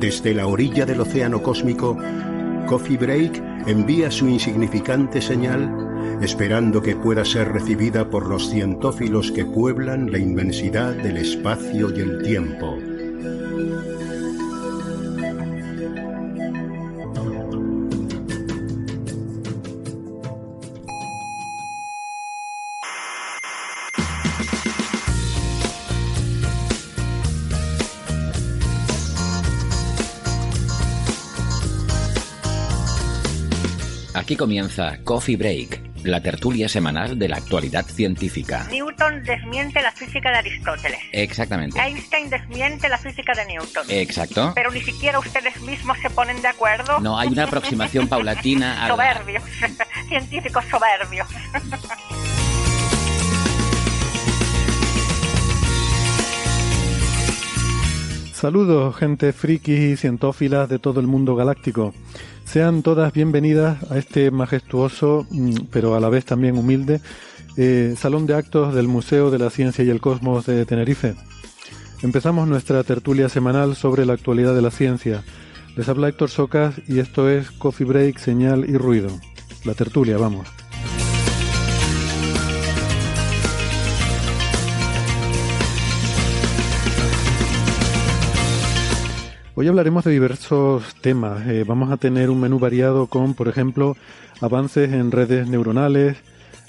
Desde la orilla del océano cósmico, Coffee Break envía su insignificante señal esperando que pueda ser recibida por los cientófilos que pueblan la inmensidad del espacio y el tiempo. Aquí comienza Coffee Break, la tertulia semanal de la actualidad científica. Newton desmiente la física de Aristóteles. Exactamente. Einstein desmiente la física de Newton. Exacto. Pero ni siquiera ustedes mismos se ponen de acuerdo. No, hay una aproximación paulatina a la- Soberbios. Científicos soberbios. Saludos, gente friki y cientófilas de todo el mundo galáctico. Sean todas bienvenidas a este majestuoso, mm, pero a la vez también humilde, eh, salón de actos del Museo de la Ciencia y el Cosmos de Tenerife. Empezamos nuestra tertulia semanal sobre la actualidad de la ciencia. Les habla Héctor Socas y esto es Coffee Break, Señal y Ruido. La tertulia, vamos. Hoy hablaremos de diversos temas. Eh, vamos a tener un menú variado con, por ejemplo, avances en redes neuronales,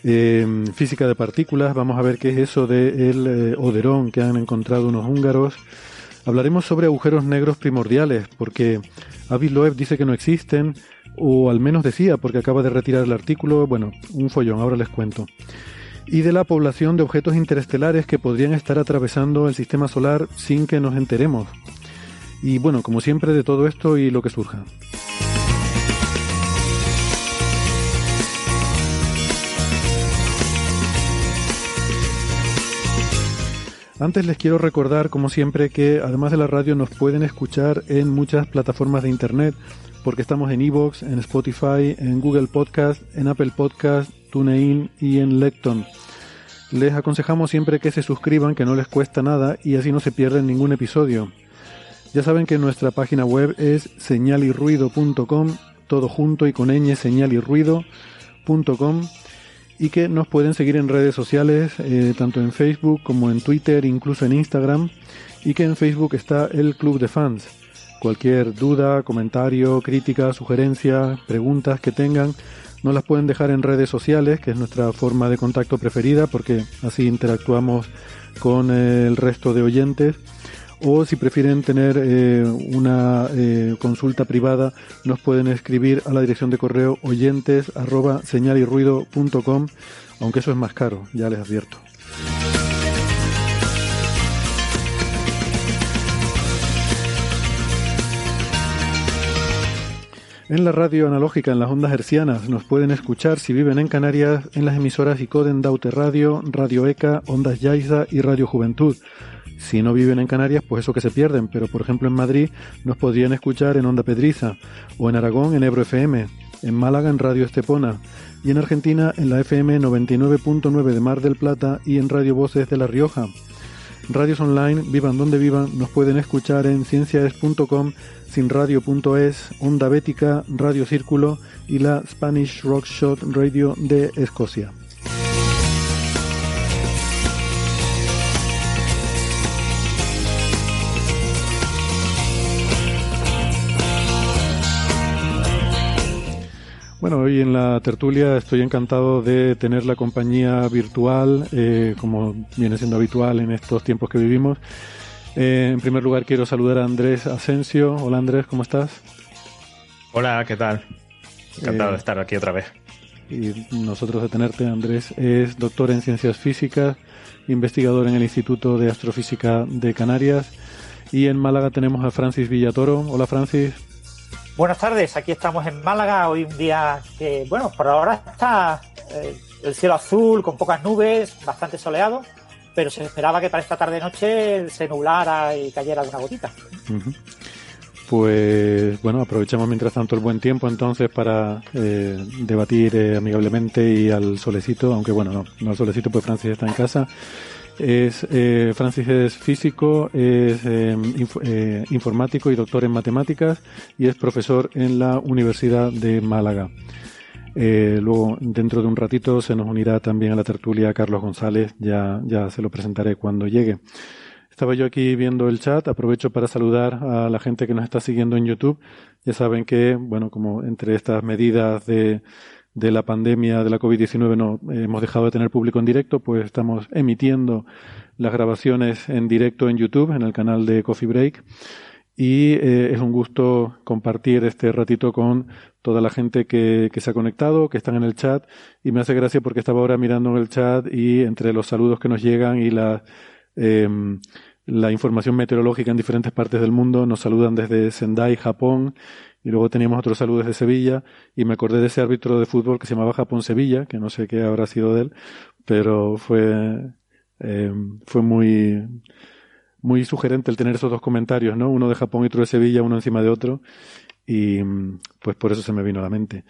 eh, física de partículas. Vamos a ver qué es eso del eh, Oderón que han encontrado unos húngaros. Hablaremos sobre agujeros negros primordiales, porque Avi Loeb dice que no existen, o al menos decía, porque acaba de retirar el artículo. Bueno, un follón, ahora les cuento. Y de la población de objetos interestelares que podrían estar atravesando el sistema solar sin que nos enteremos. Y bueno, como siempre, de todo esto y lo que surja. Antes les quiero recordar, como siempre, que además de la radio nos pueden escuchar en muchas plataformas de internet, porque estamos en Evox, en Spotify, en Google Podcast, en Apple Podcast, TuneIn y en Lecton. Les aconsejamos siempre que se suscriban, que no les cuesta nada y así no se pierden ningún episodio. Ya saben que nuestra página web es señalirruido.com, todo junto y con ñ, señalirruido.com, y que nos pueden seguir en redes sociales, eh, tanto en Facebook como en Twitter, incluso en Instagram, y que en Facebook está el Club de Fans. Cualquier duda, comentario, crítica, sugerencia, preguntas que tengan, nos las pueden dejar en redes sociales, que es nuestra forma de contacto preferida, porque así interactuamos con eh, el resto de oyentes o si prefieren tener eh, una eh, consulta privada nos pueden escribir a la dirección de correo oyentes arroba señalirruido.com aunque eso es más caro, ya les advierto. En la radio analógica, en las ondas hercianas, nos pueden escuchar si viven en Canarias en las emisoras Icoden Daute Radio, Radio ECA, Ondas Yaiza y Radio Juventud. Si no viven en Canarias, pues eso que se pierden, pero por ejemplo en Madrid nos podrían escuchar en Onda Pedriza, o en Aragón en Ebro FM, en Málaga en Radio Estepona, y en Argentina en la FM 99.9 de Mar del Plata y en Radio Voces de La Rioja. Radios online, vivan donde vivan, nos pueden escuchar en ciencias.com, sinradio.es, Onda Bética, Radio Círculo y la Spanish Rock Shot Radio de Escocia. Bueno, hoy en la tertulia estoy encantado de tener la compañía virtual, eh, como viene siendo habitual en estos tiempos que vivimos. Eh, en primer lugar, quiero saludar a Andrés Asensio. Hola Andrés, ¿cómo estás? Hola, ¿qué tal? Encantado Eh, de estar aquí otra vez. y nosotros de tenerte, Andrés, es doctor en ciencias físicas, investigador en el Instituto de Astrofísica de Canarias. Y en Málaga tenemos a Francis Villatoro. Hola, Francis. Buenas tardes, aquí estamos en Málaga, hoy un día que, bueno, por ahora está eh, el cielo azul, con pocas nubes, bastante soleado, pero se esperaba que para esta tarde-noche se nublara y cayera una gotita. Pues bueno, aprovechamos mientras tanto el buen tiempo entonces para eh, debatir eh, amigablemente y al solecito, aunque bueno, no, no al solecito, pues Francis está en casa. Es, eh, Francis es físico, es informático y doctor en matemáticas y es profesor en la Universidad de Málaga. luego, dentro de un ratito, se nos unirá también a la tertulia Carlos González, ya, ya se lo presentaré cuando llegue. Estaba yo aquí viendo el chat, aprovecho para saludar a la gente que nos está siguiendo en YouTube. Ya saben que, bueno, como entre estas medidas de, de la pandemia de la COVID-19 no hemos dejado de tener público en directo, pues estamos emitiendo las grabaciones en directo en YouTube, en el canal de Coffee Break. Y eh, es un gusto compartir este ratito con toda la gente que, que, se ha conectado, que están en el chat. Y me hace gracia porque estaba ahora mirando en el chat y entre los saludos que nos llegan y las eh, la información meteorológica en diferentes partes del mundo. Nos saludan desde Sendai, Japón, y luego teníamos otros saludos de Sevilla, y me acordé de ese árbitro de fútbol que se llamaba Japón-Sevilla, que no sé qué habrá sido de él, pero fue, eh, fue muy, muy sugerente el tener esos dos comentarios, ¿no? Uno de Japón y otro de Sevilla, uno encima de otro, y pues por eso se me vino a la mente.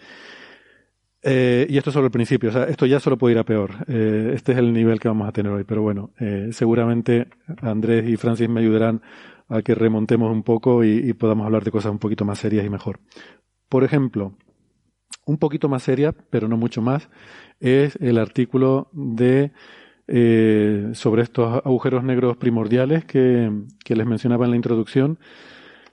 Eh, y esto es solo el principio, o sea, esto ya solo puede ir a peor. Eh, este es el nivel que vamos a tener hoy, pero bueno, eh, seguramente Andrés y Francis me ayudarán a que remontemos un poco y, podamos hablar de cosas un poquito más serias y mejor. Por ejemplo, un poquito más seria, pero no mucho más, es el artículo de sobre estos agujeros negros primordiales que, que les mencionaba en la introducción.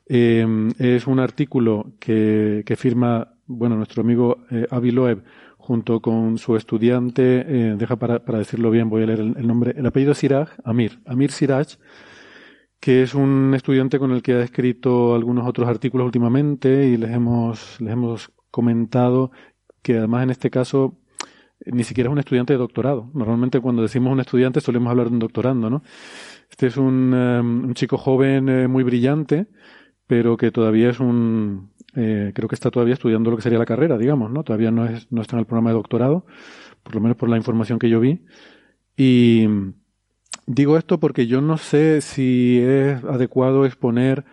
es un artículo que, que firma bueno, nuestro amigo eh, Avi Loeb, junto con su estudiante, eh, deja para, para, decirlo bien, voy a leer el, nombre, el apellido Siraj, Amir, Amir Siraj, que es un estudiante con el que ha escrito algunos otros artículos últimamente y les hemos, les hemos comentado que además en este caso ni siquiera es un estudiante de doctorado. Normalmente cuando decimos un estudiante solemos hablar de un doctorando, ¿no? Este es un, eh, chico joven eh, muy brillante, pero que todavía es un, eh, creo que está todavía estudiando lo que sería la carrera, digamos, ¿no? Todavía no, es, no está en el programa de doctorado, por lo menos por la información que yo vi. Y digo esto porque yo no sé si es adecuado exponer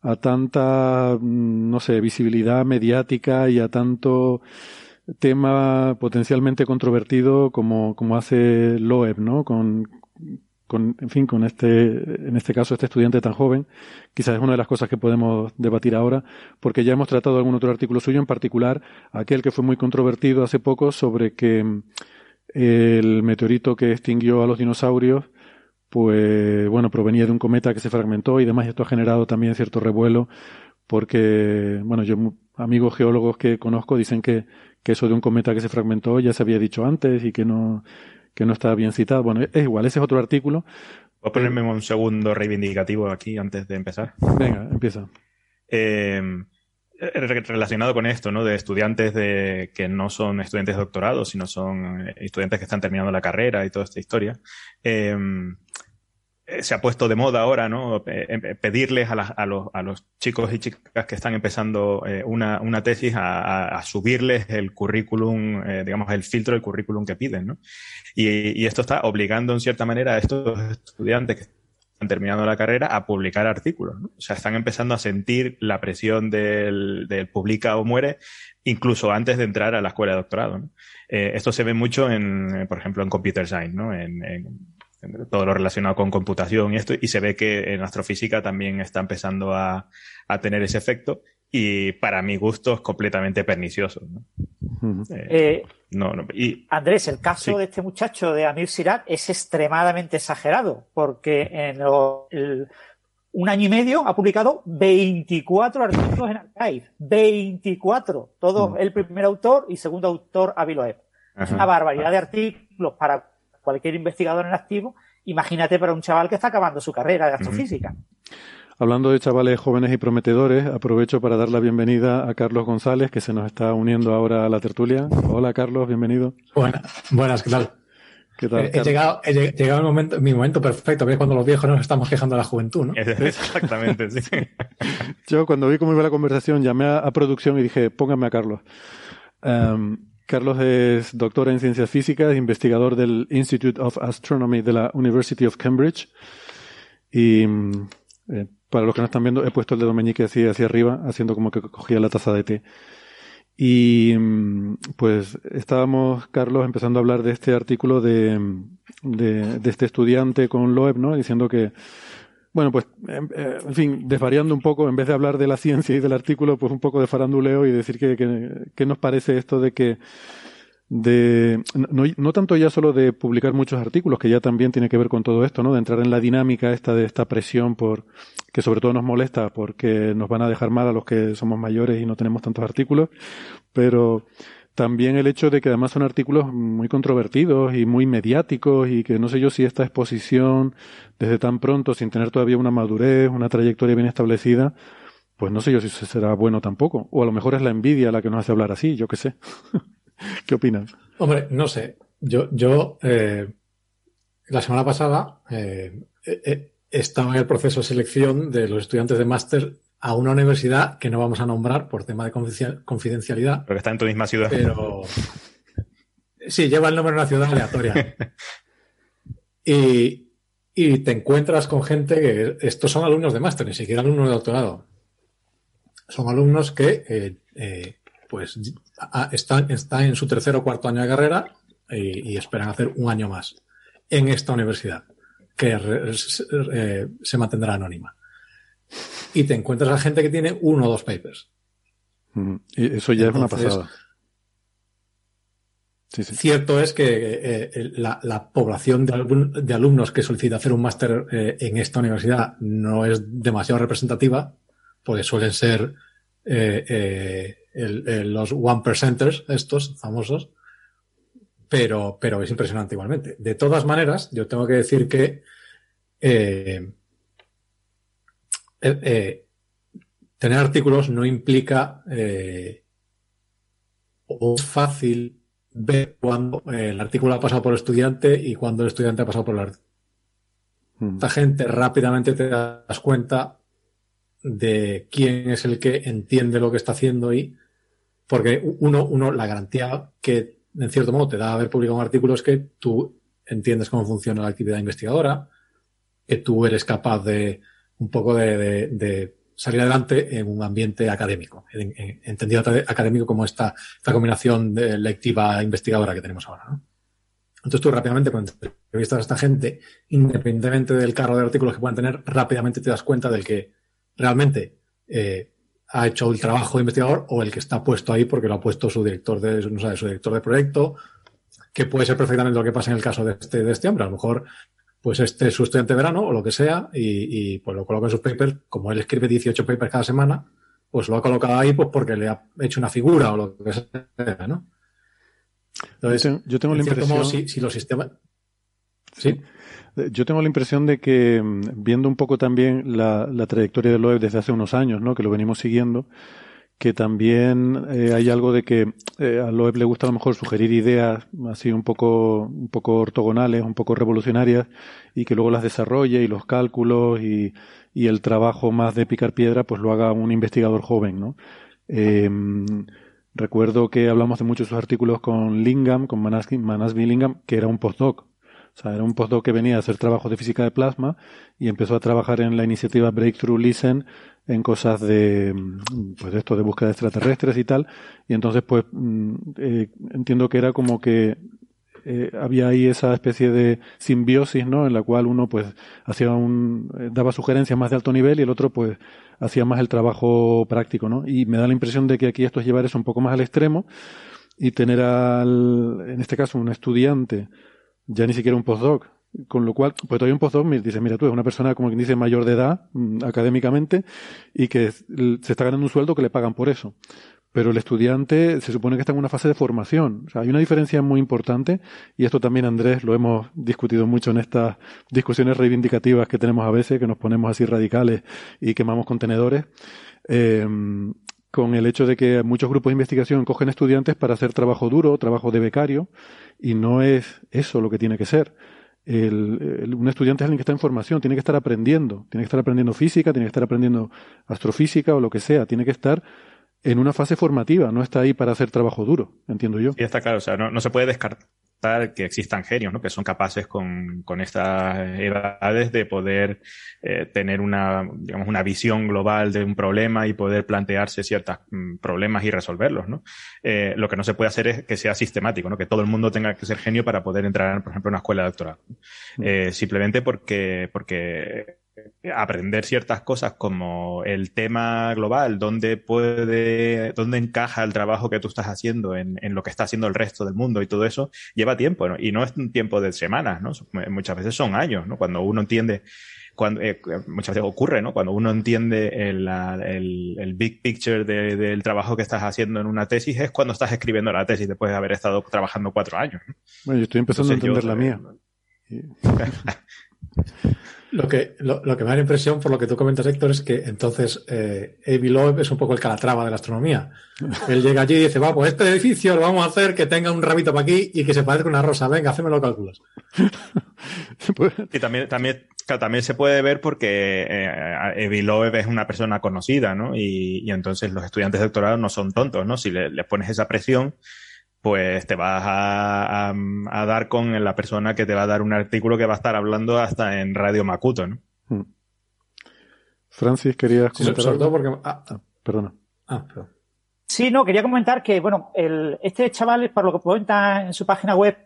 a tanta, no sé, visibilidad mediática y a tanto tema potencialmente controvertido como, como hace Loeb, ¿no? Con, con, en fin, con este, en este caso, este estudiante tan joven, quizás es una de las cosas que podemos debatir ahora, porque ya hemos tratado algún otro artículo suyo, en particular aquel que fue muy controvertido hace poco sobre que mm, el meteorito que extinguió a los dinosaurios, pues bueno, provenía de un cometa que se fragmentó y demás, esto ha generado también cierto revuelo, porque, bueno, yo, amigos geólogos que conozco dicen que eso de un cometa que se fragmentó ya se había dicho antes y que no, que no está bien citado. Bueno, es igual, ese es otro artículo. Voy a ponerme un segundo reivindicativo aquí antes de empezar. Venga, empieza. Eh, relacionado con esto, ¿no? De estudiantes de, que no son estudiantes de doctorado, sino son eh, estudiantes que están terminando la carrera y toda esta historia. Eh, eh, se ha puesto de moda ahora, ¿no? Pedirles a, a, los, a, los, chicos y chicas que están empezando eh, una, una, tesis a, subirles el currículum, eh, digamos, el filtro del currículum que piden, ¿no? Y, esto está obligando en cierta manera a estos estudiantes que están terminando la carrera a publicar artículos, ¿no? O sea, están empezando a sentir la presión del, del publica o muere incluso antes de entrar a la escuela de doctorado, ¿no? esto se ve mucho en, por ejemplo, en computer science, ¿no? Todo lo relacionado con computación y esto, y se ve que en astrofísica también está empezando a, a tener ese efecto y para mi gusto es completamente pernicioso. ¿no? Eh, eh, no, no, y, Andrés, el caso de este muchacho de Amir Sirat es extremadamente exagerado porque en el, un año y medio ha publicado 24 artículos en Archive. 24. Todo el primer autor y segundo autor Aviloev. Es una barbaridad de artículos para cualquier investigador en activo, imagínate para un chaval que está acabando su carrera de astrofísica. Hablando de chavales jóvenes y prometedores, aprovecho para dar la bienvenida a Carlos González, que se nos está uniendo ahora a la tertulia. Hola Carlos, bienvenido. buenas, ¿qué tal? ¿Qué tal, he, llegado, he llegado el momento, mi momento perfecto, que es cuando los viejos nos estamos quejando de la juventud, ¿no? Exactamente, sí. Yo cuando vi cómo iba la conversación llamé a, producción y dije, póngame a Carlos. Em, Carlos es doctor en ciencias físicas, investigador del Institute of Astronomy de la University of Cambridge. Y eh, para los que no están viendo, he puesto el dedo meñique así hacia arriba, haciendo como que cogía la taza de té. Y mm, pues estábamos, Carlos, empezando a hablar de este artículo de, de, de este estudiante con Loeb, ¿no? Diciendo que bueno, pues, em, eh, en fin, desvariando un poco, en vez de hablar de la ciencia y del artículo, pues un poco de faranduleo y decir que, que, nos parece esto de que, de, no, no, tanto ya solo de publicar muchos artículos, que ya también tiene que ver con todo esto, ¿no? De entrar en la dinámica esta de esta presión por, que sobre todo nos molesta porque nos van a dejar mal a los que somos mayores y no tenemos tantos artículos, pero, también el hecho de que además son artículos muy controvertidos y muy mediáticos y que no sé yo si esta exposición desde tan pronto, sin tener todavía una madurez, una trayectoria bien establecida, pues no sé yo si será bueno tampoco. O a lo mejor es la envidia la que nos hace hablar así, yo qué sé. ¿Qué opinas? Hombre, no sé. Yo, yo eh, la semana pasada eh, eh, estaba en el proceso de selección de los estudiantes de máster a una universidad que no vamos a nombrar por tema de confidencialidad. Pero está en tu misma ciudad. Pero sí, lleva el nombre de una ciudad aleatoria. y, te encuentras con gente que estos son alumnos de máster, ni siquiera alumnos de doctorado. Son alumnos que eh, eh, pues están, están, en su tercer o cuarto año de carrera y, esperan hacer un año más en esta universidad, que eh, se mantendrá anónima y te encuentras a gente que tiene uno o dos papers. Y eso ya es una pasada. Cierto es que eh, eh, la, población de, alumnos que solicita hacer un máster eh, en esta universidad no es demasiado representativa, porque suelen ser los one percenters, estos famosos, pero, pero es impresionante igualmente. De todas maneras, yo tengo que decir que eh, eh, tener artículos no implica eh, o es fácil ver cuando el artículo ha pasado por el estudiante y cuando el estudiante ha pasado por el artículo. Hmm. Esta gente rápidamente te das cuenta de quién es el que entiende lo que está haciendo y porque uno, uno, la garantía que en cierto modo te da haber publicado un artículo es que tú entiendes cómo funciona la actividad investigadora, que tú eres capaz de un poco de, salir adelante en un ambiente académico, entendido académico como esta, esta combinación de lectiva investigadora que tenemos ahora. ¿no? Entonces tú rápidamente cuando entrevistas a esta gente, independientemente del carro de artículos que puedan tener, rápidamente te das cuenta del que realmente eh, ha hecho el trabajo de investigador o el que está puesto ahí porque lo ha puesto su director de, no sabe, su director de proyecto, que puede ser perfectamente lo que pasa en el caso de este, de este hombre. A lo mejor pues este es su estudiante de verano o lo que sea y, pues lo coloca en sus papers, como él escribe 18 papers cada semana, pues lo ha colocado ahí pues porque le ha hecho una figura o lo que sea, ¿no? Entonces, yo tengo, la impresión... si, los sistemas... ¿Sí? Yo tengo la impresión de que, mm, viendo un poco también la, la trayectoria de Loeb desde hace unos años, ¿no? que lo venimos siguiendo, que también eh, hay algo de que eh, a Loeb le gusta a lo mejor sugerir ideas así un poco, un poco ortogonales, un poco revolucionarias, y que luego las desarrolle y los cálculos y, y el trabajo más de picar piedra pues lo haga un investigador joven, ¿no? Em, recuerdo que hablamos de muchos de sus artículos con Lingham, con Manasby, Manasby Lingham, que era un postdoc. O sea, era un postdoc que venía a hacer trabajos de física de plasma y empezó a trabajar en la iniciativa Breakthrough Listen en cosas de, pues esto de búsqueda de extraterrestres y tal. Y entonces, pues, mm, eh, entiendo que era como que eh, había ahí esa especie de simbiosis, ¿no? En la cual uno, pues, hacía un, eh, daba sugerencias más de alto nivel y el otro, pues, hacía más el trabajo práctico, ¿no? Y me da la impresión de que aquí esto es llevar un poco más al extremo y tener al, en este caso, un estudiante, ya ni siquiera un postdoc, con lo cual, pues todavía un postdoc dice, mira tú, es una persona como quien dice mayor de edad, mm, académicamente, y que se está ganando un sueldo que le pagan por eso. pero el estudiante se supone que está en una fase de formación. O sea, hay una diferencia muy importante, y esto también, Andrés, lo hemos discutido mucho en estas discusiones reivindicativas que tenemos a veces, que nos ponemos así radicales y quemamos contenedores, eh, con el hecho de que muchos grupos de investigación cogen estudiantes para hacer trabajo duro, trabajo de becario, y no es eso lo que tiene que ser. El, un estudiante es alguien que está en formación, tiene que estar aprendiendo, tiene que estar aprendiendo física, tiene que estar aprendiendo astrofísica o lo que sea, tiene que estar en una fase formativa, no está ahí para hacer trabajo duro, entiendo yo. Y está claro, o sea, no, se puede descartar que existan genios, ¿no? que son capaces con, con estas edades de poder eh, tener una, digamos, una visión global de un problema y poder plantearse ciertos mm, problemas y resolverlos. ¿no? Eh, lo que no se puede hacer es que sea sistemático, ¿no? que todo el mundo tenga que ser genio para poder entrar, por ejemplo, en una escuela de doctorado. Mm. Eh, simplemente porque, porque aprender ciertas cosas como el tema global, dónde puede, dónde encaja el trabajo que tú estás haciendo en, en, lo que está haciendo el resto del mundo y todo eso, lleva tiempo, ¿no? Y no es un tiempo de semanas, ¿no? Muchas veces son años, ¿no? Cuando uno entiende, cuando, eh, muchas veces ocurre, ¿no? Cuando uno entiende el, el, el big picture de, del trabajo que estás haciendo en una tesis, es cuando estás escribiendo la tesis después de haber estado trabajando cuatro años. Bueno, yo estoy empezando a entender la mía. Lo que, lo, que me da la impresión, por lo que tú comentas, Héctor, es que entonces eh, Avi Loeb es un poco el calatrava de la astronomía. Él llega allí y dice, va, pues este edificio lo vamos a hacer que tenga un rabito para aquí y que se parezca una rosa. Venga, haceme los cálculos. y también, también, también se puede ver porque eh, Avi Loeb es una persona conocida, ¿no? Y, y, entonces los estudiantes de doctorado no son tontos, ¿no? Si le, le pones esa presión, pues te vas a, dar con la persona que te va a dar un artículo que va a estar hablando hasta en Radio Makuto, ¿no? Hmm. Francis, querías comentar algo? porque... Ah, ah, perdona. Ah, Sí, no, quería comentar que, bueno, el, este chaval, por lo que cuenta en su página web,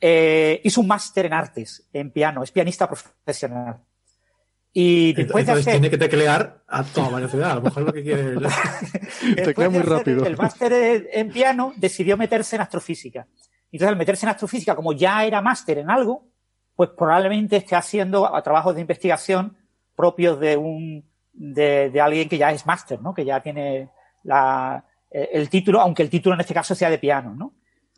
eh, hizo un máster en artes, en piano, es pianista profesional. Y después Entonces de tiene que teclear a toda velocidad, a lo mejor lo que quiere. Teclea muy rápido. El máster en piano decidió meterse en astrofísica. Entonces, al meterse en astrofísica, como ya era máster en algo, pues probablemente esté haciendo trabajos de investigación propios de un de, de alguien que ya es máster, ¿no? Que ya tiene la, el título, aunque el título en este caso sea de piano, ¿no?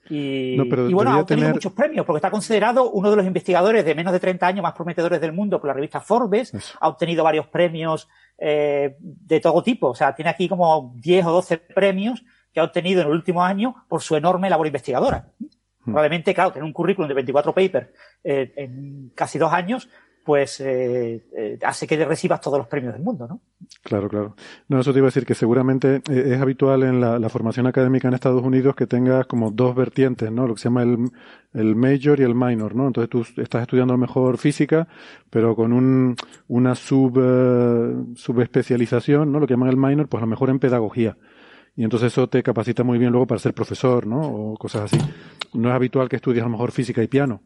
Y, bueno, ha obtenido muchos premios, porque está considerado uno de los investigadores de menos de 30 años más prometedores del mundo por la revista Forbes. Ha obtenido varios premios eh, de todo tipo. O sea, tiene aquí como 10 o 12 premios que ha obtenido en el último año por su enorme labor investigadora. Hmm. Probablemente, claro, tener un currículum de 24 papers eh, en casi dos años, pues eh, eh, hace que recibas todos los premios del mundo, ¿no? Claro, claro. No, eso te iba a decir que seguramente eh, es habitual en la, formación académica en Estados Unidos que tengas como dos vertientes, ¿no? Lo que se llama el, el major y el minor, ¿no? Entonces tú estás estudiando mejor física, pero con un, una sub, subespecialización, ¿no? Lo que llaman el minor, pues a lo mejor en pedagogía. Y entonces eso te capacita muy bien luego para ser profesor, ¿no? O cosas así. No es habitual que estudies a lo mejor física y piano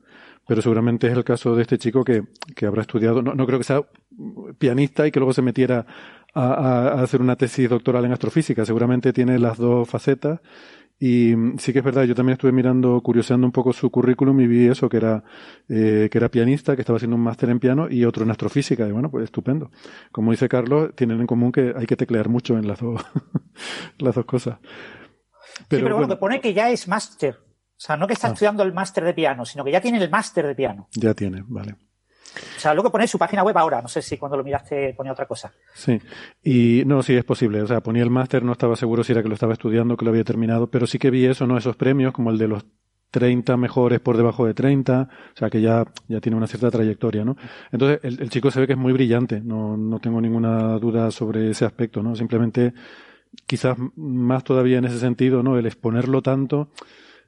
pero seguramente es el caso de este chico que, que habrá estudiado, no, no, creo que sea pianista y que luego se metiera a, a, hacer una tesis doctoral en astrofísica, seguramente tiene las dos facetas y sí que es verdad, yo también estuve mirando, curioseando un poco su currículum y vi eso, que era, eh, que era pianista, que estaba haciendo un máster en piano y otro en astrofísica. Y bueno, pues estupendo. Como dice Carlos, tienen en común que hay que teclear mucho en las dos, las dos cosas. Pero, sí, pero bueno, pone que ya es máster. O sea, no que está ah. estudiando el máster de piano, sino que ya tiene el máster de piano. Ya tiene, vale. O sea, luego pone su página web ahora. No sé si cuando lo miraste ponía otra cosa. Sí. Y no, sí, es posible. O sea, ponía el máster, no estaba seguro si era que lo estaba estudiando, que lo había terminado, pero sí que vi eso, ¿no? Esos premios, como el de los 30 mejores por debajo de 30, o sea que ya, ya tiene una cierta trayectoria, ¿no? Entonces, el, el chico se ve que es muy brillante, no, no tengo ninguna duda sobre ese aspecto, ¿no? Simplemente, quizás más todavía en ese sentido, ¿no? El exponerlo tanto,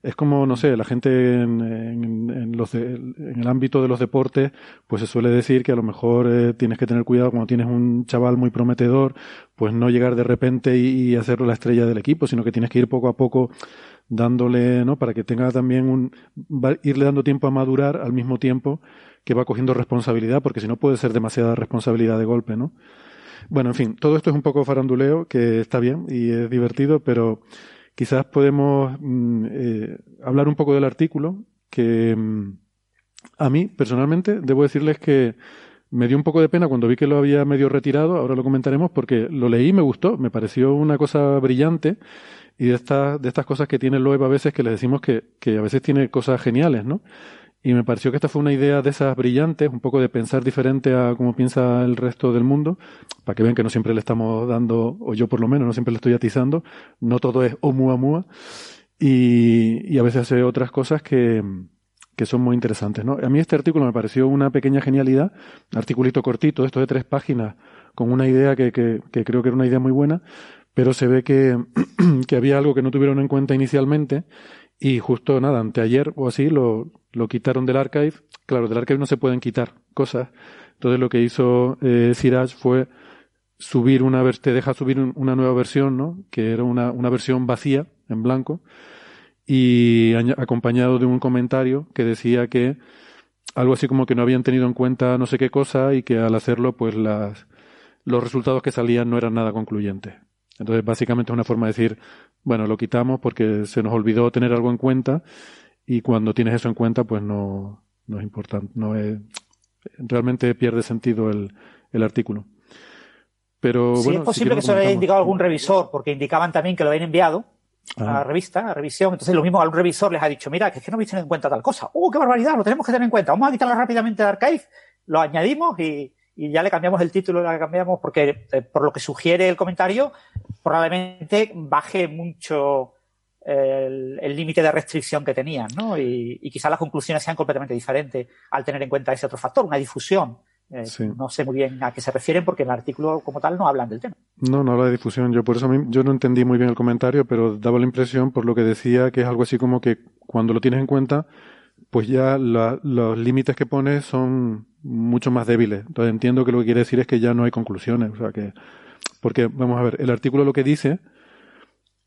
es como, no sé, la gente en, en, los en el ámbito de los deportes, pues se suele decir que a lo mejor eh, tienes que tener cuidado cuando tienes un chaval muy prometedor, pues no llegar de repente y, hacerlo la estrella del equipo, sino que tienes que ir poco a poco dándole, ¿no? Para que tenga también un, irle dando tiempo a madurar al mismo tiempo que va cogiendo responsabilidad, porque si no puede ser demasiada responsabilidad de golpe, ¿no? Bueno, en fin, todo esto es un poco faranduleo, que está bien y es divertido, pero quizás podemos mm, eh, hablar un poco del artículo, que mm, a mí, personalmente, debo decirles que me dio un poco de pena cuando vi que lo había medio retirado, ahora lo comentaremos, porque lo leí y me gustó, me pareció una cosa brillante y de estas, de estas cosas que tiene el Loeb a veces que le decimos que, que a veces tiene cosas geniales, ¿no? Y me pareció que esta fue una idea de esas brillantes, un poco de pensar diferente a cómo piensa el resto del mundo, para que vean que no siempre le estamos dando, o yo por lo menos, no siempre le estoy atizando, no todo es oumuamua, y, y a veces hace otras cosas que, que son muy interesantes. ¿no? A mí este artículo me pareció una pequeña genialidad, articulito cortito, esto de tres páginas, con una idea que, que, que creo que era una idea muy buena, pero se ve que, que, había algo que no tuvieron en cuenta inicialmente y justo nada, anteayer o así lo, lo quitaron del archive. Claro, del archive no se pueden quitar cosas. Entonces lo que hizo eh, Siraj fue subir una, te deja subir una nueva versión, ¿no? Que era una, una versión vacía, en blanco, y acompañado de un comentario que decía que algo así como que no habían tenido en cuenta no sé qué cosa y que al hacerlo pues las, los resultados que salían no eran nada concluyentes. Entonces básicamente es una forma de decir, bueno, lo quitamos porque se nos olvidó tener algo en cuenta y cuando tienes eso en cuenta pues no, no es importante, no es, realmente pierde sentido el, el artículo. Pero sí, bueno, es posible que se lo haya indicado algún revisor, porque indicaban también que lo habían enviado a la revista, a revisión. Entonces, lo mismo, algún revisor les ha dicho, mira, que es que no habéis tenido en cuenta tal cosa. ¡Uh, qué barbaridad! Lo tenemos que tener en cuenta. Vamos a quitarlo rápidamente de Archive, lo añadimos y, y ya le cambiamos el título, le cambiamos, porque eh, por lo que sugiere el comentario, probablemente baje mucho el límite de restricción que tenían, ¿no? Y, y quizás las conclusiones sean completamente diferentes al tener en cuenta ese otro factor, una difusión. Eh, no sé muy bien a qué se refieren porque en el artículo como tal no hablan del tema. No, no habla de difusión. Yo por eso yo no entendí muy bien el comentario, pero daba la impresión por lo que decía que es algo así como que cuando lo tienes en cuenta, pues ya la, los límites que pones son mucho más débiles. Entonces entiendo que lo que quiere decir es que ya no hay conclusiones. O sea que, porque vamos a ver, el artículo lo que dice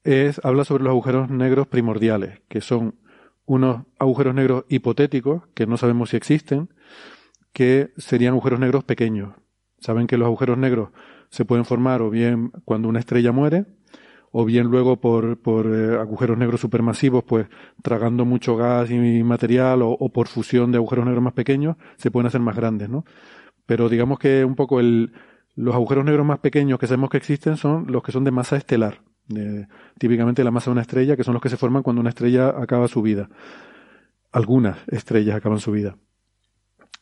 es habla sobre los agujeros negros primordiales, que son unos agujeros negros hipotéticos que no sabemos si existen que serían agujeros negros pequeños. Saben que los agujeros negros se pueden formar o bien cuando una estrella muere, o bien luego por, por eh, agujeros negros supermasivos, pues tragando mucho gas y material, o, por fusión de agujeros negros más pequeños, se pueden hacer más grandes, ¿no? Pero digamos que un poco el, los agujeros negros más pequeños que sabemos que existen son los que son de masa estelar, típicamente la masa de una estrella, que son los que se forman cuando una estrella acaba su vida. Algunas estrellas acaban su vida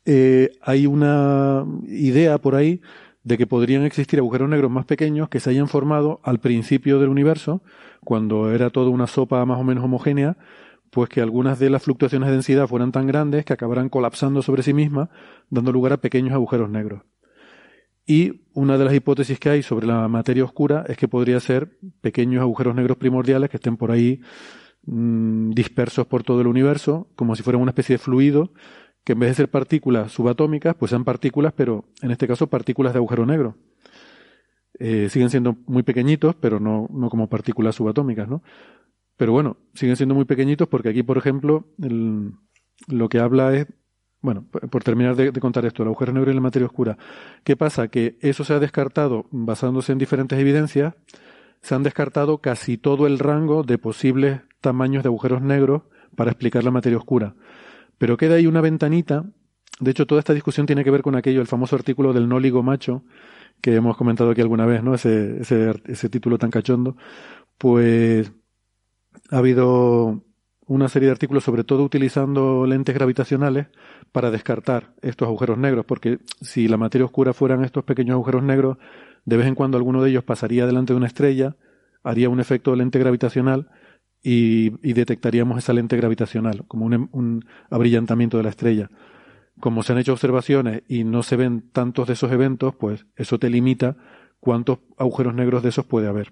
eh, hay una idea por ahí de que podrían existir agujeros negros más pequeños que se hayan formado al principio del universo, cuando era toda una sopa más o menos homogénea, pues que algunas de las fluctuaciones de densidad fueran tan grandes que acabaran colapsando sobre sí mismas, dando lugar a pequeños agujeros negros. Y una de las hipótesis que hay sobre la materia oscura es que podría ser pequeños agujeros negros primordiales que estén por ahí mmm, dispersos por todo el universo, como si fueran una especie de fluido que en vez de ser partículas subatómicas, pues sean partículas, pero en este caso partículas de agujero negro. Eh, siguen siendo muy pequeñitos, pero no, no como partículas subatómicas, ¿no? Pero bueno, siguen siendo muy pequeñitos porque aquí, por ejemplo, el, lo que habla es, bueno, por terminar de, contar esto, el agujero negro y la materia oscura. ¿Qué pasa? Que eso se ha descartado basándose en diferentes evidencias, se han descartado casi todo el rango de posibles tamaños de agujeros negros para explicar la materia oscura. Pero queda ahí una ventanita. De hecho, toda esta discusión tiene que ver con aquello, el famoso artículo del nóligo macho, que hemos comentado aquí alguna vez, ¿no? Ese, ese, ese título tan cachondo. Pues ha habido una serie de artículos, sobre todo utilizando lentes gravitacionales, para descartar estos agujeros negros, porque si la materia oscura fueran estos pequeños agujeros negros, de vez en cuando alguno de ellos pasaría delante de una estrella, haría un efecto de lente gravitacional y, detectaríamos esa lente gravitacional, como un, un abrillantamiento de la estrella. Como se han hecho observaciones y no se ven tantos de esos eventos, pues eso te limita cuántos agujeros negros de esos puede haber.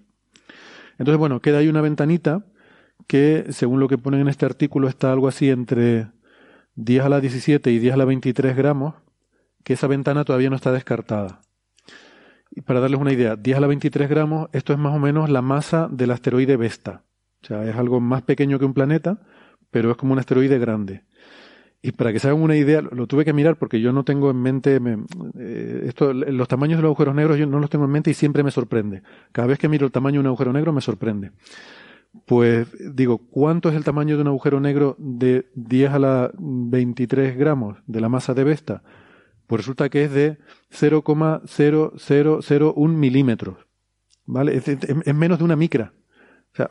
Entonces, bueno, queda ahí una ventanita que, según lo que ponen en este artículo, está algo así entre 10 a la 17 y 10 a la 23 gramos, que esa ventana todavía no está descartada. Y para darles una idea, 10 a la 23 gramos, esto es más o menos la masa del asteroide Vesta. O sea, es algo más pequeño que un planeta, pero es como un asteroide grande. Y para que se hagan una idea, lo tuve que mirar porque yo no tengo en mente, me, eh, esto, los tamaños de los agujeros negros yo no los tengo en mente y siempre me sorprende. Cada vez que miro el tamaño de un agujero negro me sorprende. Pues digo, ¿cuánto es el tamaño de un agujero negro de 10 a la 23 gramos de la masa de Vesta? pues resulta que es de 0,0001 milímetros. ¿Vale? Es, es, menos de una micra. O sea,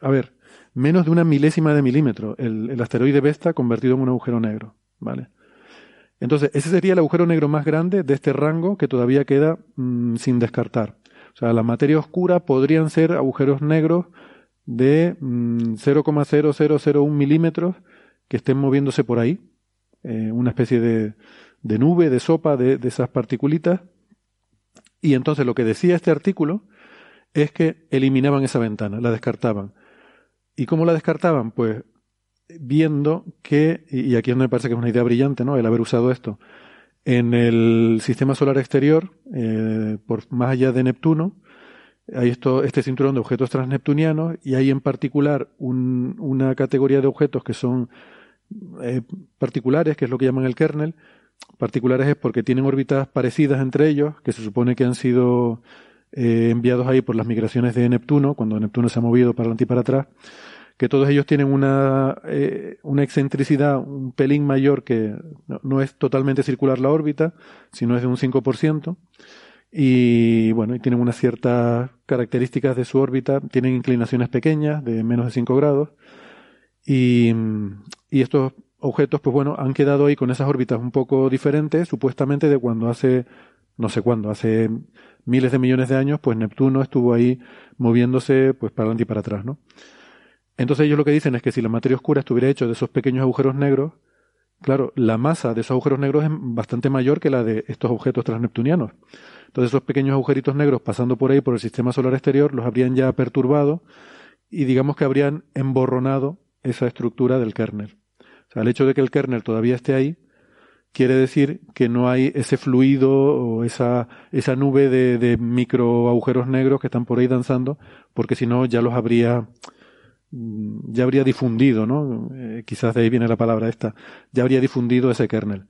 a ver, menos de una milésima de milímetro el, el asteroide Vesta convertido en un agujero negro. ¿Vale? Entonces, ese sería el agujero negro más grande de este rango que todavía queda mm, sin descartar. O sea, la materia oscura podrían ser agujeros negros de 0,0001 mm, milímetros que estén moviéndose por ahí, eh, una especie de, de, nube, de sopa de, de esas particulitas. Y entonces lo que decía este artículo es que eliminaban esa ventana, la descartaban. ¿Y cómo la descartaban? Pues viendo que, y aquí me parece que es una idea brillante, ¿no? El haber usado esto. En el sistema solar exterior, eh, por más allá de Neptuno, hay esto, este cinturón de objetos transneptunianos y hay en particular un, una categoría de objetos que son eh, particulares, que es lo que llaman el kernel. Particulares es porque tienen órbitas parecidas entre ellos, que se supone que han sido eh, enviados ahí por las migraciones de Neptuno, cuando Neptuno se ha movido para adelante y para atrás que todos ellos tienen una, eh, una excentricidad un pelín mayor que no, es totalmente circular la órbita, sino es de un 5%. Y bueno, y tienen unas ciertas características de su órbita, tienen inclinaciones pequeñas de menos de 5 grados. Y, y estos objetos, pues bueno, han quedado ahí con esas órbitas un poco diferentes, supuestamente de cuando hace, no sé cuándo, hace miles de millones de años, pues Neptuno estuvo ahí moviéndose pues para adelante y para atrás, ¿no? Entonces ellos lo que dicen es que si la materia oscura estuviera hecha de esos pequeños agujeros negros, claro, la masa de esos agujeros negros es bastante mayor que la de estos objetos transneptunianos. Entonces esos pequeños agujeritos negros pasando por ahí, por el sistema solar exterior, los habrían ya perturbado y digamos que habrían emborronado esa estructura del kernel. O sea, el hecho de que el kernel todavía esté ahí quiere decir que no hay ese fluido o esa, esa nube de, de micro agujeros negros que están por ahí danzando, porque si no ya los habría Mm, ya habría difundido, ¿no? Eh, quizás de ahí viene la palabra esta, ya habría difundido ese kernel.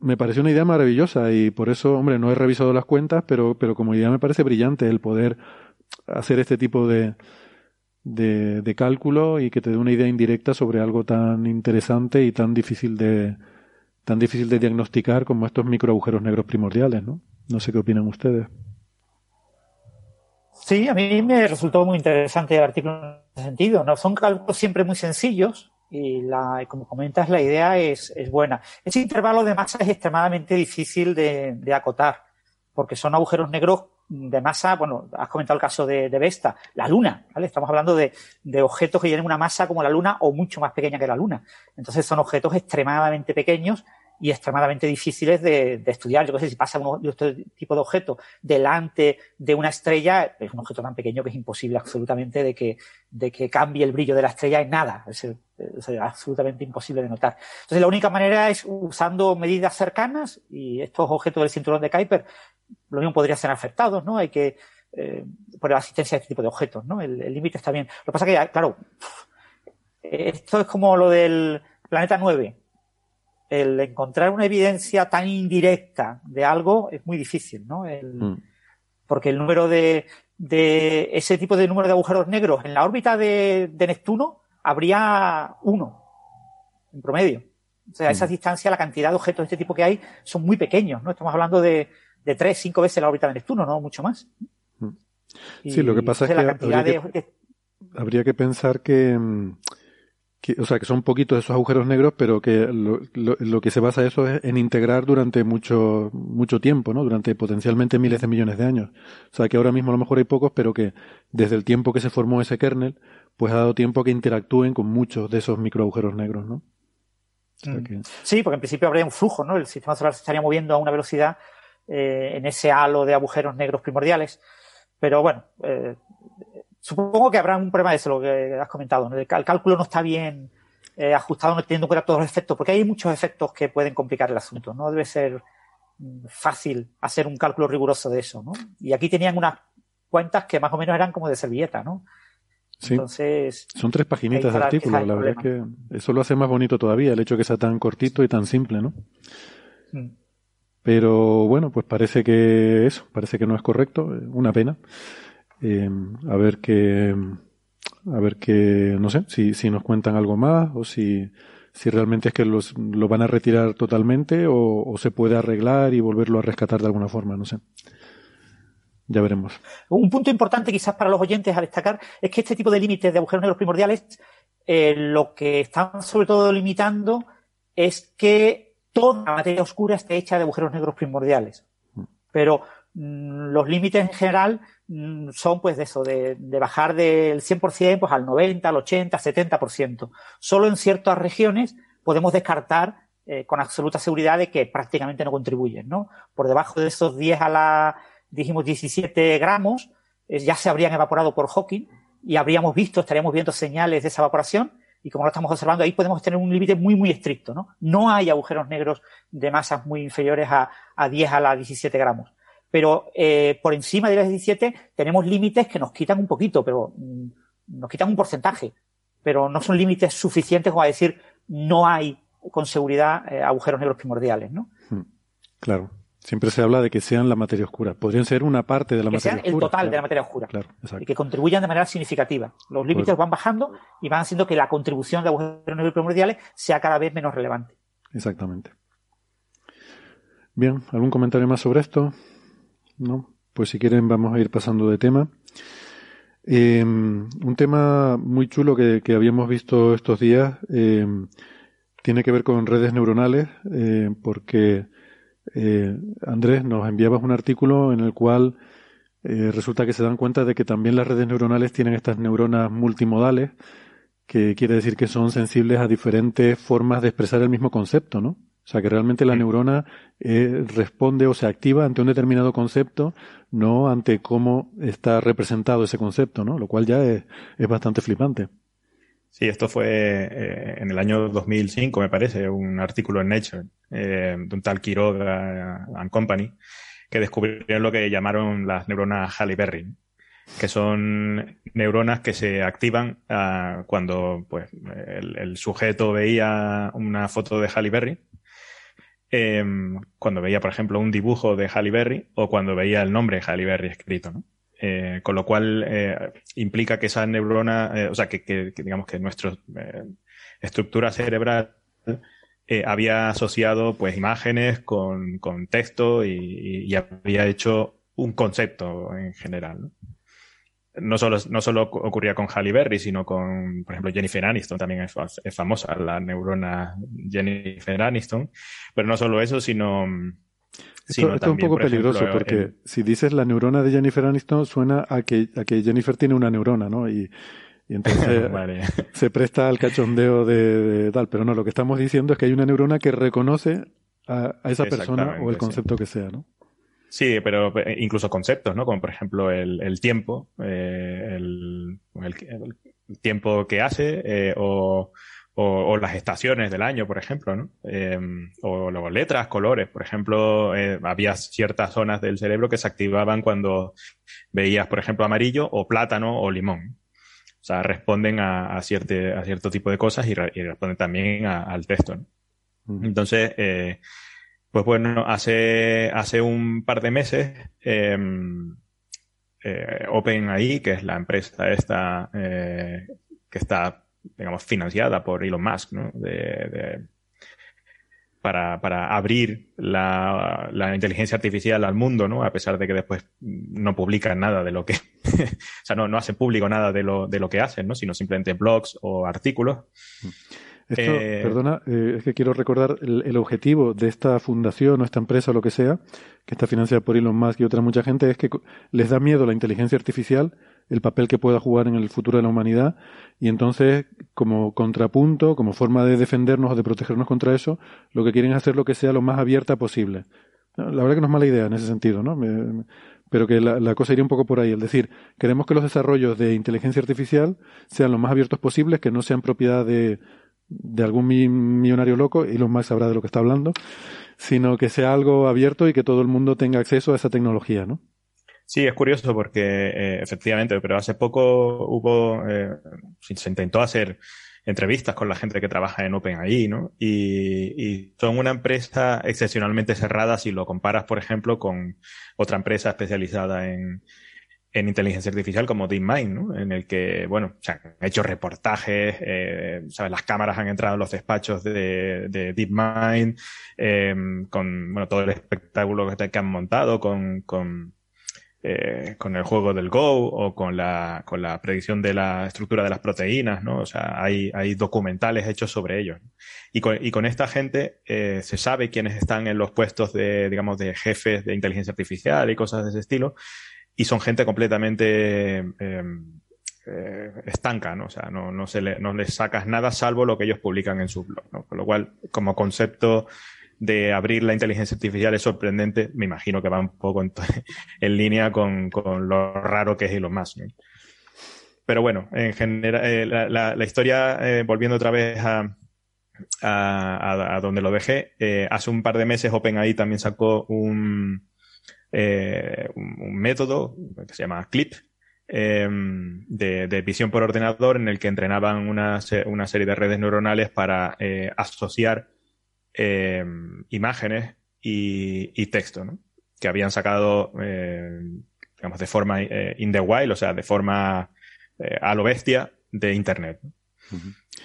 Me pareció una idea maravillosa y por eso, hombre, no he revisado las cuentas, pero, pero como idea me parece brillante el poder hacer este tipo de, de, cálculo y que te dé una idea indirecta sobre algo tan interesante y tan difícil de, tan difícil de diagnosticar como estos microagujeros negros primordiales, ¿no? No sé qué opinan ustedes. Sí, a mí me resultó muy interesante el artículo en ese sentido. No son cálculos siempre muy sencillos y la, como comentas, la idea es, es buena. Ese intervalo de masa es extremadamente difícil de, de, acotar porque son agujeros negros de masa, bueno, has comentado el caso de, de Vesta, la Luna, ¿vale? Estamos hablando de, de, objetos que tienen una masa como la Luna o mucho más pequeña que la Luna. Entonces son objetos extremadamente pequeños y extremadamente difíciles de, de estudiar. Yo no sé si pasa un, este tipo de objeto delante de una estrella, es un objeto tan pequeño que es imposible absolutamente de que, de que cambie el brillo de la estrella en nada. Es, absolutamente imposible de notar. Entonces la única manera es usando medidas cercanas y estos objetos del cinturón de Kuiper, lo mismo podría ser afectados, ¿no? Hay que eh, poner asistencia a este tipo de objetos, ¿no? El límite está bien. Lo que pasa que, claro, esto es como lo del planeta 9 el encontrar una evidencia tan indirecta de algo es muy difícil, ¿no? El, mm. Porque el número de, de, ese tipo de número de agujeros negros en la órbita de, de Neptuno habría uno, en promedio. O sea, a esa mm. distancia, la cantidad de objetos de este tipo que hay son muy pequeños, ¿no? Estamos hablando de, de tres, cinco veces la órbita de Neptuno, no mucho más. Mm. Sí, lo que pasa es que, habría que, habría que pensar que, o sea, que son poquitos esos agujeros negros, pero que lo, lo, que se basa eso es en integrar durante mucho, mucho tiempo, ¿no? Durante potencialmente miles de millones de años. O sea, que ahora mismo a lo mejor hay pocos, pero que desde el tiempo que se formó ese kernel, pues ha dado tiempo a que interactúen con muchos de esos microagujeros negros, ¿no? Mm. Sí, porque en principio habría un flujo, ¿no? El sistema solar se estaría moviendo a una velocidad eh, en ese halo de agujeros negros primordiales. Pero bueno, eh, Supongo que habrá un problema de eso, lo que has comentado. El cálculo no está bien eh, ajustado, no teniendo en cuenta todos los efectos, porque hay muchos efectos que pueden complicar el asunto. No debe ser mm, fácil hacer un cálculo riguroso de eso, ¿no? Y aquí tenían unas cuentas que más o menos eran como de servilleta, ¿no? Sí. Entonces, son tres paginitas de artículo, la verdad es que eso lo hace más bonito todavía, el hecho de que sea tan cortito y tan simple, ¿no? Mm. Pero bueno, pues parece que eso, parece que no es correcto, una pena. Eh, a ver qué, a ver qué, no sé, si, si nos cuentan algo más o si, si realmente es que los, lo van a retirar totalmente o, se puede arreglar y volverlo a rescatar de alguna forma, no sé. Ya veremos. Un punto importante quizás para los oyentes a destacar es que este tipo de límites de agujeros negros primordiales eh, lo que están sobre todo limitando es que toda la materia oscura esté hecha de agujeros negros primordiales. Pero mm, los límites en general mm, son pues de eso, de, bajar del 100% pues al 90, al 80, 70%. Solo en ciertas regiones podemos descartar eh, con absoluta seguridad de que prácticamente no contribuyen, ¿no? Por debajo de esos 10 a la, dijimos 17 gramos, eh, ya se habrían evaporado por Hawking y habríamos visto, estaríamos viendo señales de esa evaporación y como lo estamos observando ahí podemos tener un límite muy muy estricto, ¿no? No hay agujeros negros de masas muy inferiores a, a 10 a la 17 gramos. Pero eh, por encima de las 17 tenemos límites que nos quitan un poquito, pero mm, nos quitan un porcentaje, pero no son límites suficientes como a decir no hay con seguridad eh, agujeros negros primordiales, ¿no? Hmm. Claro. Siempre se habla de que sean la materia oscura. Podrían ser una parte de la materia oscura. Que sean el total de la materia oscura. Claro, exacto. Y que contribuyan de manera significativa. Los límites pues- van bajando y van haciendo que la contribución de agujeros negros primordiales sea cada vez menos relevante. Exactamente. Bien, ¿algún comentario más sobre esto? No. Pues si quieren vamos a ir pasando de tema. Eh, un tema muy chulo que, habíamos visto estos días eh, tiene que ver con redes neuronales, eh, porque eh, Andrés, nos enviabas un artículo en el cual eh, resulta que se dan cuenta de que también las redes neuronales tienen estas neuronas multimodales, que quiere decir que son sensibles a diferentes formas de expresar el mismo concepto, ¿no? O sea, que realmente la neurona eh, responde o se activa ante un determinado concepto, no ante cómo está representado ese concepto, ¿no? Lo cual ya es, es bastante flipante. Sí, esto fue eh, en el año 2005, me parece, un artículo en Nature eh, de un tal Quiroga and Company, que descubrieron lo que llamaron las neuronas Halle Berry, que son neuronas que se activan uh, cuando pues, el, el, sujeto veía una foto de Halle Berry, eh, cuando veía, por ejemplo, un dibujo de Halle Berry o cuando veía el nombre Halle Berry escrito. ¿no? Eh, con lo cual eh, implica que esa neurona, eh, o sea, que, digamos que nuestra estructura cerebral había asociado pues imágenes con, con texto y, había hecho un concepto en general. ¿no? Solo, no solo ocurría con Halle Berry, sino con, por ejemplo, Jennifer Aniston, también es, es famosa la neurona Jennifer Aniston. Pero no solo eso, sino esto, es un poco peligroso porque si dices la neurona de Jennifer Aniston suena a que, a que Jennifer tiene una neurona, ¿no? Y, entonces se presta al cachondeo de, tal. Pero no, lo que estamos diciendo es que hay una neurona que reconoce a, esa persona o el concepto que sea, ¿no? Sí, pero eh, incluso conceptos, ¿no? Como por ejemplo el, tiempo, eh, el, tiempo que hace eh, o o, las estaciones del año, por ejemplo, ¿no? Em, o luego letras, colores. Por ejemplo, eh, había ciertas zonas del cerebro que se activaban cuando veías, por ejemplo, amarillo o plátano o limón. O sea, responden a, a, cierto, a cierto tipo de cosas y, responden también al texto. ¿no? Entonces, eh, pues bueno, hace, hace un par de meses, em, eh, OpenAI, que es la empresa esta eh, que está digamos, financiada por Elon Musk, ¿no? De, para, para, abrir la, la, inteligencia artificial al mundo, ¿no? A pesar de que después no publican nada de lo que, o sea, no, no hacen público nada de lo, de lo que hacen, ¿no? Sino simplemente blogs o artículos. Esto, eh, perdona, eh, es que quiero recordar el, el, objetivo de esta fundación o esta empresa o lo que sea, que está financiada por Elon Musk y otra mucha gente, es que les da miedo la inteligencia artificial el papel que pueda jugar en el futuro de la humanidad y entonces como contrapunto, como forma de defendernos o de protegernos contra eso, lo que quieren es hacer lo que sea lo más abierta posible. La verdad que no es mala idea en ese sentido, ¿no? pero que la, cosa iría un poco por ahí. Es decir, queremos que los desarrollos de inteligencia artificial sean lo más abiertos posibles, que no sean propiedad de, de algún millonario loco, y los más sabrá de lo que está hablando, sino que sea algo abierto y que todo el mundo tenga acceso a esa tecnología, ¿no? Sí, es curioso porque eh, efectivamente, pero hace poco hubo, eh, se intentó hacer entrevistas con la gente que trabaja en OpenAI, ¿no? Y, son una empresa excepcionalmente cerrada si lo comparas, por ejemplo, con otra empresa especializada en, en inteligencia artificial como DeepMind, ¿no? En el que, bueno, se han hecho reportajes, eh, ¿sabes? Las cámaras han entrado en los despachos de, de DeepMind, eh, con, bueno, todo el espectáculo que, han montado con, con, eh, con el juego del Go o con la, con la predicción de la estructura de las proteínas, ¿no? O sea, hay, hay documentales hechos sobre ellos. Y con, y con esta gente eh, se sabe quiénes están en los puestos de, digamos, de jefes de inteligencia artificial y cosas de ese estilo y son gente completamente eh, eh, estanca, ¿no? O sea, no, no, se le, no les sacas nada salvo lo que ellos publican en su blog, ¿no? Con lo cual, como concepto de abrir la inteligencia artificial es sorprendente, me imagino que va un poco en, línea con, con, lo raro que es Elon Musk, ¿no? Pero bueno, en general, eh, la, historia, eh, volviendo otra vez a, a, donde lo dejé, hace un par de meses OpenAI también sacó un, eh, un, método que se llama CLIP, em, de, visión por ordenador en el que entrenaban una, serie de redes neuronales para eh, asociar imágenes y, texto, que habían sacado, digamos, de forma in the wild, o sea, de forma eh, a lo bestia de Internet.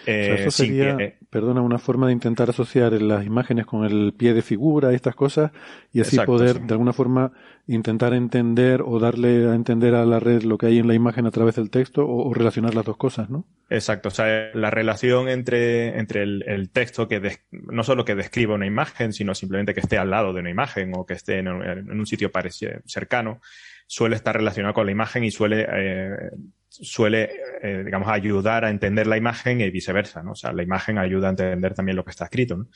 Eh, eso sería, perdona, una forma de intentar asociar las imágenes con el pie de figura y estas cosas y así poder de alguna forma intentar entender o darle a entender a la red lo que hay en la imagen a través del texto o, relacionar las dos cosas, ¿no? Exacto, o sea, la relación entre, entre el, texto que no solo que describa una imagen, sino simplemente que esté al lado de una imagen o que esté en, un sitio cercano, suele estar relacionado con la imagen y suele eh, suele, eh, digamos, ayudar a entender la imagen y viceversa, ¿no? O sea, la imagen ayuda a entender también lo que está escrito.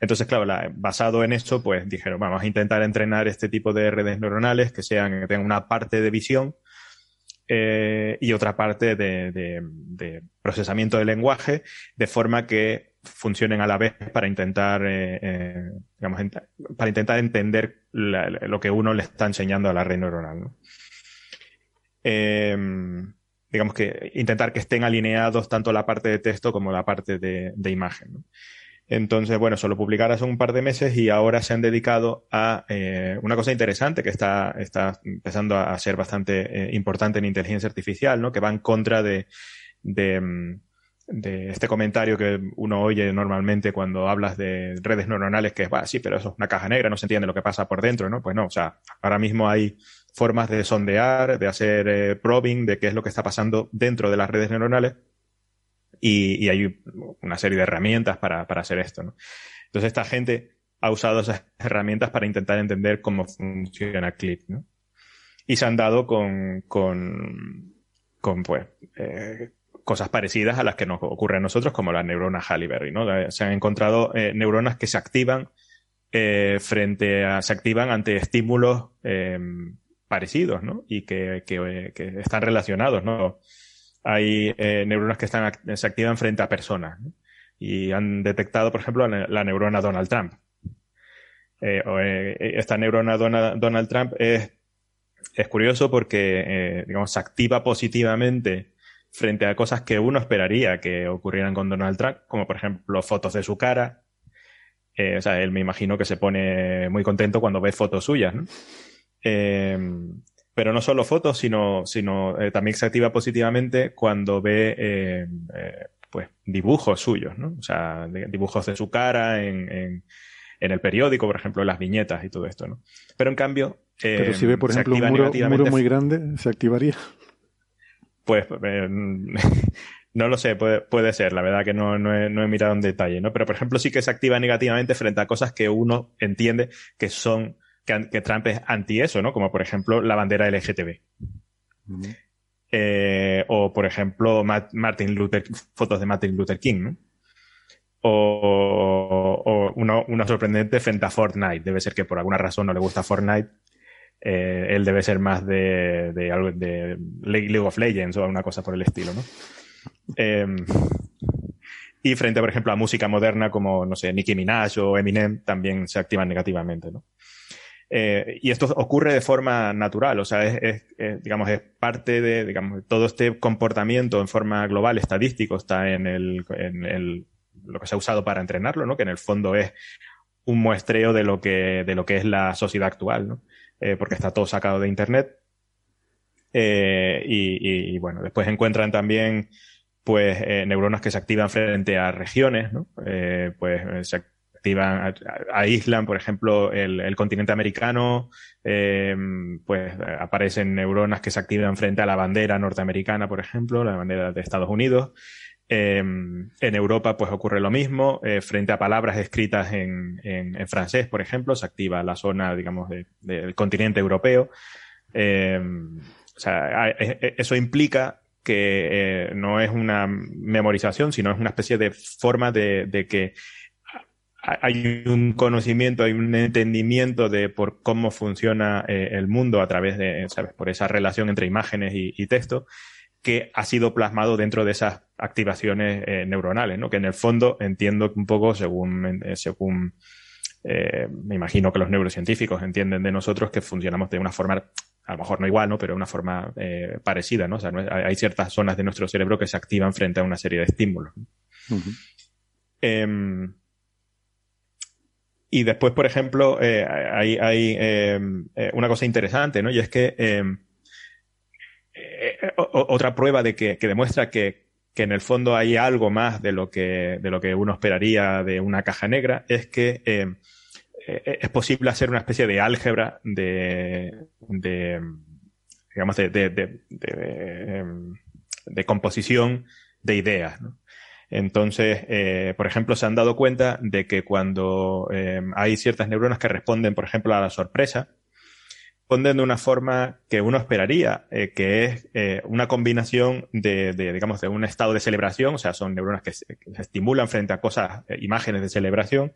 Entonces, claro, basado en esto, pues dijeron, vamos a intentar entrenar este tipo de redes neuronales que sean, que tengan una parte de visión eh, y otra parte de, procesamiento de lenguaje, de forma que funcionen a la vez para intentar, eh, digamos, para intentar entender lo que uno le está enseñando a la red neuronal, ¿no? Digamos que intentar que estén alineados tanto la parte de texto como la parte de, imagen. Entonces, bueno, solo publicar hace un par de meses y ahora se han dedicado a eh, una cosa interesante que está, está empezando a ser bastante eh, importante en inteligencia artificial, ¿no? Que va en contra de, mm, de, este comentario que uno oye normalmente cuando hablas de redes neuronales, que es, sí, pero eso es una caja negra, no se entiende lo que pasa por dentro, ¿no? Pues no, o sea, ahora mismo hay formas de sondear, de hacer eh, probing de qué es lo que está pasando dentro de las redes neuronales y, hay una serie de herramientas para, hacer esto. ¿no? Entonces esta gente ha usado esas herramientas para intentar entender cómo funciona Clip. ¿no? Y se han dado con, con, con pues, eh, cosas parecidas a las que nos ocurren a nosotros, como las neuronas Halliburton. ¿no? Se han encontrado eh, neuronas que se activan frente a, se activan ante estímulos parecidos, ¿no? Y que, están relacionados, ¿no? Hay eh, neuronas que están, se activan frente a personas, Y han detectado, por ejemplo, la, neurona Donald Trump. Eh, eh, esta neurona Donald Trump es, es curioso porque, digamos, se activa positivamente frente a cosas que uno esperaría que ocurrieran con Donald Trump, como por ejemplo fotos de su cara. o sea, él me imagino que se pone muy contento cuando ve fotos suyas, ¿no? Eh, pero no solo fotos, sino, sino eh, también se activa positivamente cuando ve eh, pues dibujos suyos, ¿no? O sea, dibujos de su cara en, en, en, el periódico, por ejemplo, las viñetas y todo esto, ¿no? Pero en cambio. pero si ve, por ejemplo, un muro, muy grande, ¿se activaría? Pues no lo sé, puede, puede, ser, la verdad que no, no, he, no he mirado en detalle, ¿no? Pero por ejemplo sí que se activa negativamente frente a cosas que uno entiende que son que, Trump es anti eso, ¿no? Como por ejemplo la bandera LGTB. Eh, o por ejemplo Martin Luther, fotos de Martin Luther King, ¿no? O, o uno, sorprendente frente a Fortnite. Debe ser que por alguna razón no le gusta Fortnite. Eh, él debe ser más de, de, algo de League of Legends o alguna cosa por el estilo, ¿no? Em, y frente, por ejemplo, a música moderna como, no sé, Nicki Minaj o Eminem, también se activan negativamente, ¿no? Eh, y esto ocurre de forma natural, o sea, es, digamos, es parte de, digamos, todo este comportamiento en forma global, estadístico, está en, el, en el, lo que se ha usado para entrenarlo, ¿no? Que en el fondo es un muestreo de lo que, de lo que es la sociedad actual, ¿no? Eh, porque está todo sacado de Internet. y, bueno, después encuentran también pues neuronas que se activan frente a regiones, ¿no? pues se activan, aíslan, por ejemplo, el, continente americano, pues aparecen neuronas que se activan frente a la bandera norteamericana, por ejemplo, la bandera de Estados Unidos. Em, en Europa, pues ocurre lo mismo. Eh, frente a palabras escritas en, francés, por ejemplo, se activa la zona, digamos, del continente europeo. O sea, eso implica que eh, no es una memorización, sino es una especie de forma de, que hay un conocimiento, hay un entendimiento de por cómo funciona eh, el mundo a través de, ¿sabes? Por esa relación entre imágenes y texto que ha sido plasmado dentro de esas activaciones eh, neuronales, ¿no? Que en el fondo entiendo un poco según, eh, según me imagino que los neurocientíficos entienden de nosotros que funcionamos de una forma, a lo mejor no igual, ¿no? Pero de una forma parecida, ¿no? O sea, hay ciertas zonas de nuestro cerebro que se activan frente a una serie de estímulos. Em, y después, por ejemplo, hay, hay em, una cosa interesante, ¿no? Y es que em, eh, otra prueba de que, demuestra que, en el fondo hay algo más de lo que, de lo que uno esperaría de una caja negra es que eh, eh, es posible hacer una especie de álgebra de, de digamos, de, de, em, composición de ideas. Entonces, por ejemplo, se han dado cuenta de que cuando em, hay ciertas neuronas que responden, por ejemplo, a la sorpresa, responden de una forma que uno esperaría, eh, que es eh, una combinación de, digamos, de un estado de celebración, o sea, son neuronas que se, estimulan frente a cosas, eh, imágenes de celebración,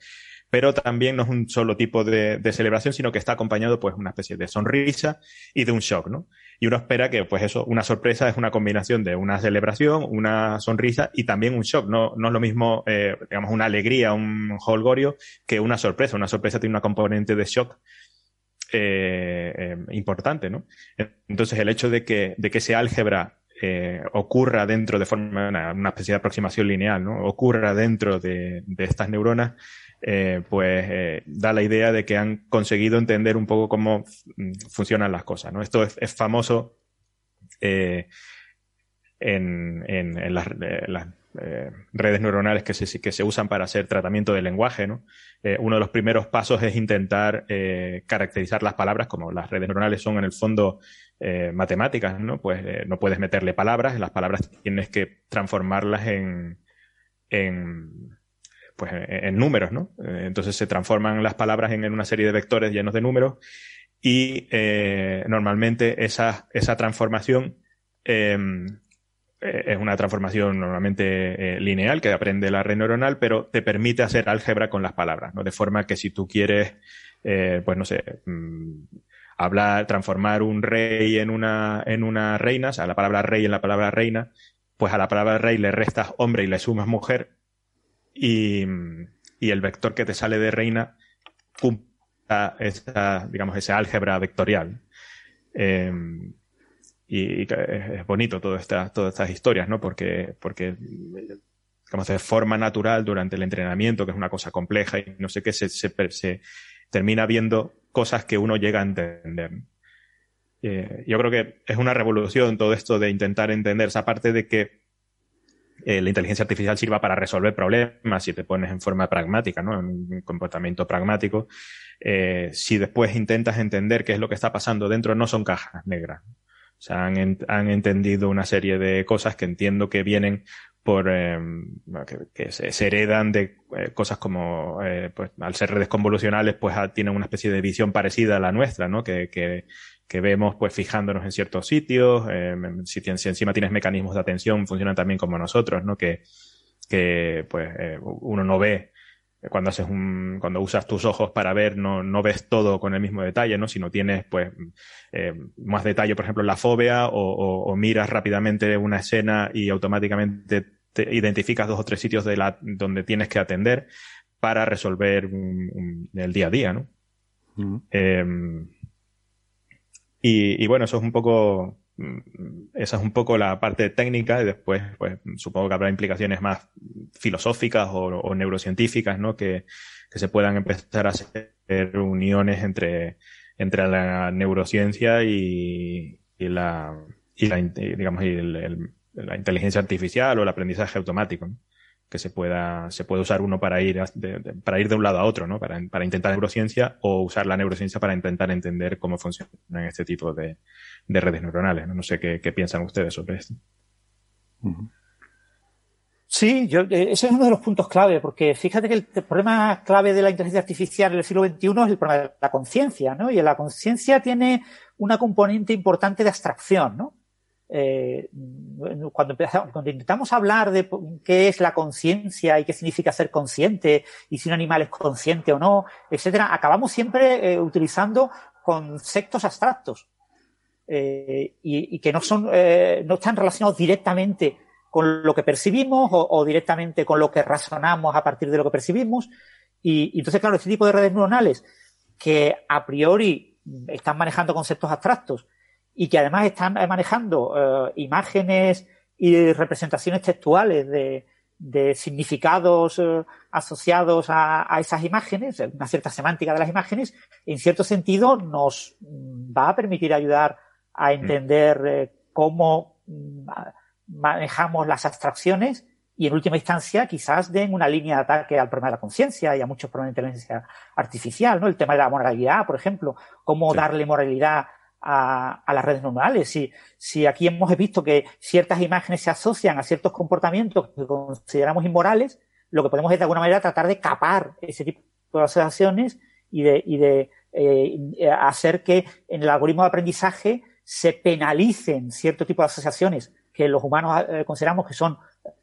pero también no es un solo tipo de, celebración, sino que está acompañado, pues, una especie de sonrisa y de un shock, ¿no? Y uno espera que, pues, eso, una sorpresa es una combinación de una celebración, una sonrisa y también un shock. No, no es lo mismo, digamos, una alegría, un holgorio, que una sorpresa. Una sorpresa tiene una componente de shock eh, eh, importante, ¿no? Entonces, el hecho de que, de que ese álgebra eh, ocurra dentro de forma, una, una, especie de aproximación lineal, ¿no? Ocurra dentro de, de estas neuronas, eh, pues eh, da la idea de que han conseguido entender un poco cómo funcionan las cosas, ¿no? Esto es, famoso en, en, en las, eh, redes neuronales que se, que se usan para hacer tratamiento del lenguaje. ¿no? Eh, uno de los primeros pasos es intentar eh, caracterizar las palabras, como las redes neuronales son en el fondo matemáticas, ¿no? pues no puedes meterle palabras, las palabras tienes que transformarlas en pues en, números, ¿no? entonces se transforman las palabras en, una serie de vectores llenos de números y normalmente esa, esa transformación eh, es una transformación normalmente eh, lineal que aprende la red neuronal, pero te permite hacer álgebra con las palabras, ¿no? De forma que si tú quieres, eh, pues no sé, mm, hablar, transformar un rey en una, en una reina, o sea, la palabra rey en la palabra reina, pues a la palabra rey le restas hombre y le sumas mujer, y, y el vector que te sale de reina cumple esa, digamos, ese álgebra vectorial. Eh, y, es bonito todas estas, todas estas historias, ¿no? Porque, porque como de forma natural durante el entrenamiento, que es una cosa compleja y no sé qué, se, se, se termina viendo cosas que uno llega a entender. Eh, yo creo que es una revolución todo esto de intentar entender esa parte de que eh, la inteligencia artificial sirva para resolver problemas si te pones en forma pragmática, ¿no? En un comportamiento pragmático. Eh, si después intentas entender qué es lo que está pasando dentro, no son cajas negras. O sea, han, entendido una serie de cosas que entiendo que vienen por em, que, se, heredan de eh, cosas como eh, pues al ser redes convolucionales pues tienen una especie de visión parecida a la nuestra no que, que vemos pues fijándonos en ciertos sitios em, si, tienes, si, encima tienes mecanismos de atención funcionan también como nosotros no que que pues eh, uno no ve cuando haces un, cuando usas tus ojos para ver, no, no ves todo con el mismo detalle, ¿no? Sino tienes, pues, eh, más detalle, por ejemplo, la fobia, o, o, miras rápidamente una escena y automáticamente te identificas dos o tres sitios de la, donde tienes que atender para resolver el día a día, ¿no? eh, y, y, bueno, eso es un poco, Mm, esa es un poco la parte técnica y después, pues, supongo que habrá implicaciones más filosóficas o, neurocientíficas, ¿no? Que, que, se puedan empezar a hacer uniones entre, entre la neurociencia y, la, y la, digamos, y la inteligencia artificial o el aprendizaje automático. Que se pueda, se puede usar uno para ir, de, para ir de un lado a otro, ¿no? Para, para, intentar neurociencia o usar la neurociencia para intentar entender cómo funcionan este tipo de, de redes neuronales. No, no sé qué, qué, piensan ustedes sobre esto. Sí, yo, eh, ese es uno de los puntos clave, porque fíjate que el, problema clave de la inteligencia artificial en el siglo XXI es el problema de la conciencia, ¿no? Y la conciencia tiene una componente importante de abstracción, ¿no? Eh, cuando, cuando intentamos hablar de qué es la conciencia y qué significa ser consciente y si un animal es consciente o no, etcétera, acabamos siempre eh, utilizando conceptos abstractos eh, y, que no son, no están relacionados directamente con lo que percibimos o, o, directamente con lo que razonamos a partir de lo que percibimos. Y, y entonces, claro, este tipo de redes neuronales que a priori están manejando conceptos abstractos y que además están manejando eh, imágenes y representaciones textuales de, de significados eh, asociados a, a, esas imágenes, una cierta semántica de las imágenes, en cierto sentido nos va a permitir ayudar a entender eh, cómo mm, manejamos las abstracciones y en última instancia quizás den una línea de ataque al problema de la conciencia y a muchos problemas de inteligencia artificial, ¿no? El tema de la moralidad, por ejemplo, cómo sí. darle moralidad a, las redes neuronales. Si, si aquí hemos visto que ciertas imágenes se asocian a ciertos comportamientos que consideramos inmorales, lo que podemos es de alguna manera tratar de capar ese tipo de asociaciones y de, y de eh, hacer que en el algoritmo de aprendizaje se penalicen cierto tipo de asociaciones que los humanos eh, consideramos que son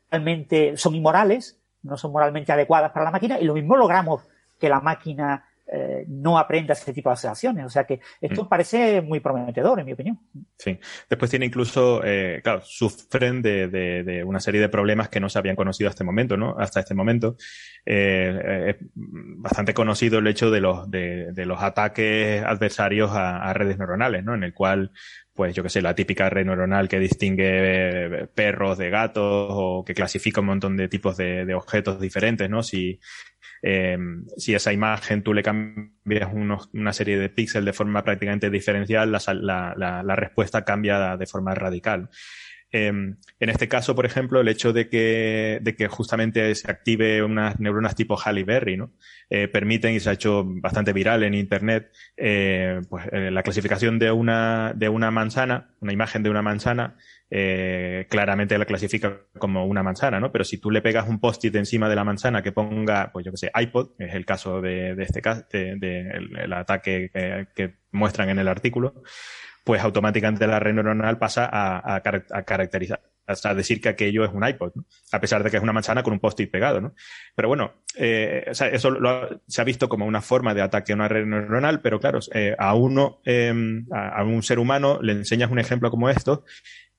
realmente son inmorales, no son moralmente adecuadas para la máquina, y lo mismo logramos que la máquina eh, no aprenda ese tipo de asociaciones. O sea que esto mm. parece muy prometedor, en mi opinión. Sí. Después tiene incluso, eh, claro, sufren de, de, de, una serie de problemas que no se habían conocido hasta este momento, ¿no? Hasta este momento. Eh, es bastante conocido el hecho de los, de, de los ataques adversarios a, a, redes neuronales, ¿no? En el cual pues yo que sé, la típica red neuronal que distingue perros de gatos o que clasifica un montón de tipos de, de objetos diferentes, ¿no? Si, eh, si esa imagen tú le cambias una serie de píxeles de forma prácticamente diferencial, la, respuesta cambia de forma radical. Eh, en este caso, por ejemplo, el hecho de que, de que justamente se active unas neuronas tipo Halle Berry, ¿no? Eh, permiten, y se ha hecho bastante viral en Internet, eh, pues, eh, la clasificación de una, de una manzana, una imagen de una manzana, eh, claramente la clasifica como una manzana, ¿no? Pero si tú le pegas un post-it encima de la manzana que ponga, pues yo que sé, iPod, es el caso de, este caso, de, el, ataque que, muestran en el artículo, pues automáticamente la red neuronal pasa a, a, a caracterizar, hasta decir que aquello es un iPod, ¿no? a pesar de que es una manzana con un post-it pegado. ¿no? Pero bueno, eh, eso se ha visto como una forma de ataque a una red neuronal, pero claro, eh, a uno, a, a, un ser humano le enseñas un ejemplo como esto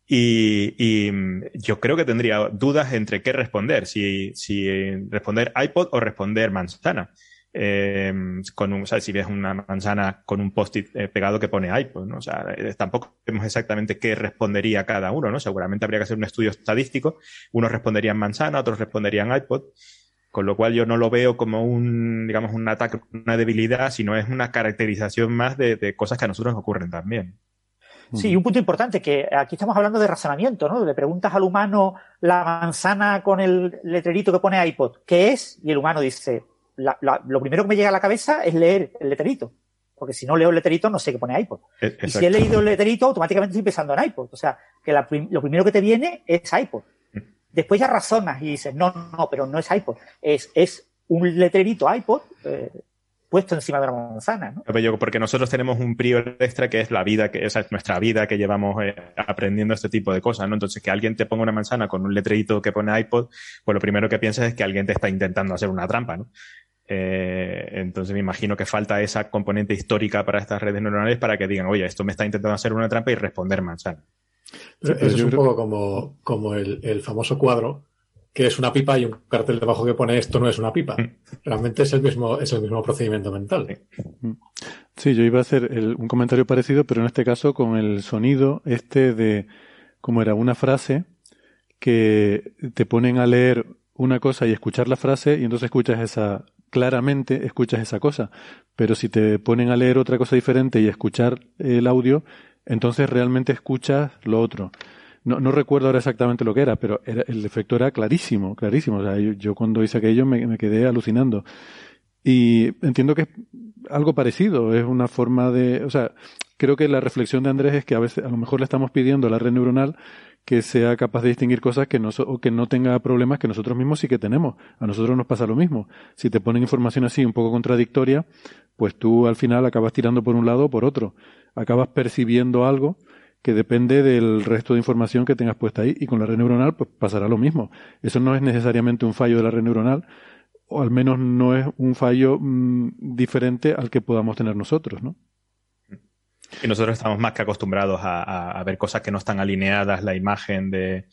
y, y, yo creo que tendría dudas entre qué responder, si, si responder iPod o responder manzana. Eh, con un, o sea, si ves una manzana con un post-it eh, pegado que pone iPod, ¿no? O sea, eh, tampoco vemos exactamente qué respondería cada uno, ¿no? Seguramente habría que hacer un estudio estadístico. Unos responderían manzana, otros responderían iPod. Con lo cual yo no lo veo como un, digamos, un ataque, una debilidad, sino es una caracterización más de, de cosas que a nosotros nos ocurren también. Sí, un punto importante, que aquí estamos hablando de razonamiento, ¿no? Le preguntas al humano la manzana con el letrerito que pone iPod, ¿qué es? Y el humano dice, la, la, lo primero que me llega a la cabeza es leer el letrerito. Porque si no leo el letrerito, no sé qué pone iPod. Exacto. Y si he leído el letrerito, automáticamente estoy pensando en iPod. O sea, que la, lo primero que te viene es iPod. Después ya razonas y dices, no, no, pero no es iPod. Es, es un letrerito iPod eh, puesto encima de la manzana, ¿no? Porque nosotros tenemos un prior extra que es la vida, que esa es nuestra vida que llevamos eh, aprendiendo este tipo de cosas, ¿no? Entonces, que alguien te ponga una manzana con un letrerito que pone iPod, pues lo primero que piensas es que alguien te está intentando hacer una trampa, ¿no? Eh, entonces me imagino que falta esa componente histórica para estas redes neuronales para que digan, oye, esto me está intentando hacer una trampa y responder manzana. Pero eso es un poco como, como el, el, famoso cuadro, que es una pipa y un cartel debajo que pone esto no es una pipa. Realmente es el mismo, es el mismo procedimiento mental. Sí, yo iba a hacer el, un comentario parecido, pero en este caso con el sonido este de, como era una frase, que te ponen a leer una cosa y escuchar la frase y entonces escuchas esa claramente escuchas esa cosa. Pero si te ponen a leer otra cosa diferente y escuchar el audio, entonces realmente escuchas lo otro. No, no recuerdo ahora exactamente lo que era, pero el efecto era clarísimo, clarísimo. O sea, yo, cuando hice aquello me, me, quedé alucinando. Y entiendo que es algo parecido, es una forma de, o sea, creo que la reflexión de Andrés es que a veces, a lo mejor le estamos pidiendo a la red neuronal que sea capaz de distinguir cosas que no, o que no tenga problemas que nosotros mismos sí que tenemos. A nosotros nos pasa lo mismo. Si te ponen información así un poco contradictoria, pues tú al final acabas tirando por un lado o por otro. Acabas percibiendo algo que depende del resto de información que tengas puesta ahí. Y con la red neuronal, pues pasará lo mismo. Eso no es necesariamente un fallo de la red neuronal, o al menos no es un fallo mm, diferente al que podamos tener nosotros, ¿no? Y nosotros estamos más que acostumbrados a, ver cosas que no están alineadas, la imagen de,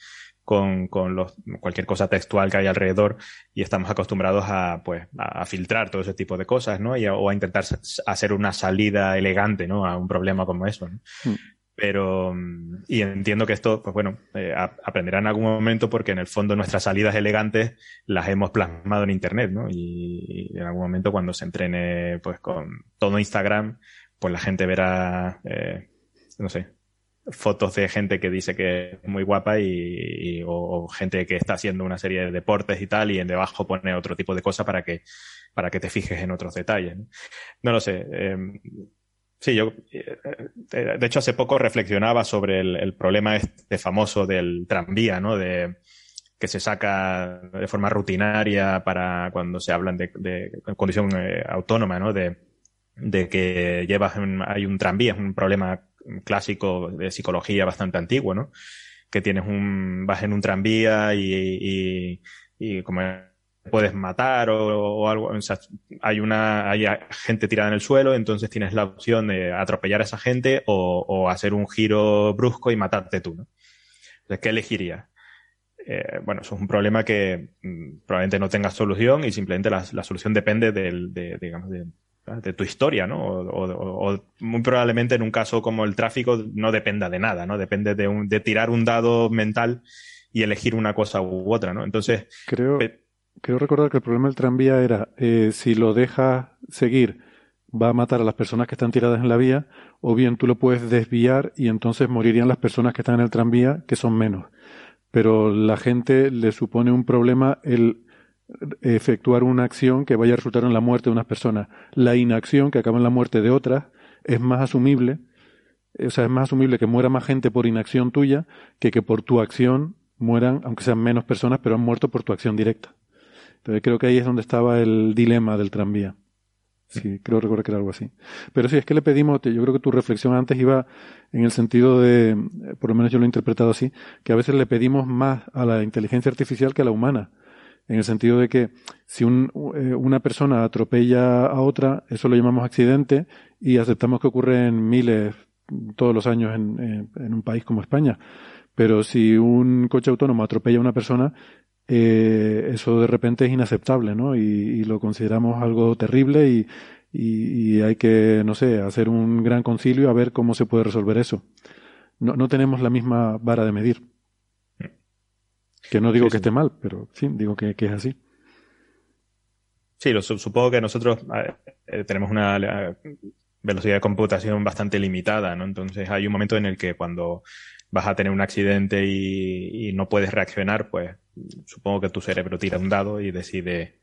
con, con los, cualquier cosa textual que hay alrededor y estamos acostumbrados a, pues, a, filtrar todo ese tipo de cosas, ¿no? Y o a intentar hacer una salida elegante, ¿no? A un problema como eso, ¿no? Mm. Pero, y entiendo que esto, pues bueno, eh, aprenderá en algún momento porque en el fondo nuestras salidas elegantes las hemos plasmado en Internet, ¿no? Y, en algún momento cuando se entrene, pues con todo Instagram, pues la gente verá, eh, no sé, fotos de gente que dice que es muy guapa y, o, gente que está haciendo una serie de deportes y tal y en debajo pone otro tipo de cosas para que para que te fijes en otros detalles. No, lo sé. Em, sí, yo eh, eh, de hecho hace poco reflexionaba sobre el, problema este famoso del tranvía, ¿no? De que se saca de forma rutinaria para cuando se hablan de, condición autónoma, ¿no? De que llevas hay un tranvía, es un problema clásico de psicología bastante antiguo, ¿no? Que tienes un, vas en un tranvía y, y, y como puedes matar o, algo, o sea, hay una, hay gente tirada en el suelo, entonces tienes la opción de atropellar a esa gente o, o hacer un giro brusco y matarte tú, ¿no? Entonces, ¿qué elegirías? Eh, bueno, eso es un problema que mm, probablemente no tenga solución y simplemente la, la solución depende del, de, digamos, de, de tu historia, ¿no? O, muy probablemente en un caso como el tráfico no dependa de nada, ¿no? Depende de, un, de tirar un dado mental y elegir una cosa u otra, ¿no? Entonces... Creo, creo recordar que el problema del tranvía era eh, si lo dejas seguir va a matar a las personas que están tiradas en la vía o bien tú lo puedes desviar y entonces morirían las personas que están en el tranvía que son menos. Pero la gente le supone un problema el efectuar una acción que vaya a resultar en la muerte de unas personas. La inacción que acaba en la muerte de otras es más asumible, o sea, es más asumible que muera más gente por inacción tuya que que por tu acción mueran, aunque sean menos personas, pero han muerto por tu acción directa. Entonces creo que ahí es donde estaba el dilema del tranvía. Sí, creo recordar que era algo así. Pero sí, es que le pedimos, yo creo que tu reflexión antes iba en el sentido de, por lo menos yo lo he interpretado así, que a veces le pedimos más a la inteligencia artificial que a la humana en el sentido de que si un, eh, una persona atropella a otra, eso lo llamamos accidente y aceptamos que ocurre en miles todos los años en, en un país como España. Pero si un coche autónomo atropella a una persona, eh, eso de repente es inaceptable, ¿no? Y, lo consideramos algo terrible y, y, hay que, no sé, hacer un gran concilio a ver cómo se puede resolver eso. No, no tenemos la misma vara de medir. Que no digo que esté mal, pero sí, digo que, es así. Sí, lo, supongo que nosotros eh, tenemos una velocidad de computación bastante limitada, ¿no? Entonces hay un momento en el que cuando vas a tener un accidente y, no puedes reaccionar, pues supongo que tu cerebro tira un dado y decide,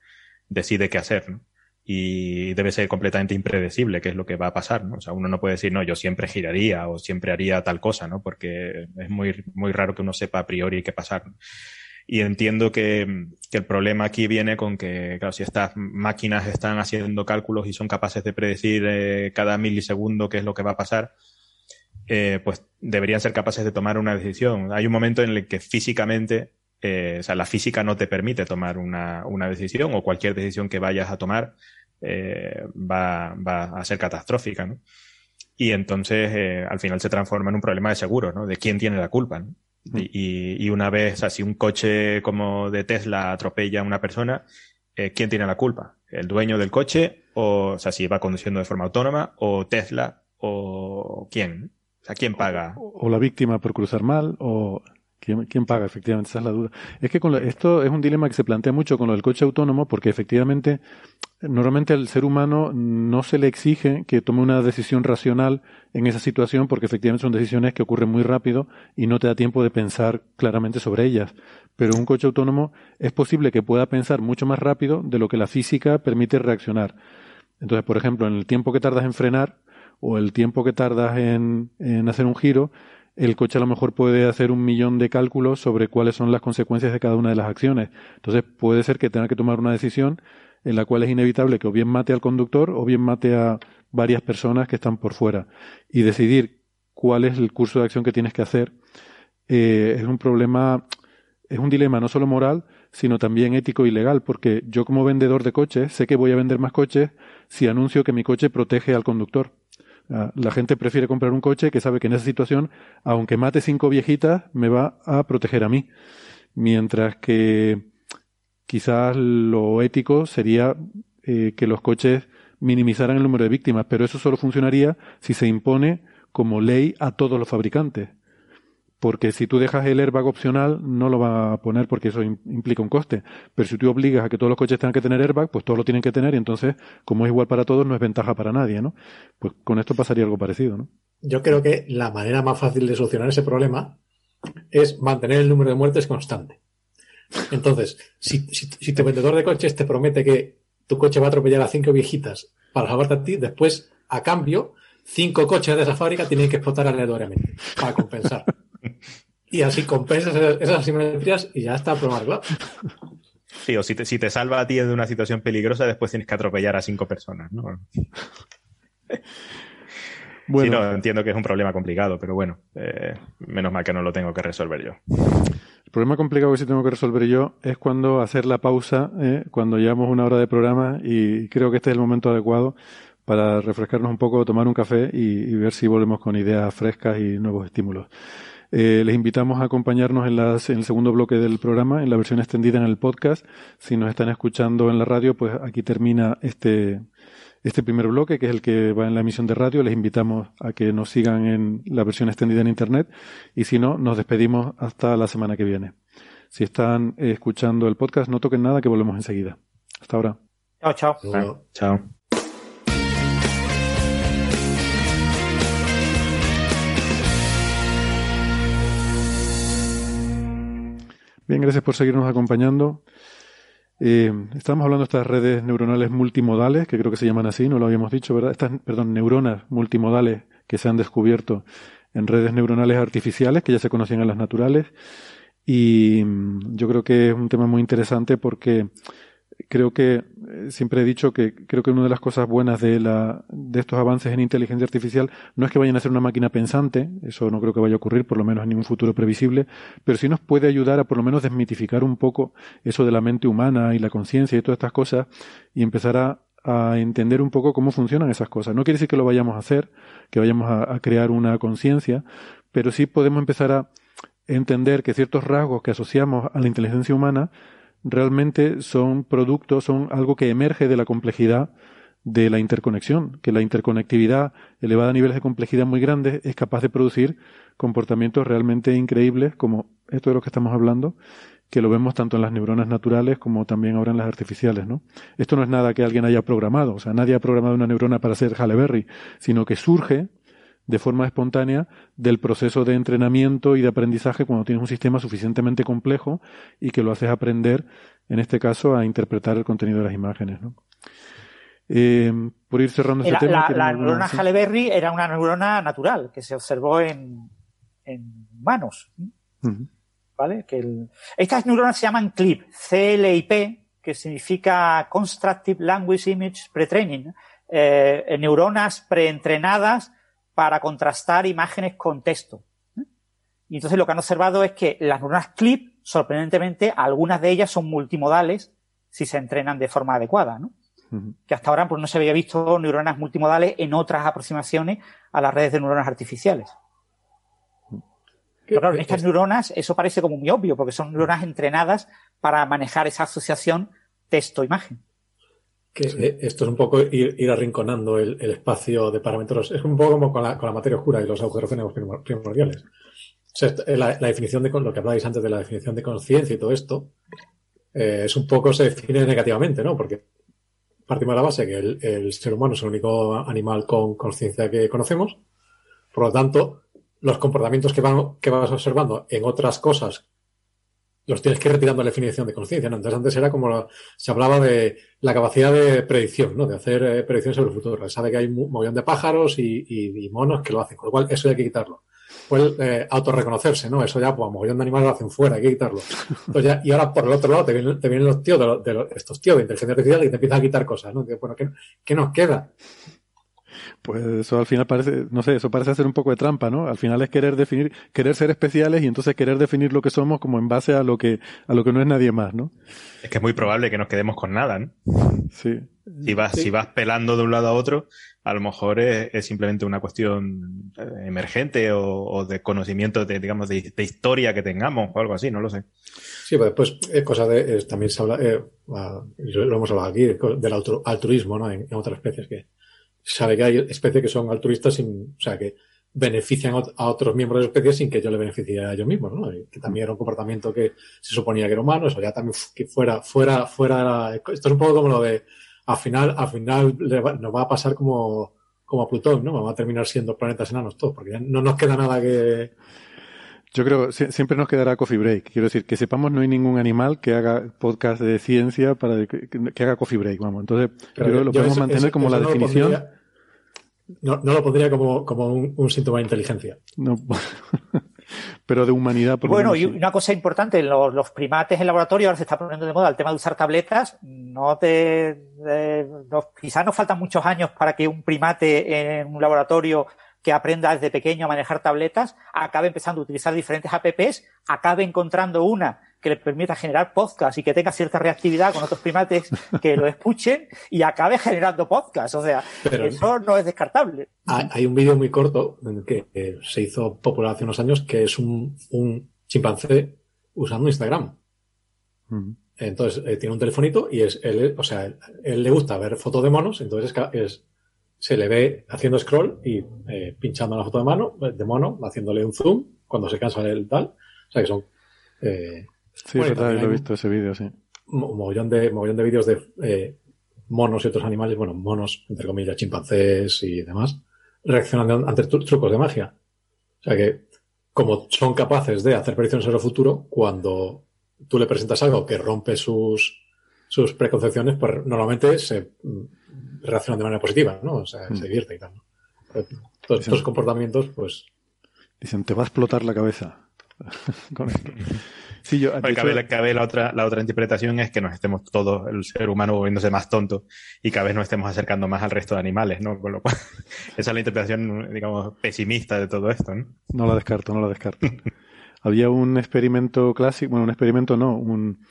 decide qué hacer, ¿no? Y debe ser completamente impredecible qué es lo que va a pasar, ¿no? O sea, uno no puede decir, no, yo siempre giraría o siempre haría tal cosa, ¿no? Porque es muy, muy raro que uno sepa a priori qué pasar. Y entiendo que, que, el problema aquí viene con que, claro, si estas máquinas están haciendo cálculos y son capaces de predecir eh, cada milisegundo qué es lo que va a pasar, eh, pues deberían ser capaces de tomar una decisión. Hay un momento en el que físicamente, eh, o sea, la física no te permite tomar una, una decisión o cualquier decisión que vayas a tomar eh, va, va, a ser catastrófica, ¿no? Y entonces, eh, al final se transforma en un problema de seguro, ¿no? De quién tiene la culpa, ¿no? Mm. Y, y, una vez, así un coche como de Tesla atropella a una persona, eh, ¿quién tiene la culpa? ¿El dueño del coche? O, o sea, si va conduciendo de forma autónoma, o Tesla, o quién? O sea, ¿quién paga? O, la víctima por cruzar mal, o... ¿Quién, paga? Efectivamente, esa es la duda. Es que con esto es un dilema que se plantea mucho con lo del coche autónomo, porque efectivamente, normalmente al ser humano no se le exige que tome una decisión racional en esa situación, porque efectivamente son decisiones que ocurren muy rápido y no te da tiempo de pensar claramente sobre ellas. Pero un coche autónomo es posible que pueda pensar mucho más rápido de lo que la física permite reaccionar. Entonces, por ejemplo, en el tiempo que tardas en frenar o el tiempo que tardas en, en hacer un giro, el coche a lo mejor puede hacer un millón de cálculos sobre cuáles son las consecuencias de cada una de las acciones. Entonces puede ser que tenga que tomar una decisión en la cual es inevitable que o bien mate al conductor o bien mate a varias personas que están por fuera. Y decidir cuál es el curso de acción que tienes que hacer eh, es un problema, es un dilema no solo moral, sino también ético y legal, porque yo como vendedor de coches sé que voy a vender más coches si anuncio que mi coche protege al conductor. Ah, la gente prefiere comprar un coche que sabe que en esa situación, aunque mate cinco viejitas, me va a proteger a mí. Mientras que quizás lo ético sería eh, que los coches minimizaran el número de víctimas, pero eso solo funcionaría si se impone como ley a todos los fabricantes porque si tú dejas el airbag opcional no lo va a poner porque eso implica un coste. Pero si tú obligas a que todos los coches tengan que tener airbag, pues todos lo tienen que tener y entonces, como es igual para todos, no es ventaja para nadie, ¿no? Pues con esto pasaría algo parecido, ¿no? Yo creo que la manera más fácil de solucionar ese problema es mantener el número de muertes constante. Entonces, si, si, tu vendedor de coches te promete que tu coche va a atropellar a cinco viejitas para salvarte a ti, después, a cambio, cinco coches de esa fábrica tienen que explotar aleatoriamente para compensar. Y así compensas esas asimetrías y ya está probado. Sí, o si te, si te salva a ti de una situación peligrosa, después tienes que atropellar a cinco personas, ¿no? Bueno, sí, no, entiendo que es un problema complicado, pero bueno, eh, menos mal que no lo tengo que resolver yo. El problema complicado que sí tengo que resolver yo es cuando hacer la pausa, eh, cuando llevamos una hora de programa y creo que este es el momento adecuado para refrescarnos un poco, tomar un café y ver si volvemos con ideas frescas y nuevos estímulos. Eh, les invitamos a acompañarnos en, las, en el segundo bloque del programa, en la versión extendida en el podcast. Si nos están escuchando en la radio, pues aquí termina este, este primer bloque, que es el que va en la emisión de radio. Les invitamos a que nos sigan en la versión extendida en Internet. Y si no, nos despedimos hasta la semana que viene. Si están escuchando el podcast, no toquen nada, que volvemos enseguida. Hasta ahora. Chao, chao. Chao. Bien, gracias por seguirnos acompañando. Eh, estamos hablando de estas redes neuronales multimodales, que creo que se llaman así, no lo habíamos dicho, ¿verdad? Estas, perdón, neuronas multimodales que se han descubierto en redes neuronales artificiales, que ya se conocían en las naturales. Y mm, yo creo que es un tema muy interesante porque creo que eh, siempre he dicho que creo que una de las cosas buenas de, la, de estos avances en inteligencia artificial no es que vayan a ser una máquina pensante, eso no creo que vaya a ocurrir, por lo menos en ningún futuro previsible, pero sí nos puede ayudar a por lo menos desmitificar un poco eso de la mente humana y la conciencia y todas estas cosas y empezar a, a, entender un poco cómo funcionan esas cosas. No quiere decir que lo vayamos a hacer, que vayamos a, a crear una conciencia, pero sí podemos empezar a entender que ciertos rasgos que asociamos a la inteligencia humana realmente son productos, son algo que emerge de la complejidad de la interconexión, que la interconectividad elevada a niveles de complejidad muy grandes es capaz de producir comportamientos realmente increíbles como esto de lo que estamos hablando, que lo vemos tanto en las neuronas naturales como también ahora en las artificiales, ¿no? Esto no es nada que alguien haya programado, o sea, nadie ha programado una neurona para ser Halle Berry, sino que surge de forma espontánea del proceso de entrenamiento y de aprendizaje cuando tienes un sistema suficientemente complejo y que lo haces aprender, en este caso, a interpretar el contenido de las imágenes. ¿no? Eh, por ir cerrando este tema. La, neurona Halle Berry era una neurona natural que se observó en, en humanos. ¿Vale? Que Estas neuronas se llaman CLIP, CLIP, que significa Constructive Language Image Pretraining. Eh, neuronas preentrenadas para contrastar imágenes con texto. Y entonces lo que han observado es que las neuronas CLIP, sorprendentemente, algunas de ellas son multimodales si se entrenan de forma adecuada, ¿no? Que hasta ahora pues, no se había visto neuronas multimodales en otras aproximaciones a las redes de neuronas artificiales. Pero claro, en estas neuronas eso parece como muy obvio, porque son neuronas entrenadas para manejar esa asociación texto-imagen. Que esto es un poco ir, arrinconando el, espacio de parámetros. Es un poco como con la, materia oscura y los agujeros primordiales. la, definición de lo que hablabais antes de la definición de conciencia y todo esto, eh, es un poco se define negativamente, ¿no? Porque partimos de la base que el, ser humano es el único animal con conciencia que conocemos. Por lo tanto, los comportamientos que, van, que vas observando en otras cosas los tienes que ir retirando la definición de conciencia, ¿no? Entonces antes era como se hablaba de la capacidad de predicción, ¿no? De hacer eh, predicciones sobre el futuro. Sabe que hay un montón de pájaros y, monos que lo hacen, con lo cual eso hay que quitarlo. Pues eh, autorreconocerse, ¿no? Eso ya, pues mogollón de animales lo hacen fuera, hay que quitarlo. Entonces ya, y ahora por el otro lado te vienen, te vienen los tíos de, estos tíos de inteligencia artificial y te empiezan a quitar cosas, ¿no? Que, bueno, ¿qué, nos queda? Pues eso al final parece, no sé, eso parece ser un poco de trampa, ¿no? Al final es querer definir, querer ser especiales y entonces querer definir lo que somos como en base a lo que, a lo que no es nadie más, ¿no? Es que es muy probable que nos quedemos con nada, ¿no? Sí. Si vas, si vas pelando de un lado a otro, a lo mejor es, simplemente una cuestión eh, emergente o, de conocimiento de, digamos, de, historia que tengamos o algo así, no lo sé. Sí, pero después es cosa de, también se habla, eh, lo hemos hablado aquí, del altruismo, ¿no? En, otras especies que sabe que hay especies que son altruistas sin, o sea, que benefician a otros miembros de la especie sin que yo le beneficie a ellos mismos, ¿no? Que también era un comportamiento que se suponía que era humano, eso ya también que fuera, fuera, fuera, esto es un poco como lo de, al final, al final nos va a pasar como, como a Plutón, ¿no? Vamos a terminar siendo planetas enanos todos, porque no nos queda nada que... Yo creo, siempre nos quedará Coffee Break. Quiero decir, que sepamos, no hay ningún animal que haga podcast de ciencia para que, haga Coffee Break, vamos. Entonces, creo que lo podemos mantener como la definición. no, lo pondría como, como un, síntoma de inteligencia. No. pero de humanidad. Por bueno, y una cosa importante, los, los, primates en laboratorio ahora se está poniendo de moda el tema de usar tabletas. No te, quizás nos faltan muchos años para que un primate en un laboratorio que aprenda desde pequeño a manejar tabletas, acabe empezando a utilizar diferentes apps, acabe encontrando una que le permita generar podcast y que tenga cierta reactividad con otros primates que lo escuchen y acabe generando podcast. O sea, eso no es descartable. Hay un vídeo muy corto que se hizo popular hace unos años que es un, chimpancé usando Instagram. Entonces eh, tiene un telefonito y es él, o sea, él, le gusta ver fotos de monos, entonces es, se le ve haciendo scroll y eh, pinchando la foto de mano, de mono, haciéndole un zoom cuando se cansa el tal. O sea que son eh, Sí, lo he visto ese vídeo, sí. Un mogollón de, mogollón de vídeos de eh, monos y otros animales, bueno, monos, entre comillas, chimpancés y demás, reaccionando ante trucos de magia. O sea que, como son capaces de hacer predicciones sobre el futuro, cuando tú le presentas algo que rompe sus, sus preconcepciones, pues normalmente se mm, reaccionan de manera positiva, ¿no? O sea, se mm. divierte y tal. Todos estos comportamientos, pues. Dicen, te va a explotar la cabeza con esto. Sí, yo, cabe, la, otra, la otra interpretación es que nos estemos todos, el ser humano volviéndose más tonto y cada vez nos estemos acercando más al resto de animales, ¿no? Con lo cual, esa es la interpretación, digamos, pesimista de todo esto, ¿no? No la descarto, no la descarto. Había un experimento clásico, bueno, un experimento no, un,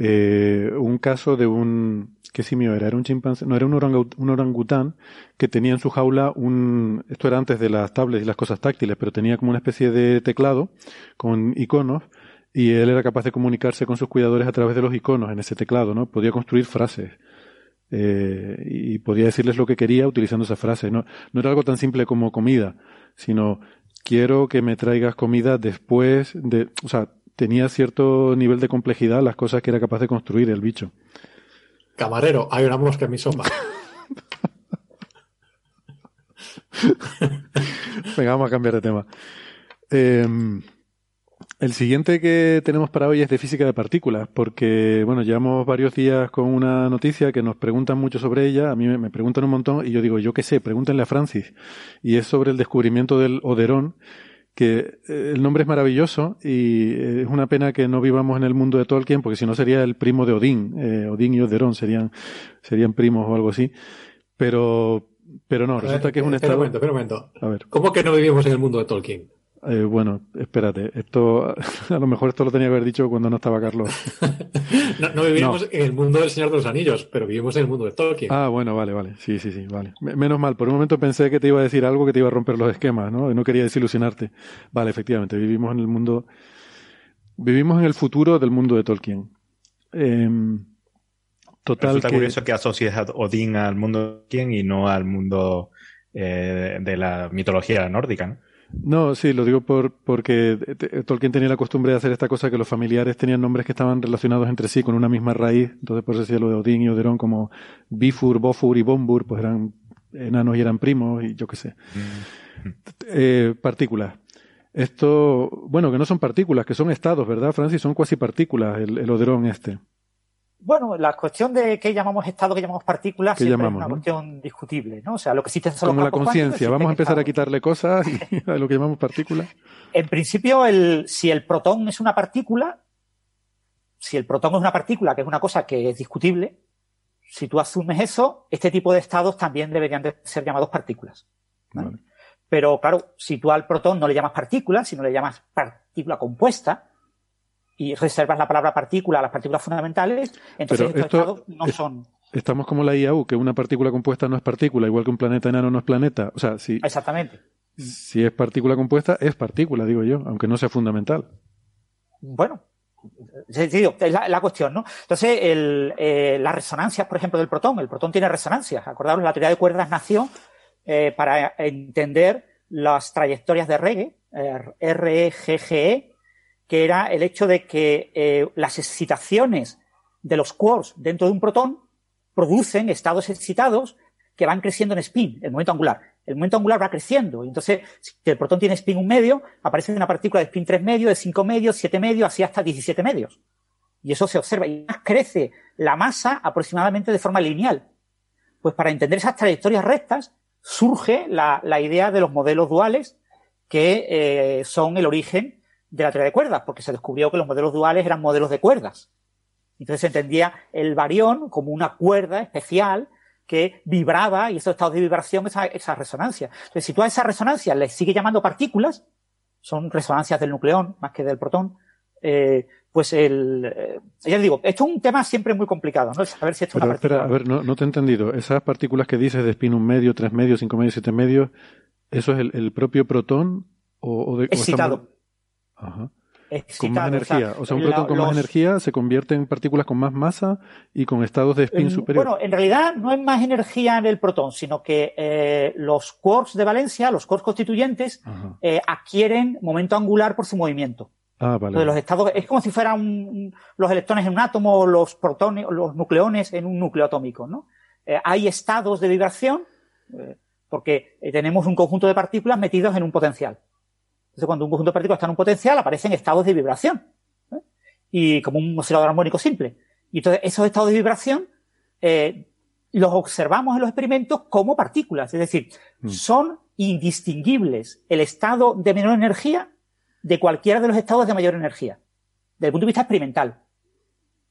eh, un caso de un, ¿qué simio era? Era un chimpancé, no, era un, un orangután que tenía en su jaula un, esto era antes de las tablets y las cosas táctiles, pero tenía como una especie de teclado con iconos y él era capaz de comunicarse con sus cuidadores a través de los iconos en ese teclado, ¿no? Podía construir frases eh, y podía decirles lo que quería utilizando esas frases. No, no era algo tan simple como comida, sino quiero que me traigas comida después de, o sea, tenía cierto nivel de complejidad las cosas que era capaz de construir el bicho. Camarero, hay una mosca en mi sopa. Venga, vamos a cambiar de tema. Eh, el siguiente que tenemos para hoy es de física de partículas, porque, bueno, llevamos varios días con una noticia que nos preguntan mucho sobre ella, a mí me, preguntan un montón y yo digo, yo qué sé, pregúntenle a Francis. Y es sobre el descubrimiento del Oderón, que eh, el nombre es maravilloso y es una pena que no vivamos en el mundo de Tolkien, porque si no sería el primo de Odín. Eh, Odín y Oderón serían, serían primos o algo así. Pero, pero no, resulta que es un estado... un momento, un momento. A ver. ¿Cómo que no vivimos en el mundo de Tolkien? Eh, bueno, espérate, esto a lo mejor esto lo tenía que haber dicho cuando no estaba Carlos. no, vivíamos en el mundo del Señor de los Anillos, pero vivimos en el mundo de Tolkien. Ah, bueno, vale, vale. Sí, sí, sí, vale. Menos mal, por un momento pensé que te iba a decir algo que te iba a romper los esquemas, ¿no? Y no quería desilusionarte. Vale, efectivamente, vivimos en el mundo. Vivimos en el futuro del mundo de Tolkien. Eh, total. Resulta curioso que asocies a Odín al mundo de Tolkien y no al mundo eh, de la mitología nórdica, ¿no? No, sí, lo digo por, porque Tolkien tenía la costumbre de hacer esta cosa que los familiares tenían nombres que estaban relacionados entre sí con una misma raíz. Entonces, por eso decía lo de Odín y Oderón como Bifur, Bofur y Bombur, pues eran enanos y eran primos y yo qué sé. Mm. Eh, partículas. Esto, bueno, que no son partículas, que son estados, ¿verdad, Francis? Son cuasi partículas, el, el Oderón este. Bueno, la cuestión de qué llamamos estado, qué llamamos partículas, siempre es una cuestión discutible, ¿no? O sea, lo que existe son Como la conciencia, vamos a empezar a quitarle cosas a lo que llamamos partículas. En principio, el, si el protón es una partícula, si el protón es una partícula, que es una cosa que es discutible, si tú asumes eso, este tipo de estados también deberían de ser llamados partículas. Pero claro, si tú al protón no le llamas partícula, sino le llamas partícula compuesta, y reservas la palabra partícula a las partículas fundamentales, entonces estos estados no son. Estamos como la IAU, que una partícula compuesta no es partícula, igual que un planeta enano no es planeta. O sea, si, Exactamente. Si es partícula compuesta, es partícula, digo yo, aunque no sea fundamental. Bueno, es la, cuestión, ¿no? Entonces, el, eh, las resonancias, por ejemplo, del protón, el protón tiene resonancias. Acordaros, la teoría de cuerdas nació eh, para entender las trayectorias de Regge, eh, REGGE, que era el hecho de que eh, las excitaciones de los quarks dentro de un protón producen estados excitados que van creciendo en spin, el momento angular. El momento angular va creciendo. Y entonces, si el protón tiene spin un medio, aparece una partícula de spin tres medios, de cinco medios, siete medios, así hasta 17 medios. Y eso se observa. Y crece la masa aproximadamente de forma lineal. Pues para entender esas trayectorias rectas, surge la, idea de los modelos duales que eh, son el origen de la teoría de cuerdas, porque se descubrió que los modelos duales eran modelos de cuerdas. Entonces se entendía el barión como una cuerda especial que vibraba y esos estados de vibración, esa, esa resonancia. Entonces, si tú a esa resonancia le sigue llamando partículas, son resonancias del nucleón más que del protón, eh, pues el, eh, ya digo, esto es un tema siempre muy complicado, ¿no? Saber si esto es una espera, a ver, no, no, te he entendido. Esas partículas que dices de spin un medio, tres medios, cinco medios, siete medios, ¿eso es el, propio protón o, de, excitado? Ajá. con más energía. O sea, un protón con más energía se convierte en partículas con más masa y con estados de spin superior. Bueno, en realidad no es más energía en el protón, sino que eh, los quarks de valencia, los quarks constituyentes, eh, adquieren momento angular por su movimiento. Ah, vale. los estados, es como si fueran los electrones en un átomo, los protones, los nucleones en un núcleo atómico, ¿no? Eh, hay estados de vibración, porque tenemos un conjunto de partículas metidos en un potencial. Entonces, cuando un conjunto de partículas está en un potencial, aparecen estados de vibración. ¿eh? Y como un oscilador armónico simple. Y entonces, esos estados de vibración eh, los observamos en los experimentos como partículas. Es decir, mm. son indistinguibles el estado de menor energía de cualquiera de los estados de mayor energía. Desde el punto de vista experimental.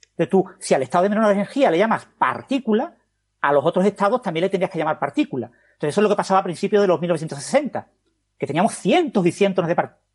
Entonces tú, si al estado de menor energía le llamas partícula, a los otros estados también le tendrías que llamar partícula. Entonces eso es lo que pasaba a principios de los 1960 que teníamos cientos y cientos de partículas.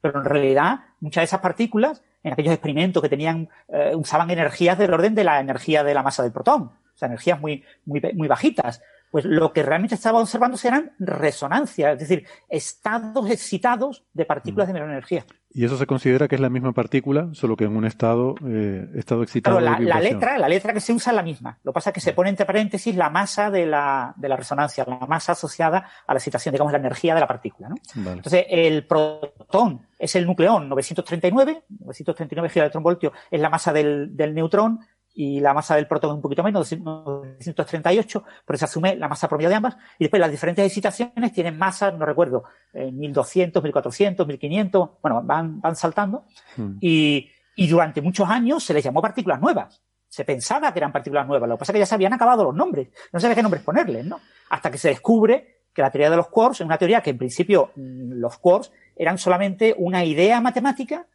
Pero en realidad, muchas de esas partículas, en aquellos experimentos que tenían, eh, usaban energías del orden de la energía de la masa del protón. O sea, energías muy, muy, muy bajitas. Pues lo que realmente estaba observando eran resonancias, es decir, estados excitados de partículas mm. de menor energía. Y eso se considera que es la misma partícula, solo que en un estado, eh, estado excitado. Claro, la, letra, la letra que se usa es la misma. Lo que pasa es que se pone entre paréntesis la masa de la, de la resonancia, la masa asociada a la excitación, digamos, la energía de la partícula. ¿no? Entonces, el protón es el nucleón 939, 939 gigaelectronvoltios es la masa del, del neutrón, y la masa del protón un poquito menos, 238, pero se asume la masa promedio de ambas, y después las diferentes excitaciones tienen masas, no recuerdo, 1200, 1400, 1500, bueno, van, van saltando, hmm. y, y durante muchos años se les llamó partículas nuevas. Se pensaba que eran partículas nuevas, lo que pasa es que ya se habían acabado los nombres, no sabía qué nombres ponerles, ¿no? Hasta que se descubre que la teoría de los quarks es una teoría que en principio mm, los quarks eran solamente una idea matemática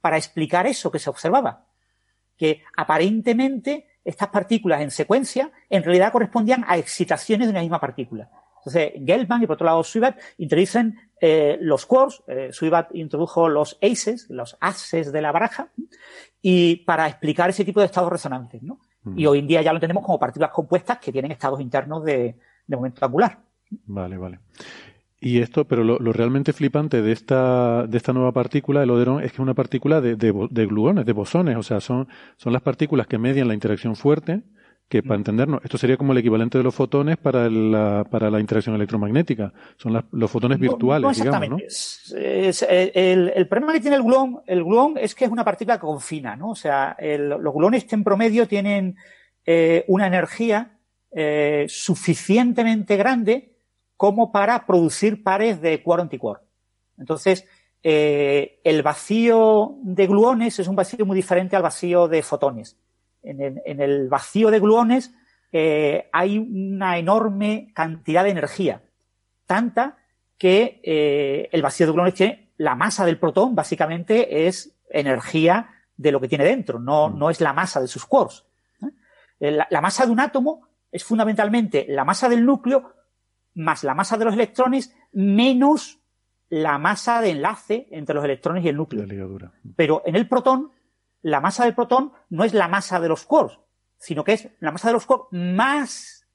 para explicar eso que se observaba que aparentemente estas partículas en secuencia en realidad correspondían a excitaciones de una misma partícula. Entonces, Gelman y por otro lado Swibat introducen eh, los quarks, eh, introdujo los aces, los aces de la baraja, y para explicar ese tipo de estados resonantes, ¿no? Mm. Y hoy en día ya lo tenemos como partículas compuestas que tienen estados internos de, de momento angular. Vale, vale. Y esto, pero lo, realmente flipante de esta, de esta nueva partícula, el oderón, es que es una partícula de, de, de gluones, de bosones, o sea, son, son las partículas que median la interacción fuerte, que para entendernos, esto sería como el equivalente de los fotones para la, para la interacción electromagnética. Son los fotones virtuales, digamos, ¿no? el, problema que tiene el gluón, el gluón es que es una partícula que confina, ¿no? O sea, los gluones en promedio tienen eh, una energía eh, suficientemente grande como para producir pares de cuaro anticuaro. Entonces, eh, el vacío de gluones es un vacío muy diferente al vacío de fotones. En el, vacío de gluones eh, hay una enorme cantidad de energía, tanta que eh, el vacío de gluones tiene la masa del protón, básicamente es energía de lo que tiene dentro, no, mm. no es la masa de sus quarks. La, la, masa de un átomo es fundamentalmente la masa del núcleo más la masa de los electrones menos la masa de enlace entre los electrones y el núcleo. Pero en el protón la masa del protón no es la masa de los quarks, sino que es la masa de los quarks más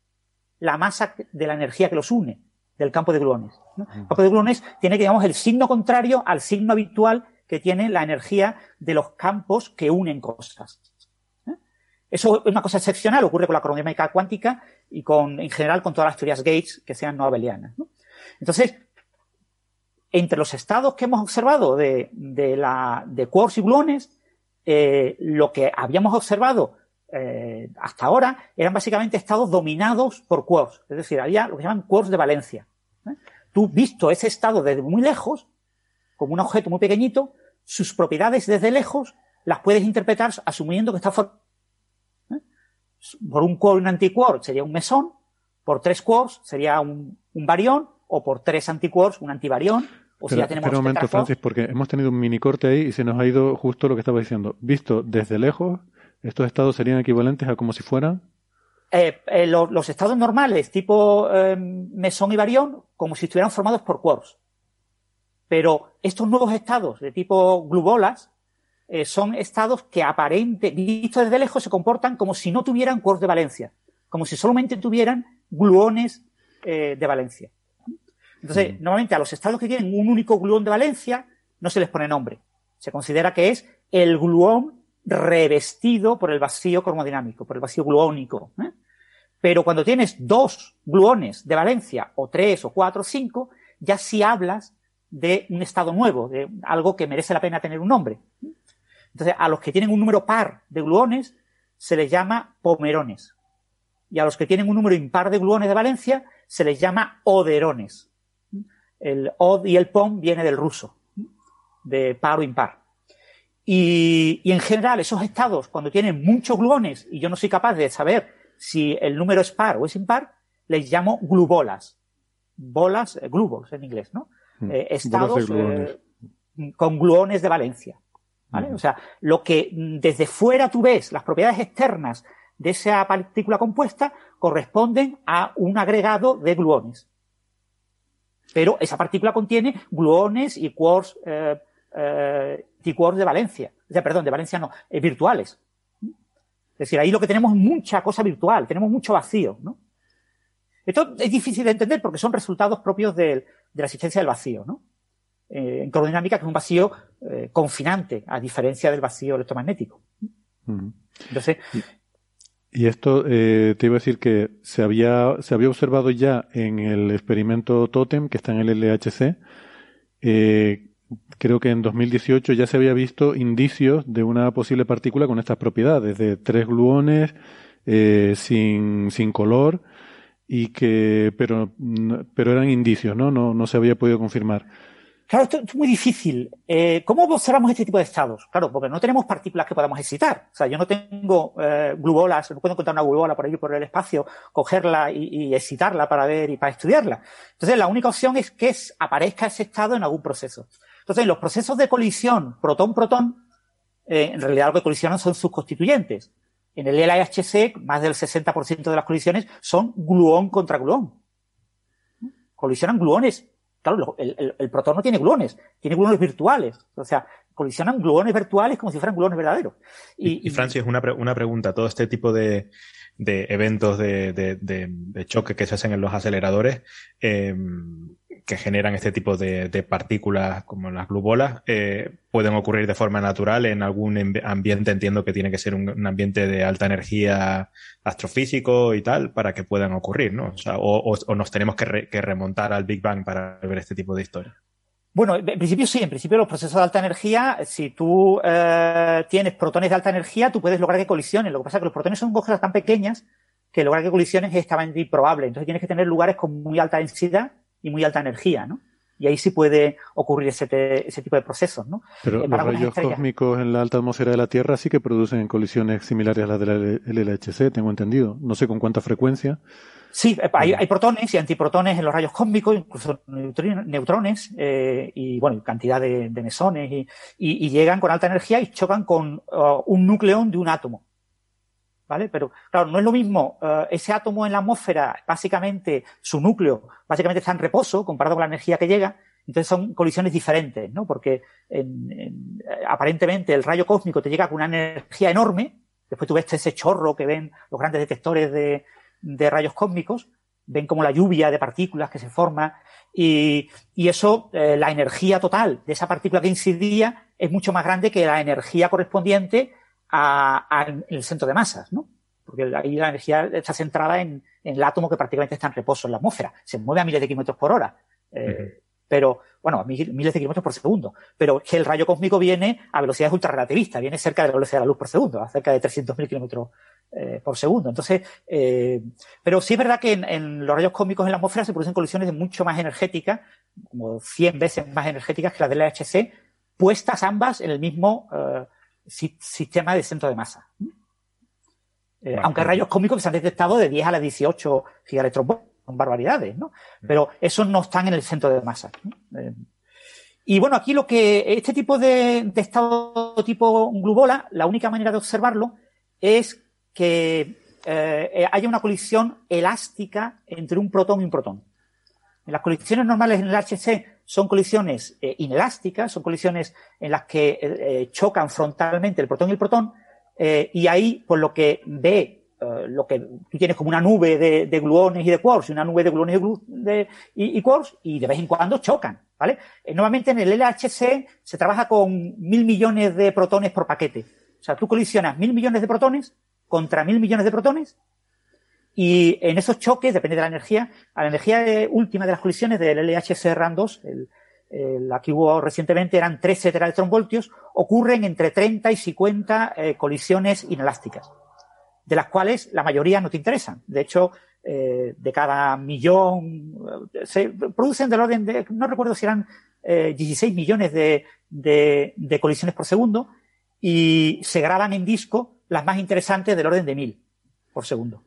la masa de la energía que los une del campo de gluones. El campo de gluones tiene, digamos, el signo contrario al signo habitual que tiene la energía de los campos que unen cosas. Eso es una cosa excepcional, ocurre con la cromodinámica cuántica y con, en general, con todas las teorías Gates que sean no abelianas. Entonces, entre los estados que hemos observado de, de, la, de quarks y gluones, eh, lo que habíamos observado eh, hasta ahora eran básicamente estados dominados por quarks. Es decir, había lo que llaman quarks de valencia. ¿eh? Tú, visto ese estado desde muy lejos, como un objeto muy pequeñito, sus propiedades desde lejos las puedes interpretar asumiendo que está formado por un quark y un antiquark sería un mesón, por tres quarks sería un, un barión, o por tres antiquarks un antivarión, o pero, un momento, Francis, porque hemos tenido un mini corte ahí y se nos ha ido justo lo que estaba diciendo. Visto desde lejos, estos estados serían equivalentes a como si fueran. Eh, eh, los estados normales, tipo eh, mesón y barión, como si estuvieran formados por quarks. Pero estos nuevos estados de tipo glubolas son estados que aparente, visto desde lejos, se comportan como si no tuvieran quarks de valencia, como si solamente tuvieran gluones de valencia. Entonces, normalmente a los estados que tienen un único gluón de valencia no se les pone nombre. Se considera que es el gluón revestido por el vacío cromodinámico, por el vacío gluónico. ¿eh? Pero cuando tienes dos gluones de valencia, o tres, o cuatro, o cinco, ya sí hablas de un estado nuevo, de algo que merece la pena tener un nombre. Entonces, a los que tienen un número par de gluones se les llama pomerones. Y a los que tienen un número impar de gluones de valencia se les llama oderones. El od y el pom viene del ruso, de par o impar. Y, en general, esos estados, cuando tienen muchos gluones y yo no soy capaz de saber si el número es par o es impar, les llamo glubolas. Bolas, eh, glubos en inglés, ¿no? Hmm. Eh, estados eh, con gluones de valencia. ¿Vale? O sea, lo que desde fuera tú ves, las propiedades externas de esa partícula compuesta corresponden a un agregado de gluones. Pero esa partícula contiene gluones y quarks, eh, eh, de valencia. O sea, perdón, de valencia no, eh, virtuales. Es decir, ahí lo que tenemos es mucha cosa virtual, tenemos mucho vacío, ¿no? Esto es difícil de entender porque son resultados propios de, la existencia del vacío, ¿no? Eh, en cromodinámica, que es un vacío eh, confinante, a diferencia del vacío electromagnético. Entonces, y esto eh, te iba a decir que se había, se había observado ya en el experimento Totem, que está en el LHC. Eh, creo que en 2018 ya se había visto indicios de una posible partícula con estas propiedades, de tres gluones, sin, sin color, y que, pero, pero eran indicios, ¿no? No, no se había podido confirmar. Claro, esto, es muy difícil. Eh, ¿Cómo observamos este tipo de estados? Claro, porque no tenemos partículas que podamos excitar. O sea, yo no tengo eh, glubolas, no puedo encontrar una glubola por ahí por el espacio, cogerla y, excitarla para ver y para estudiarla. Entonces, la única opción es que aparezca ese estado en algún proceso. Entonces, los procesos de colisión protón-protón, eh, en realidad lo que colisionan son sus constituyentes. En el LHC, más del 60% de las colisiones son gluón contra gluón. Colisionan gluones Claro, el, protón no tiene gluones, tiene gluones virtuales. O sea, colisionan gluones virtuales como si fueran gluones verdaderos. Y, y, Francis, una, una pregunta. Todo este tipo de, eventos de, choque que se hacen en los aceleradores, em, que generan este tipo de, partículas como las glubolas eh, pueden ocurrir de forma natural en algún ambiente, entiendo que tiene que ser un, ambiente de alta energía astrofísico y tal, para que puedan ocurrir, ¿no? O, nos tenemos que, remontar al Big Bang para ver este tipo de historias. Bueno, en principio sí, en principio los procesos de alta energía, si tú eh, tienes protones de alta energía, tú puedes lograr que colisionen. Lo que pasa es que los protones son cosas tan pequeñas que lograr que colisionen es extremadamente improbable. Entonces tienes que tener lugares con muy alta densidad y muy alta energía, ¿no? Y ahí sí puede ocurrir ese, ese tipo de procesos, ¿no? Pero eh, los rayos cósmicos en la alta atmósfera de la Tierra sí que producen colisiones similares a las de la LHC, tengo entendido. No sé con cuánta frecuencia. Sí, eh, hay, protones y antiprotones en los rayos cósmicos, incluso neutrones, eh, y bueno, cantidad de, mesones, y, y, llegan con alta energía y chocan con uh, un núcleo de un átomo. ¿Vale? Pero claro, no es lo mismo eh, ese átomo en la atmósfera, básicamente su núcleo, básicamente está en reposo comparado con la energía que llega, entonces son colisiones diferentes, ¿no? Porque en, aparentemente el rayo cósmico te llega con una energía enorme, después tú ves ese chorro que ven los grandes detectores de, rayos cósmicos, ven como la lluvia de partículas que se forma y, y eso, eh, la energía total de esa partícula que incidía es mucho más grande que la energía correspondiente al el centro de masas, ¿no? Porque ahí la energía está centrada en, el átomo que prácticamente está en reposo en la atmósfera. Se mueve a miles de kilómetros por hora. Eh, pero, bueno, a miles de kilómetros por segundo. Pero que el rayo cósmico viene a velocidades ultrarrelativistas, viene cerca de la velocidad de la luz por segundo, a cerca de 300.000 kilómetros eh, por segundo. Entonces, eh, pero sí es verdad que en, los rayos cósmicos en la atmósfera se producen colisiones mucho más energéticas, como 100 veces más energéticas que las del LHC, puestas ambas en el mismo sistema de centro de masa. Eh, aunque hay rayos cómicos que se han detectado de 10 a la 18 gigaelectronvoltios, son barbaridades, ¿no? Pero esos no están en el centro de masa. Eh, y bueno, aquí lo que, este tipo de, estado tipo glubola, la única manera de observarlo es que eh, haya una colisión elástica entre un protón y un protón. Las colisiones normales en el HC son colisiones eh, inelásticas, son colisiones en las que eh, eh, chocan frontalmente el protón y el protón, y ahí, por lo que ve, lo que tú tienes como una nube de, gluones y de quarks, y una nube de gluones y, y, quarks, y de vez en cuando chocan, ¿vale? nuevamente en el LHC se trabaja con mil millones de protones por paquete. O sea, tú colisionas mil millones de protones contra mil millones de protones, y en esos choques, depende de la energía, a la energía última de las colisiones del LHC RAM 2, el, la que hubo recientemente eran 13 teraelectronvoltios, ocurren entre 30 y 50 eh, colisiones inelásticas, de las cuales la mayoría no te interesan. De hecho, eh, de cada millón, eh, se producen del orden de, no recuerdo si eran 16 millones de, colisiones por segundo, y se graban en disco las más interesantes del orden de 1000 por segundo.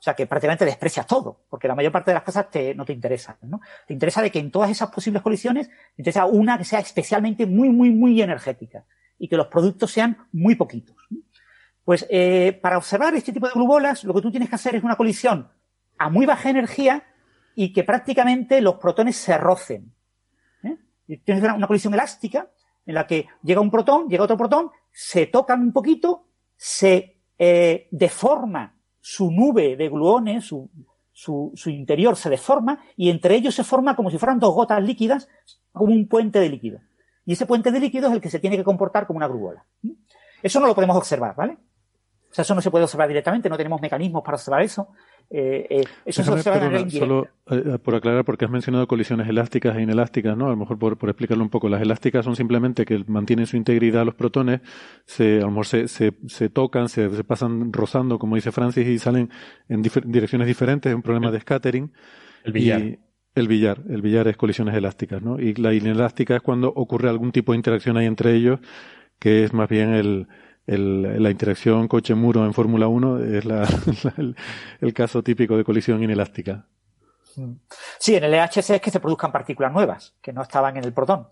O sea, que prácticamente desprecias todo, porque la mayor parte de las cosas te, no te interesan, ¿no? Te interesa de que en todas esas posibles colisiones, te interesa una que sea especialmente muy, muy, muy energética y que los productos sean muy poquitos. Pues eh, para observar este tipo de glubolas, lo que tú tienes que hacer es una colisión a muy baja energía y que prácticamente los protones se rocen. ¿eh? Tienes una colisión elástica en la que llega un protón, llega otro protón, se tocan un poquito, se eh, deforma su nube de gluones, su, su, su, interior se deforma y entre ellos se forma como si fueran dos gotas líquidas, como un puente de líquido. Y ese puente de líquido es el que se tiene que comportar como una grubola. Eso no lo podemos observar, ¿vale? O sea, eso no se puede observar directamente, no tenemos mecanismos para observar eso. Eh, eh, eso se observa Solo eh, por aclarar, porque has mencionado colisiones elásticas e inelásticas, ¿no? A lo mejor por, por, explicarlo un poco. Las elásticas son simplemente que mantienen su integridad los protones, se, a lo mejor se, se, se tocan, se, se, pasan rozando, como dice Francis, y salen en direcciones diferentes, es un problema de scattering. El billar. el billar, el billar es colisiones elásticas, ¿no? Y la inelástica es cuando ocurre algún tipo de interacción ahí entre ellos, que es más bien el, el, la interacción coche-muro en Fórmula 1 es la, el, caso típico de colisión inelástica. Sí, en el EHC es que se produzcan partículas nuevas que no estaban en el protón.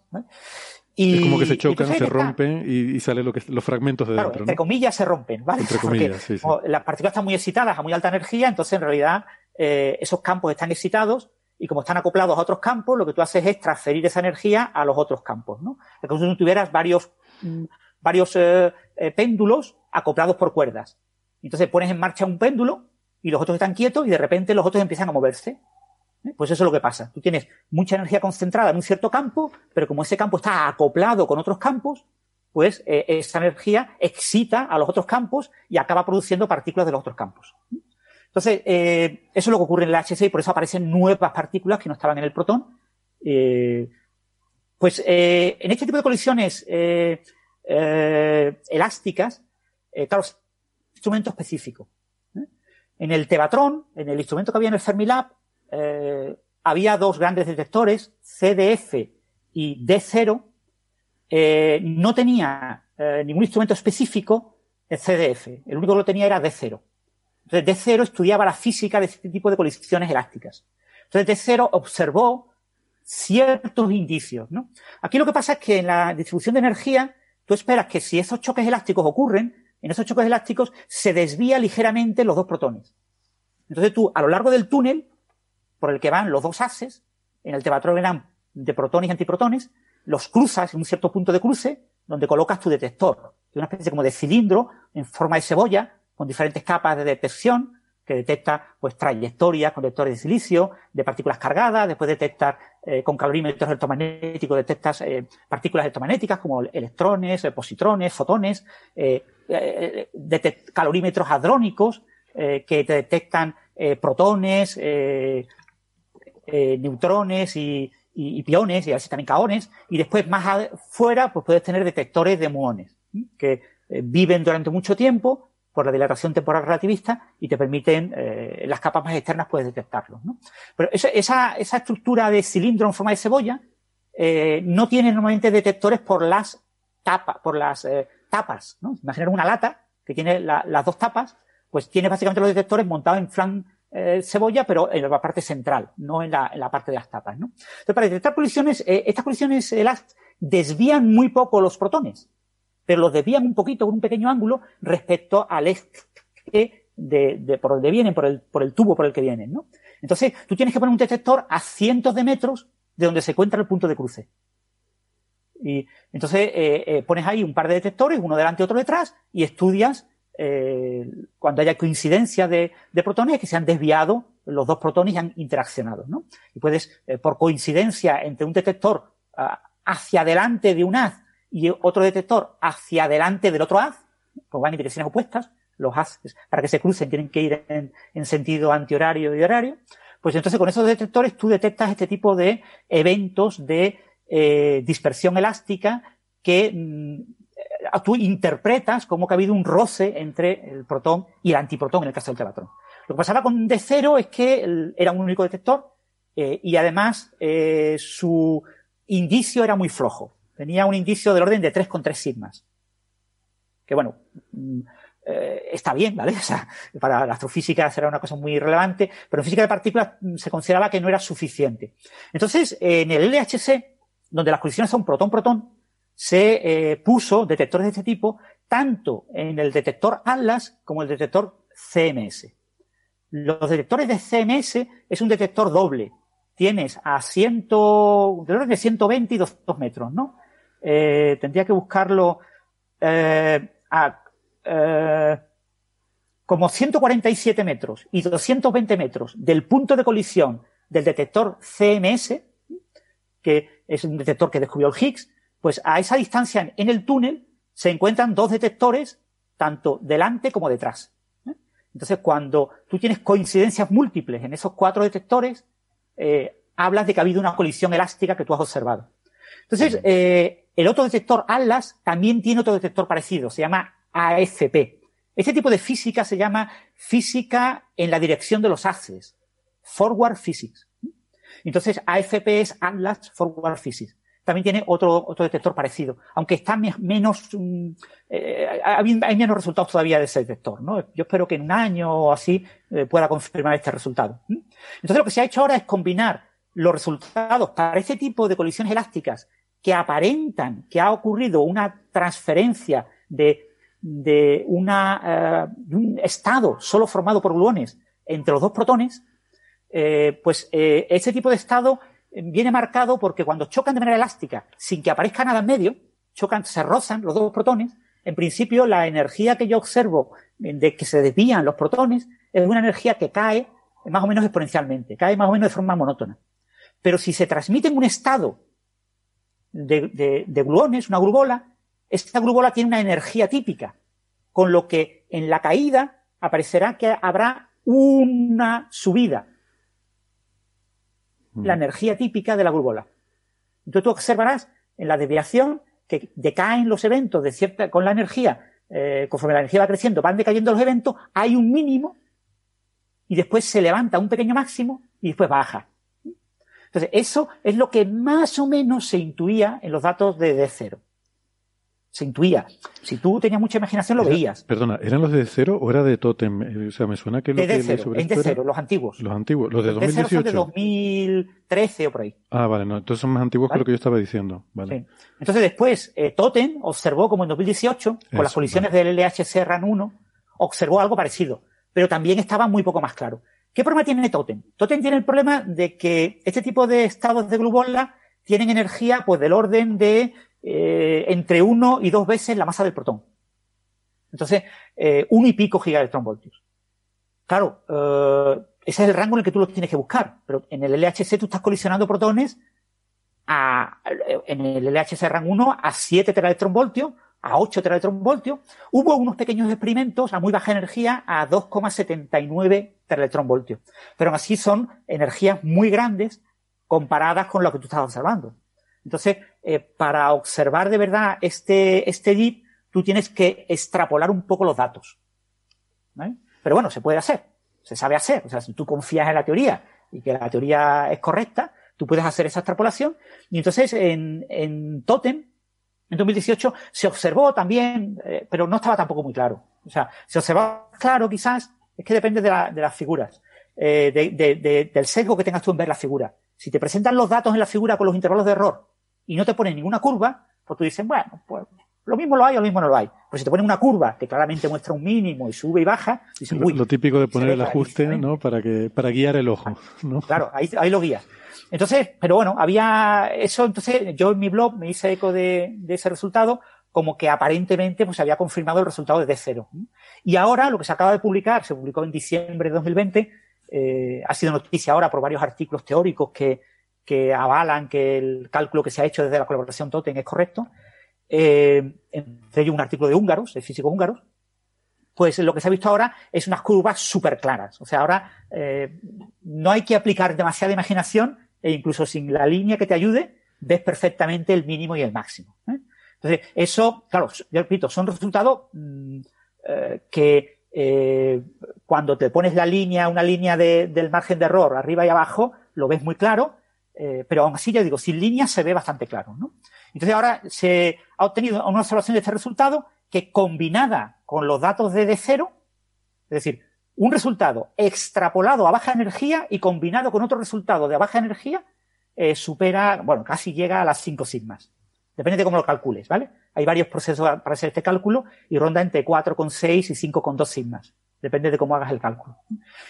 Y, es como que se chocan, se rompen y, salen lo que, los fragmentos de claro, dentro. Entre comillas se rompen, ¿vale? Entre comillas, sí, Las partículas están muy excitadas a muy alta energía, entonces en realidad eh, esos campos están excitados y como están acoplados a otros campos, lo que tú haces es transferir esa energía a los otros campos, ¿no? Es como si tú tuvieras varios mm, varios eh, eh, péndulos acoplados por cuerdas. Entonces pones en marcha un péndulo y los otros están quietos y de repente los otros empiezan a moverse. ¿eh? Pues eso es lo que pasa. Tú tienes mucha energía concentrada en un cierto campo, pero como ese campo está acoplado con otros campos, pues eh, esa energía excita a los otros campos y acaba produciendo partículas de los otros campos. Entonces, eso es lo que ocurre en el HC y por eso aparecen nuevas partículas que no estaban en el protón. pues en este tipo de colisiones elásticas, claro, es un instrumento específico. En el Tevatron, en el instrumento que había en el Fermilab, eh, había dos grandes detectores, CDF y D0. Eh, no tenía eh, ningún instrumento específico el CDF. El único que lo tenía era D0. Entonces, D0 estudiaba la física de este tipo de colisiones elásticas. Entonces, D0 observó ciertos indicios. Aquí lo que pasa es que en la distribución de energía, tú esperas que si esos choques elásticos ocurren, en esos choques elásticos se desvía ligeramente los dos protones. Entonces tú, a lo largo del túnel, por el que van los dos haces, en el tevatron eran de protones y antiprotones, los cruzas en un cierto punto de cruce, donde colocas tu detector, es una especie como de cilindro en forma de cebolla, con diferentes capas de detección, que detecta pues trayectorias con detectores de silicio, de partículas cargadas, después detectar eh, con calorímetros electromagnéticos, detectas eh, partículas electromagnéticas como electrones, eh, positrones, fotones, calorímetros hadrónicos que te detectan protones, neutrones y, y, piones, y a veces también caones, y después más afuera pues puedes tener detectores de muones, que viven durante mucho tiempo, por la dilatación temporal relativista y te permiten, eh, las capas más externas puedes detectarlos. ¿no? Pero esa, esa, estructura de cilindro en forma de cebolla eh, no tiene normalmente detectores por las tapas, por las eh, tapas. ¿no? Imaginar una lata que tiene las dos tapas, pues tiene básicamente los detectores montados en flan eh, cebolla, pero en la parte central, no en la, en la parte de las tapas. ¿no? Entonces, para detectar colisiones, estas colisiones desvían muy poco los protones pero los desvían un poquito con un pequeño ángulo respecto al eje de, por donde vienen, por el, por el tubo por el que vienen, ¿no? Entonces, tú tienes que poner un detector a cientos de metros de donde se encuentra el punto de cruce. Y entonces eh, eh, pones ahí un par de detectores, uno delante y otro detrás, y estudias eh, cuando haya coincidencia de, protones que se han desviado los dos protones han interaccionado. ¿no? Y puedes, por coincidencia entre un detector ah, hacia adelante de un haz y otro detector hacia adelante del otro haz, pues van en direcciones opuestas, los haces para que se crucen tienen que ir en, sentido antihorario y horario, pues entonces con esos detectores tú detectas este tipo de eventos de eh, dispersión elástica que mm, tú interpretas como que ha habido un roce entre el protón y el antiprotón en el caso del tevatron. Lo que pasaba con D0 es que era un único detector eh, y además eh, su indicio era muy flojo tenía un indicio del orden de 3,3 sigmas. Que bueno, mm, eh, está bien, ¿vale? O sea, para la astrofísica será una cosa muy relevante, pero en física de partículas mm, se consideraba que no era suficiente. Entonces, en el LHC, donde las colisiones son protón-protón, se eh, puso detectores de este tipo tanto en el detector ATLAS como el detector CMS. Los detectores de CMS es un detector doble. Tienes a ciento, del orden de 120 y 200 metros, ¿no? Eh, tendría que buscarlo eh, a eh, como 147 metros y 220 metros del punto de colisión del detector CMS, que es un detector que descubrió el Higgs, pues a esa distancia en el túnel se encuentran dos detectores, tanto delante como detrás. Entonces, cuando tú tienes coincidencias múltiples en esos cuatro detectores, hablas de que ha habido una colisión elástica que tú has observado. Entonces, el otro detector Atlas también tiene otro detector parecido, se llama AFP. Este tipo de física se llama física en la dirección de los haces, Forward Physics. Entonces, AFP es Atlas Forward Physics. También tiene otro, otro detector parecido, aunque está menos, mm, eh, hay menos resultados todavía de ese detector, ¿no? Yo espero que en un año o así eh, pueda confirmar este resultado. Entonces, lo que se ha hecho ahora es combinar los resultados para este tipo de colisiones elásticas que aparentan que ha ocurrido una transferencia de, de, eh, un estado solo formado por gluones entre los dos protones, eh, pues eh, ese tipo de estado viene marcado porque cuando chocan de manera elástica, sin que aparezca nada en medio, chocan, se rozan los dos protones, en principio la energía que yo observo de que se desvían los protones es una energía que cae más o menos exponencialmente, cae más o menos de forma monótona. Pero si se transmite en un estado de, gluones, una grubola, esta grubola tiene una energía típica, con lo que en la caída aparecerá que habrá una subida. La mm. energía típica de la grubola. Entonces tú observarás en la desviación que decaen los eventos de cierta, con la energía, eh, conforme la energía va creciendo, van decayendo los eventos, hay un mínimo y después se levanta un pequeño máximo y después baja. Entonces, eso es lo que más o menos se intuía en los datos de D0. Se intuía. Si tú tenías mucha imaginación, lo veías. Perdona, ¿eran los de D0 o era de Totem? Eh, o sea, me suena que lo de D0, en D0, los antiguos. Los antiguos, los de 2018. D0 son de 2013 o por ahí. Ah, vale, no, entonces son más antiguos que lo que yo estaba diciendo. Vale. Entonces después, eh, Totem observó como en 2018, con las colisiones del LHC RAN 1, observó algo parecido, pero también estaba muy poco más claro. ¿Qué problema tiene Totem? Totem tiene el problema de que este tipo de estados de glubola tienen energía pues del orden de eh, entre uno y dos veces la masa del protón. Entonces, eh, uno y pico gigaelectronvoltios. Claro, eh, ese es el rango en el que tú los tienes que buscar, pero en el LHC tú estás colisionando protones a, en el LHC RAN 1 a 7 teraelectronvoltios a 8 teraelectronvoltios. Hubo unos pequeños experimentos a muy baja energía a 2,79 teraelectronvoltios. Pero aún así son energías muy grandes comparadas con lo que tú estás observando. Entonces, eh, para observar de verdad este, este DIP, tú tienes que extrapolar un poco los datos. Pero bueno, se puede hacer, se sabe hacer. O sea, si tú confías en la teoría y que la teoría es correcta, tú puedes hacer esa extrapolación. Y entonces en, en Totem, en 2018 se observó también, eh, pero no estaba tampoco muy claro. O sea, se observó claro quizás, es que depende de, la, de las figuras, eh, de, del sesgo que tengas tú en ver la figura. Si te presentan los datos en la figura con los intervalos de error y no te ponen ninguna curva, pues tú dices, bueno, pues lo mismo lo hay o lo mismo no lo hay. Pues si te ponen una curva que claramente muestra un mínimo y sube y baja, dices, Uy, lo, típico de poner el ajuste, ¿no? Para que, para guiar el ojo, ¿no? Claro, ahí, ahí lo guías. Entonces, pero bueno, había eso, entonces yo en mi blog me hice eco de, ese resultado como que aparentemente pues había confirmado el resultado de D0. Y ahora lo que se acaba de publicar, se publicó en diciembre de 2020, eh, ha sido noticia ahora por varios artículos teóricos que, que avalan que el cálculo que se ha hecho desde la colaboración Totem es correcto, eh, entre ellos un artículo de húngaros, de físicos húngaros, pues lo que se ha visto ahora es unas curvas súper claras. O sea, ahora eh, no hay que aplicar demasiada imaginación, e incluso sin la línea que te ayude, ves perfectamente el mínimo y el máximo. ¿eh? Entonces, eso, claro, yo repito, son resultados mm, eh, que eh, cuando te pones la línea, una línea del margen de error arriba y abajo, lo ves muy claro, pero aún así, ya digo, sin línea se ve bastante claro. ¿no? Entonces, ahora se ha obtenido una observación de este resultado que combinada con los datos de D0, es decir, un resultado extrapolado a baja energía y combinado con otro resultado de baja energía eh, supera, bueno, casi llega a las 5 sigmas. Depende de cómo lo calcules, ¿vale? Hay varios procesos para hacer este cálculo y ronda entre 4,6 y 5,2 sigmas. Depende de cómo hagas el cálculo.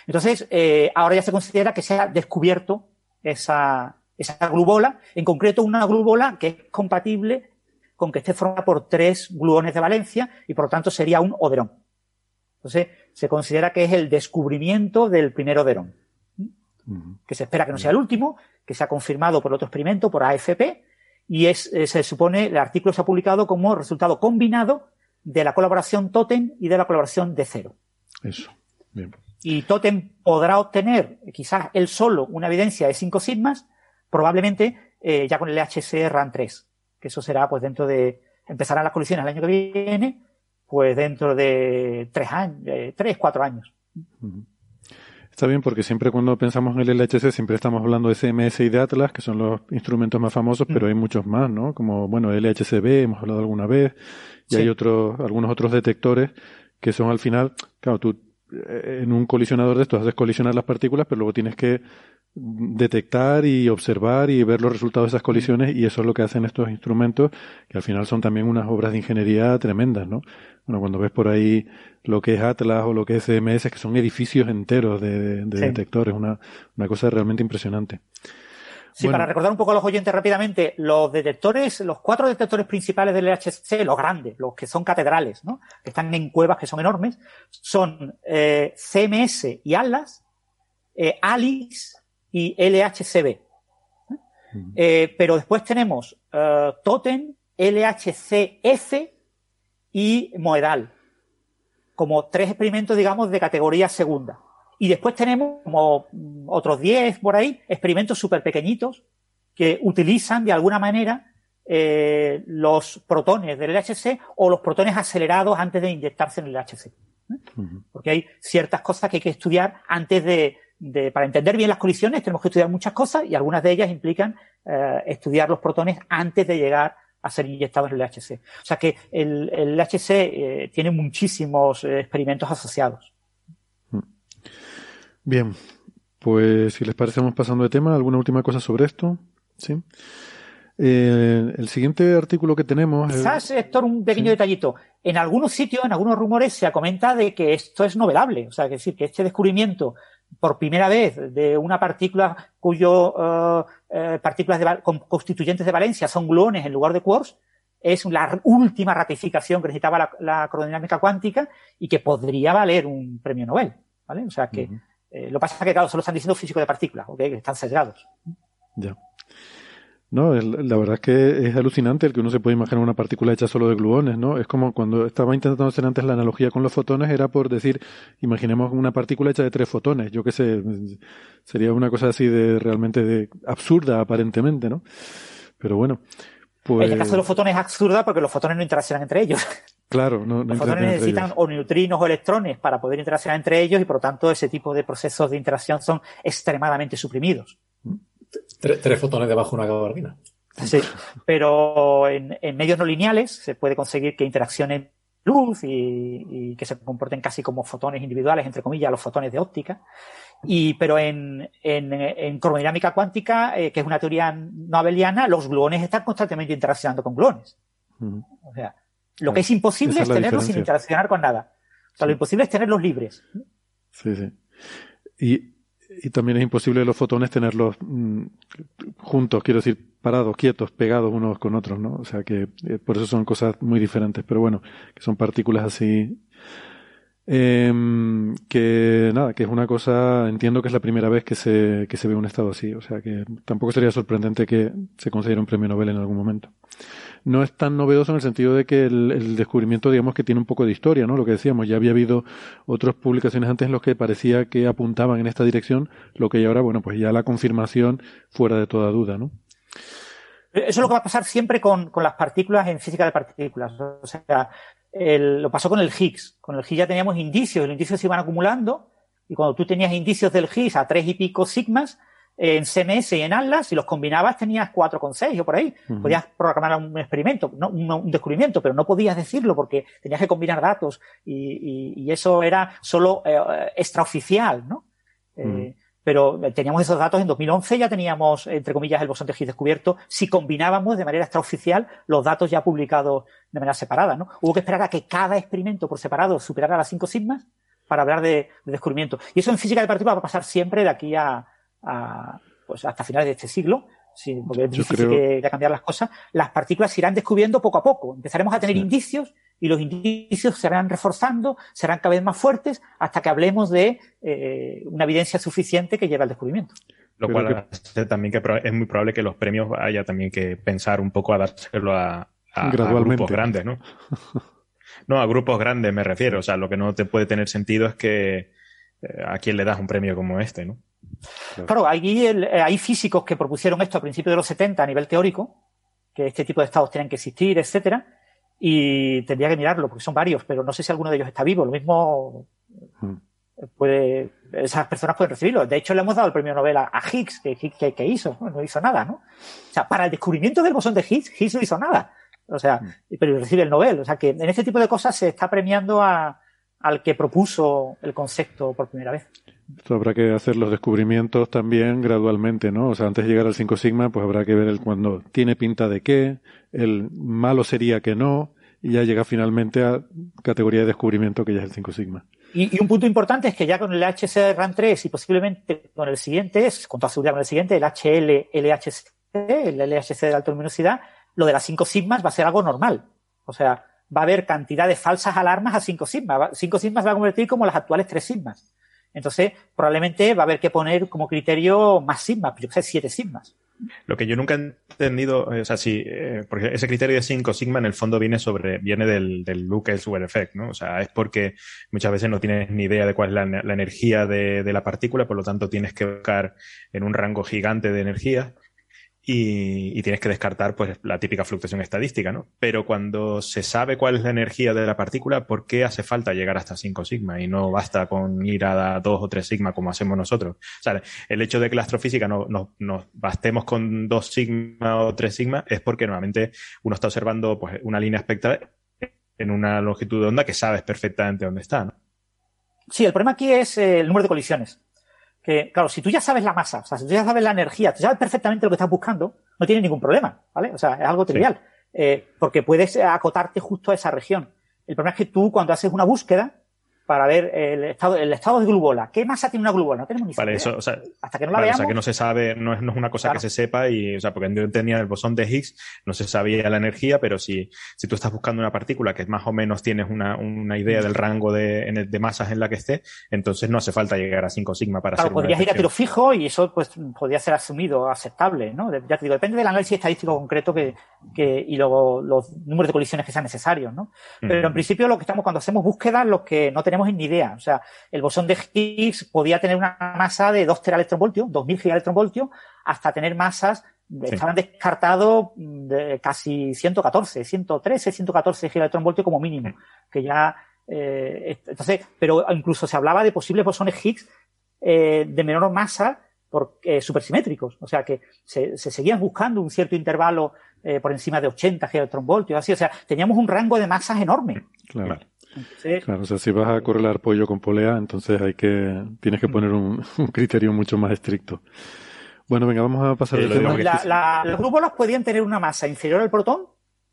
Entonces, eh, ahora ya se considera que se ha descubierto esa, esa glubola, en concreto una glubola que es compatible con que esté formada por tres gluones de valencia y por lo tanto sería un oderón. Entonces, se considera que es el descubrimiento del primer Oderón, que se espera que no sea el último, que se ha confirmado por otro experimento, por AFP, y es, eh, se supone, el artículo se ha publicado como resultado combinado de la colaboración Totem y de la colaboración de cero. Eso. Bien. Y Totem podrá obtener, quizás él solo, una evidencia de 5 sigmas, probablemente eh, ya con el HC RAN 3, que eso será pues dentro de, empezarán las colisiones el año que viene, pues dentro de tres años, tres, cuatro años. Está bien porque siempre cuando pensamos en el LHC siempre estamos hablando de CMS y de Atlas, que son los instrumentos más famosos, pero hay muchos más, ¿no? Como, bueno, LHCb, hemos hablado alguna vez, y hay otros, algunos otros detectores que son al final, claro, tú eh, en un colisionador de estos haces colisionar las partículas, pero luego tienes que detectar y observar y ver los resultados de esas colisiones y eso es lo que hacen estos instrumentos que al final son también unas obras de ingeniería tremendas, ¿no? Bueno, cuando ves por ahí lo que es Atlas o lo que es CMS, que son edificios enteros de, detectores, una, una cosa realmente impresionante. Sí, para recordar un poco a los oyentes rápidamente, los detectores, los cuatro detectores principales del LHC, los grandes, los que son catedrales, ¿no? que están en cuevas que son enormes, son eh, CMS y Atlas, eh, ALICE y LHCb. Eh, pero después tenemos eh, Totem, LHCF y Moedal, como tres experimentos, digamos, de categoría segunda. Y después tenemos como mm, otros 10 por ahí, experimentos súper pequeñitos que utilizan de alguna manera eh, los protones del LHC o los protones acelerados antes de inyectarse en el LHC. Porque hay ciertas cosas que hay que estudiar antes de, para entender bien las colisiones tenemos que estudiar muchas cosas y algunas de ellas implican eh, estudiar los protones antes de llegar a ser inyectados en el LHC. O sea que el, el LHC eh, tiene muchísimos experimentos asociados. Bien, pues si les parece vamos pasando de tema. ¿Alguna última cosa sobre esto? Sí. Eh, el siguiente artículo que tenemos. Quizás, Héctor, un pequeño detallito. En algunos sitios, en algunos rumores, se comenta de que esto es novelable. O sea, es decir, que este descubrimiento por primera vez de una partícula cuyo uh, partículas de, constituyentes de valencia son gluones en lugar de quarks, es la última ratificación que necesitaba la, la cronodinámica cuántica y que podría valer un premio Nobel. ¿Vale? O sea que eh, lo pasa que, claro, solo están diciendo físicos de partículas, que están sesgados. Ya. No, la verdad es que es alucinante el que uno se puede imaginar una partícula hecha solo de gluones, ¿no? Es como cuando estaba intentando hacer antes la analogía con los fotones, era por decir, imaginemos una partícula hecha de tres fotones, yo qué sé, sería una cosa así de realmente de absurda aparentemente, ¿no? Pero bueno, pues... En el caso de los fotones es absurda porque los fotones no interaccionan entre ellos. Claro, no, Los fotones necesitan o neutrinos o electrones para poder interaccionar entre ellos y por lo tanto ese tipo de procesos de interacción son extremadamente suprimidos. Tres, fotones debajo de una gabardina. Sí, pero en, medios no lineales se puede conseguir que interaccionen luz y, que se comporten casi como fotones individuales, entre comillas, los fotones de óptica. Y, pero en, en, cromodinámica cuántica, eh, que es una teoría no abeliana, los gluones están constantemente interaccionando con gluones. O sea, lo que es imposible es, tenerlos sin interaccionar con nada. O sea, lo imposible es tenerlos libres. Sí, sí. Y y también es imposible los fotones tenerlos mm, juntos, quiero decir, parados, quietos, pegados unos con otros, ¿no? O sea que eh, por eso son cosas muy diferentes, pero bueno, que son partículas así. Em, que nada, que es una cosa, entiendo que es la primera vez que se, que se ve un estado así, o sea que tampoco sería sorprendente que se consiguiera un premio Nobel en algún momento no es tan novedoso en el sentido de que el, descubrimiento, digamos que tiene un poco de historia, ¿no? Lo que decíamos, ya había habido otras publicaciones antes en los que parecía que apuntaban en esta dirección, lo que ya ahora, bueno, pues ya la confirmación fuera de toda duda, ¿no? Eso es lo que va a pasar siempre con, las partículas en física de partículas. O sea, lo pasó con el Higgs. Con el Higgs ya teníamos indicios, los indicios se iban acumulando, y cuando tú tenías indicios del Higgs a tres y pico sigmas, en CMS y en Atlas, si los combinabas tenías 4,6 o por ahí. Podías programar un experimento, no, un, descubrimiento, pero no podías decirlo porque tenías que combinar datos y, eso era solo eh, extraoficial, ¿no? Eh, pero teníamos esos datos en 2011, ya teníamos, entre comillas, el bosón de Higgs descubierto, si combinábamos de manera extraoficial los datos ya publicados de manera separada, ¿no? Hubo que esperar a que cada experimento por separado superara las 5 sigmas para hablar de, de descubrimiento. Y eso en física de partículas va a pasar siempre de aquí a, pues hasta finales de este siglo, porque es difícil que, cambiar las cosas, las partículas se irán descubriendo poco a poco. Empezaremos a tener indicios y los indicios se irán reforzando, serán cada vez más fuertes hasta que hablemos de eh, una evidencia suficiente que lleve al descubrimiento. Lo cual también que es muy probable que los premios haya también que pensar un poco a dárselo a, a, grupos grandes, ¿no? no, a grupos grandes me refiero. O sea, lo que no te puede tener sentido es que eh, a quién le das un premio como este, ¿no? Claro, eh, hay físicos que propusieron esto a principios de los 70 a nivel teórico, que este tipo de estados tienen que existir, etcétera, y tendría que mirarlo, porque son varios, pero no sé si alguno de ellos está vivo. Lo mismo hmm. puede, esas personas pueden recibirlo. De hecho, le hemos dado el premio Nobel a, Higgs, que, que, hizo, ¿no? hizo nada, ¿no? O sea, para el descubrimiento del bosón de Higgs, Higgs no hizo nada. O sea, hmm. pero recibe el Nobel. O sea, que en este tipo de cosas se está premiando a, al que propuso el concepto por primera vez. Habrá que hacer los descubrimientos también gradualmente, ¿no? O sea, antes de llegar al 5 sigma, pues habrá que ver el cuando tiene pinta de qué, el malo sería que no, y ya llega finalmente a categoría de descubrimiento que ya es el 5 sigma. Y, un punto importante es que ya con el HC RAM 3 y posiblemente con el siguiente, con toda seguridad con el siguiente, el HL, el LHC de alta luminosidad, lo de las 5 sigmas va a ser algo normal. O sea, va a haber cantidad de falsas alarmas a 5 sigmas. 5 sigmas va a convertir como las actuales 3 sigmas. Entonces, probablemente va a haber que poner como criterio más sigmas, yo sé, siete sigmas. Lo que yo nunca he entendido, eh, o sea, si, eh, porque ese criterio de 5 sigma en el fondo viene sobre, viene del, del Lucas-Weir effect, ¿no? O sea, es porque muchas veces no tienes ni idea de cuál es la, la energía de, de, la partícula, por lo tanto tienes que buscar en un rango gigante de energía y, tienes que descartar pues la típica fluctuación estadística, ¿no? Pero cuando se sabe cuál es la energía de la partícula, ¿por qué hace falta llegar hasta 5 sigma y no basta con ir a 2 o 3 sigma como hacemos nosotros? O sea, el hecho de que la astrofísica nos no, no bastemos con 2 sigma o 3 sigma es porque normalmente uno está observando pues, una línea espectral en una longitud de onda que sabes perfectamente dónde está, ¿no? Sí, el problema aquí es el número de colisiones que, claro, si tú ya sabes la masa, o sea, si tú ya sabes la energía, tú sabes perfectamente lo que estás buscando, no tienes ningún problema, ¿vale? O sea, es algo trivial, sí. eh, porque puedes acotarte justo a esa región. El problema es que tú, cuando haces una búsqueda, para ver el estado, el estado de glubola. ¿Qué masa tiene una glubola? No tenemos ni Vale, eso, o sea, hasta que no la vale, veamos. O sea, que no se sabe, no es, no es una cosa claro. que se sepa y, o sea, porque yo tenía el bosón de Higgs, no se sabía la energía, pero si, si tú estás buscando una partícula que más o menos tienes una, una idea del rango de, el, de masas en la que esté, entonces no hace falta llegar a 5 sigma para claro, hacer podrías ir a tiro fijo y eso, pues, podría ser asumido, aceptable, ¿no? Ya te digo, depende del análisis estadístico concreto que, que, y luego los números de colisiones que sean necesarios, ¿no? Pero mm. en principio lo que estamos, cuando hacemos búsquedas, lo que no tenemos ni idea, o sea, el bosón de Higgs podía tener una masa de 2 teraelectronvoltios, 2000 gigaelectronvoltios, hasta tener masas, sí. estaban descartados de casi 114, 113, 114 gigaelectronvoltios como mínimo, que ya, eh, entonces, pero incluso se hablaba de posibles bosones Higgs eh, de menor masa por, eh, supersimétricos, o sea que se, se, seguían buscando un cierto intervalo eh, por encima de 80 gigaelectronvoltios, así, o sea, teníamos un rango de masas enorme. Claro. Sí. Claro, o sea, si vas a correlar pollo con polea, entonces hay que, tienes que poner un, un criterio mucho más estricto. Bueno, venga, vamos a pasar el tema. La, la, los grupos podían tener una masa inferior al protón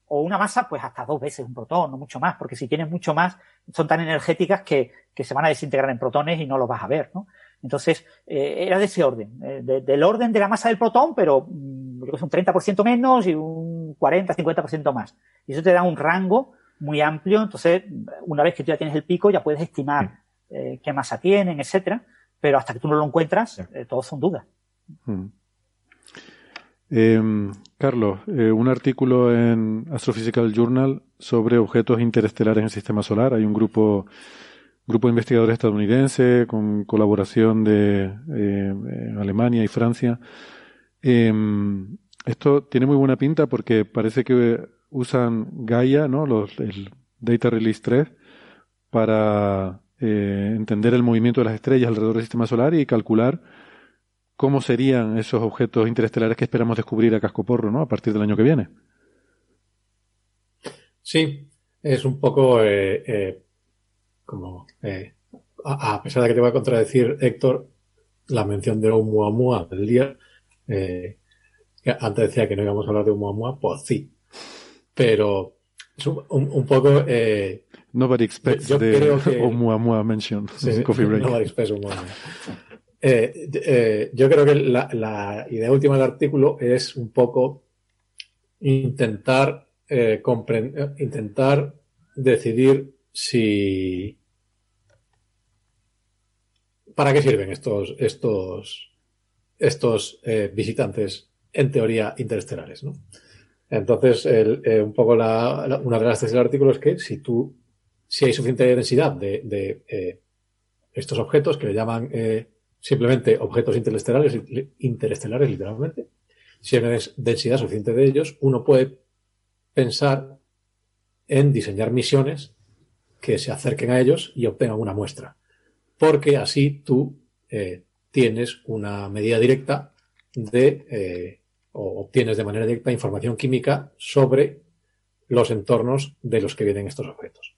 o una masa, pues hasta dos veces un protón, no mucho más, porque si tienes mucho más, son tan energéticas que, que se van a desintegrar en protones y no los vas a ver, ¿no? Entonces, eh, era de ese orden, eh, de, del orden de la masa del protón, pero mmm, creo que es un 30% menos y un 40-50% más. Y eso te da un rango muy amplio, entonces una vez que tú ya tienes el pico ya puedes estimar eh, qué masa tienen, etcétera, pero hasta que tú no lo encuentras, eh, todos son dudas. Hmm. Eh, Carlos, un artículo en Astrophysical Journal sobre objetos interestelares en el sistema solar. Hay un grupo, grupo de investigadores estadounidense con colaboración de Alemania y Francia. esto tiene muy buena pinta porque parece que usan Gaia, ¿no? Los, el Data Release 3, para eh, entender el movimiento de las estrellas alrededor del sistema solar y calcular cómo serían esos objetos interestelares que esperamos descubrir a cascoporro, ¿no? A partir del año que viene. Sí, es un poco eh, eh, como, a, pesar de que te voy a contradecir, Héctor, la mención de Oumuamua del día, antes decía que no íbamos a hablar de Oumuamua, pues sí, pero es un, un, un poco. Eh, nobody expects yo, yo the que, Oumuamua mention sí, Coffee Break. Nobody expects Oumuamua. Eh, eh, yo creo que la, la, idea última del artículo es un poco intentar eh, intentar decidir si para qué sirven estos estos estos eh, visitantes en teoría interestelares, ¿no? Entonces, el, eh, un poco la, una de las tesis del artículo es que si tú, si hay suficiente densidad de, de eh, estos objetos que le llaman eh, simplemente objetos interestelares, interestelares literalmente, si hay densidad suficiente de ellos, uno puede pensar en diseñar misiones que se acerquen a ellos y obtengan una muestra. Porque así tú eh, tienes una medida directa de eh, o obtienes de manera directa información química sobre los entornos de los que vienen estos objetos.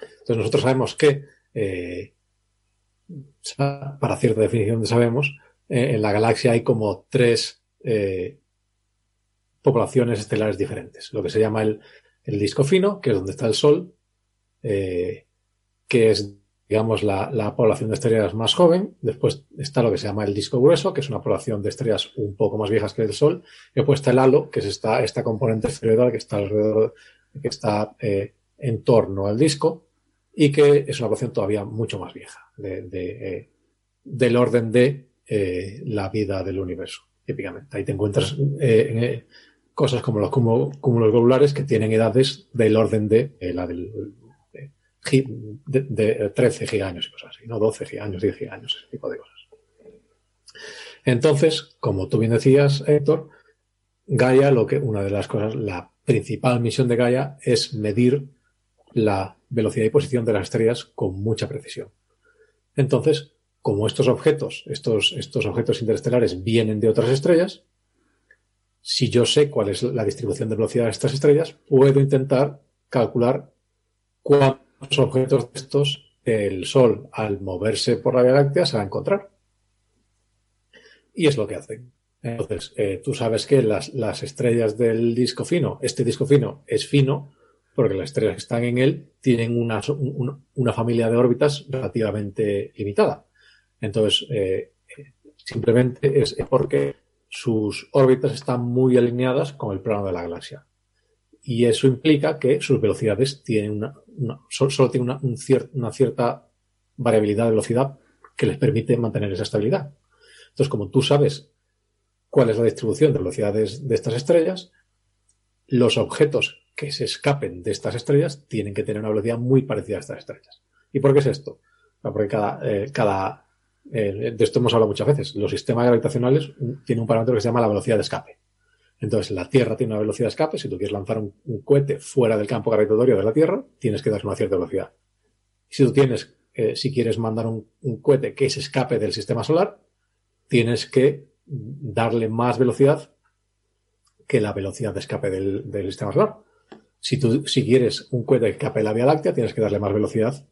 Entonces nosotros sabemos que, eh, para cierta definición de sabemos, eh, en la galaxia hay como tres eh, poblaciones estelares diferentes. Lo que se llama el, el, disco fino, que es donde está el Sol, que es digamos, la, la, población de estrellas más joven. Después está lo que se llama el disco grueso, que es una población de estrellas un poco más viejas que el Sol. Y después está el halo, que es esta, esta componente esferoidal que está alrededor, que está eh, en torno al disco. y que es una ecuación todavía mucho más vieja, de, eh, del orden de eh, la vida del universo, típicamente. Ahí te encuentras cosas como los cúmulos globulares que tienen edades del orden de la del de, 13 gigaños y cosas así, no 12 gigaños, 10 gigaños, ese tipo de cosas. Entonces, como tú bien decías, Héctor, Gaia, lo que, una de las cosas, la principal misión de Gaia es medir la velocidad y posición de las estrellas con mucha precisión. Entonces, como estos objetos, estos, estos objetos interestelares vienen de otras estrellas, si yo sé cuál es la distribución de velocidad de estas estrellas, puedo intentar calcular cuántos objetos de estos el Sol, al moverse por la Vía Láctea, se va a encontrar. Y es lo que hacen. Entonces, eh, tú sabes que las, las, estrellas del disco fino, este disco fino es fino porque las estrellas que están en él tienen una, una, familia de órbitas relativamente limitada. Entonces, eh, simplemente es porque sus órbitas están muy alineadas con el plano de la galaxia. Y eso implica que sus velocidades tienen una, solo, tienen una cierta variabilidad de velocidad que les permite mantener esa estabilidad. Entonces, como tú sabes cuál es la distribución de velocidades de estas estrellas, los objetos que se escapen de estas estrellas tienen que tener una velocidad muy parecida a estas estrellas. ¿Y por qué es esto? Porque cada, eh, cada eh, de esto hemos hablado muchas veces, los sistemas gravitacionales tienen un parámetro que se llama la velocidad de escape. Entonces, la Tierra tiene una velocidad de escape. Si tú quieres lanzar un, cohete fuera del campo gravitatorio de la Tierra, tienes que darle una cierta velocidad. Si tú tienes, eh, si quieres mandar un, cohete que se escape del sistema solar, tienes que darle más velocidad que la velocidad de escape del, sistema solar. Si tú, si quieres un cohete que escape de la Vía Láctea, tienes que darle más velocidad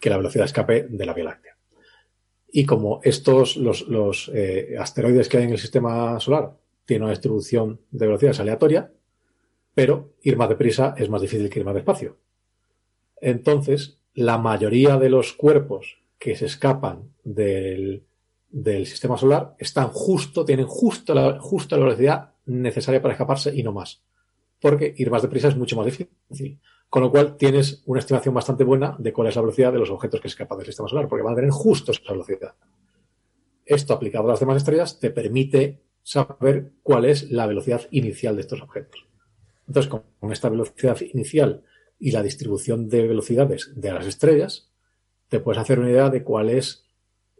que la velocidad de escape de la Vía Láctea. Y como estos, los, eh, asteroides que hay en el sistema solar tienen una distribución de velocidades aleatoria, pero ir más deprisa es más difícil que ir más despacio. Entonces, la mayoría de los cuerpos que se escapan del, del sistema solar están justo, tienen justo la, justo la velocidad necesaria para escaparse y no más. Porque ir más deprisa es mucho más difícil. Con lo cual tienes una estimación bastante buena de cuál es la velocidad de los objetos que escapan del sistema solar, porque van a tener justo esa velocidad. Esto aplicado a las demás estrellas te permite saber cuál es la velocidad inicial de estos objetos. Entonces, con esta velocidad inicial y la distribución de velocidades de las estrellas, te puedes hacer una idea de cuál es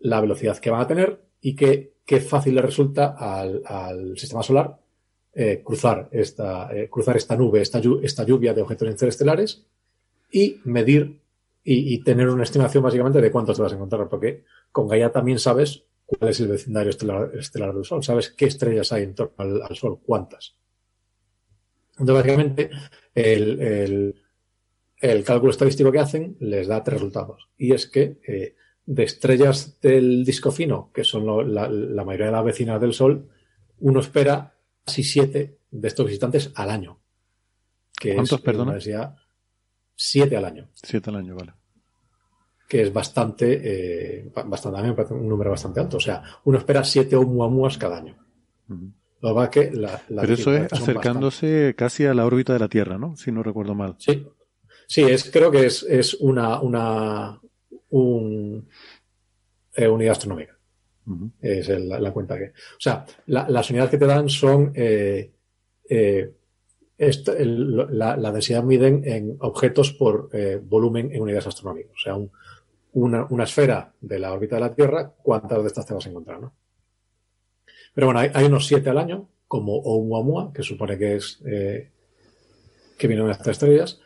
la velocidad que van a tener y qué, fácil le resulta al, sistema solar eh, cruzar, esta, eh, cruzar esta nube, esta, esta, lluvia de objetos interestelares y medir y, tener una estimación básicamente de cuántos te vas a encontrar, porque con Gaia también sabes cuál es el vecindario estelar, del Sol, sabes qué estrellas hay en torno al, Sol, cuántas. Entonces, básicamente, el, el, cálculo estadístico que hacen les da tres resultados. Y es que eh, de estrellas del disco fino, que son la, mayoría de las vecinas del Sol, uno espera casi siete de estos visitantes al año. Que ¿Cuántos, perdona? siete al año. Siete al año, vale. Que es bastante, eh, bastante, a mí me parece un número bastante alto. O sea, uno espera siete Oumuamuas cada año. Lo va que la, Pero eso es acercándose casi a la órbita de la Tierra, ¿no? Si no recuerdo mal. Sí. Sí, es, creo que es, es una, una, un, eh, unidad astronómica. Es la, cuenta que. O sea, las unidades que te dan son. Eh, eh, la, densidad miden en objetos por volumen en unidades astronómicas. O sea, una, esfera de la órbita de la Tierra, ¿cuántas de estas te vas a encontrar? ¿no? Pero bueno, hay, unos siete al año, como Oumuamua, que supone que es que vienen estas estrellas.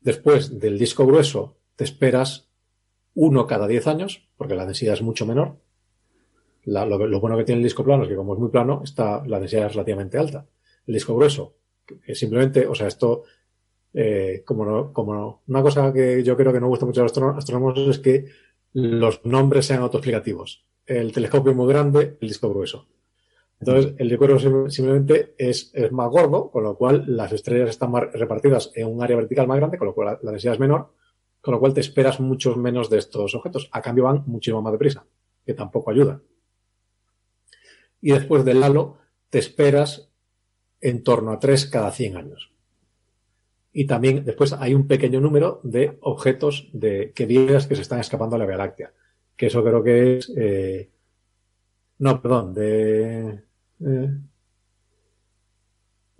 después del disco grueso te esperas uno cada 10 años, porque la densidad es mucho menor. lo, bueno que tiene el disco plano es que como es muy plano, está, la densidad es relativamente alta. El disco grueso, que simplemente, o sea, esto, eh, como no, como no, una cosa que yo creo que no gusta mucho a los astrónomos es que los nombres sean autoexplicativos. El telescopio es muy grande, el disco grueso. Entonces, el disco simplemente es, es, más gordo, con lo cual las estrellas están más repartidas en un área vertical más grande, con lo cual la densidad es menor con lo cual te esperas muchos menos de estos objetos. A cambio van muchísimo más deprisa, que tampoco ayuda. Y después del halo te esperas en torno a 3 cada 100 años. Y también después hay un pequeño número de objetos de que viejas que se están escapando a la Vía Láctea. Que eso creo que es. Eh, no, perdón, de. Eh,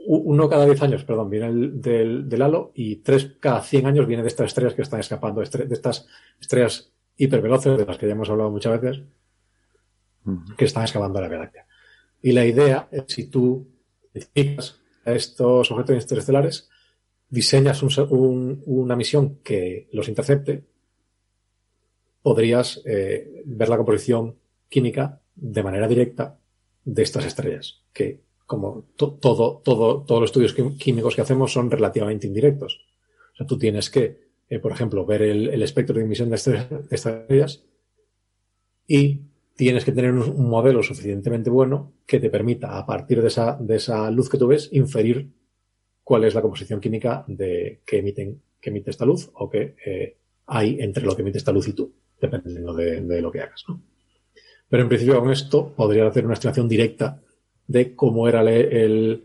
uno cada 10 años, perdón, viene del, del, halo y tres cada 100 años viene de estas estrellas que están escapando, de estas estrellas hiperveloces de las que ya hemos hablado muchas veces, que están escapando a la Vía Láctea. Y la idea es si tú identificas a estos objetos interestelares, diseñas una misión que los intercepte, podrías eh, ver la composición química de manera directa de estas estrellas, que como todo, todo, todos los estudios químicos que hacemos son relativamente indirectos. O sea, tú tienes que, eh, por ejemplo, ver el, espectro de emisión de, estas estrellas y tienes que tener un, modelo suficientemente bueno que te permita, a partir de esa, de esa luz que tú ves, inferir cuál es la composición química de, que, emiten, que emite esta luz o que eh, hay entre lo que emite esta luz y tú, dependiendo de, lo que hagas. Pero en principio con esto podría hacer una estimación directa de cómo era el,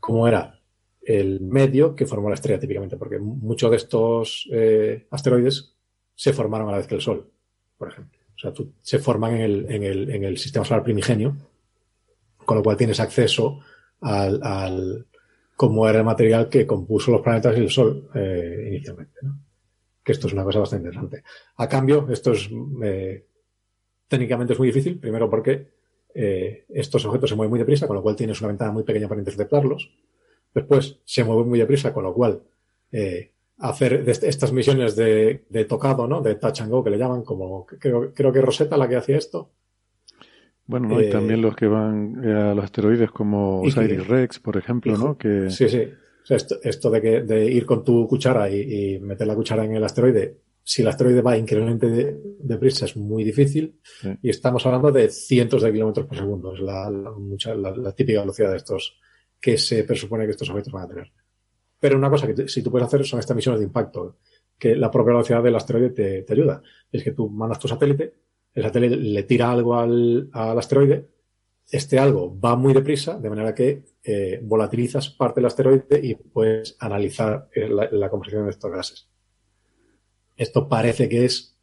cómo era el medio que formó la estrella típicamente, porque muchos de estos eh, asteroides se formaron a la vez que el Sol, por ejemplo. O sea, se forman en el, en, el, en el, sistema solar primigenio, con lo cual tienes acceso al, al cómo era el material que compuso los planetas y el Sol eh, inicialmente. ¿no? Que esto es una cosa bastante interesante. A cambio, esto es eh, técnicamente es muy difícil, primero porque eh, estos objetos se mueven muy deprisa, con lo cual tienes una ventana muy pequeña para interceptarlos. Después se mueven muy deprisa, con lo cual eh, hacer estas misiones de, tocado, ¿no? De touch and go, que le llaman, como creo, creo que Rosetta la que hacía esto. Bueno, ¿no? y también los que van a los asteroides como Osiris Rex, por ejemplo, ¿no? Que... Sí, sí. esto, de, que, de ir con tu cuchara y, meter la cuchara en el asteroide, si el asteroide va increíblemente deprisa es muy difícil y estamos hablando de cientos de kilómetros por segundo. Es la, la, típica velocidad de estos que se presupone que estos objetos van a tener. Pero una cosa que si tú puedes hacer son estas misiones de impacto, que la propia velocidad del asteroide te, te ayuda. Es que tú mandas tu satélite, el satélite le tira algo al, asteroide, este algo va muy deprisa, de manera que eh, volatilizas parte del asteroide y puedes analizar eh, la, composición de estos gases. Esto parece que es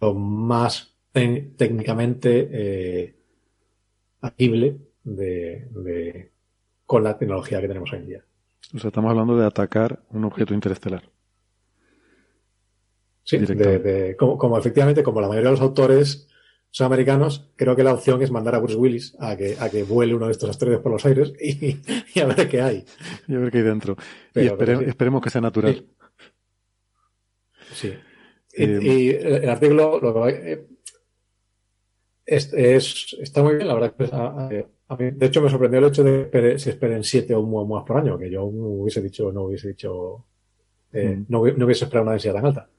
lo más técnicamente eh, de, con la tecnología que tenemos hoy en día. O sea, estamos hablando de atacar un objeto interestelar. Sí, de, como, efectivamente, como la mayoría de los autores son americanos, creo que la opción es mandar a Bruce Willis a que, a que vuele uno de estos asteroides por los aires y, a ver qué hay. Y a ver qué hay dentro. y esperemos que sea natural. Sí. Eh, y, el artículo lo eh, es, está muy bien, la verdad. Que, a, mí, de hecho, me sorprendió el hecho de que se esperen siete o más por año, que yo hubiese dicho, no hubiese dicho, eh, mm. no, no, hubiese esperado una densidad tan alta.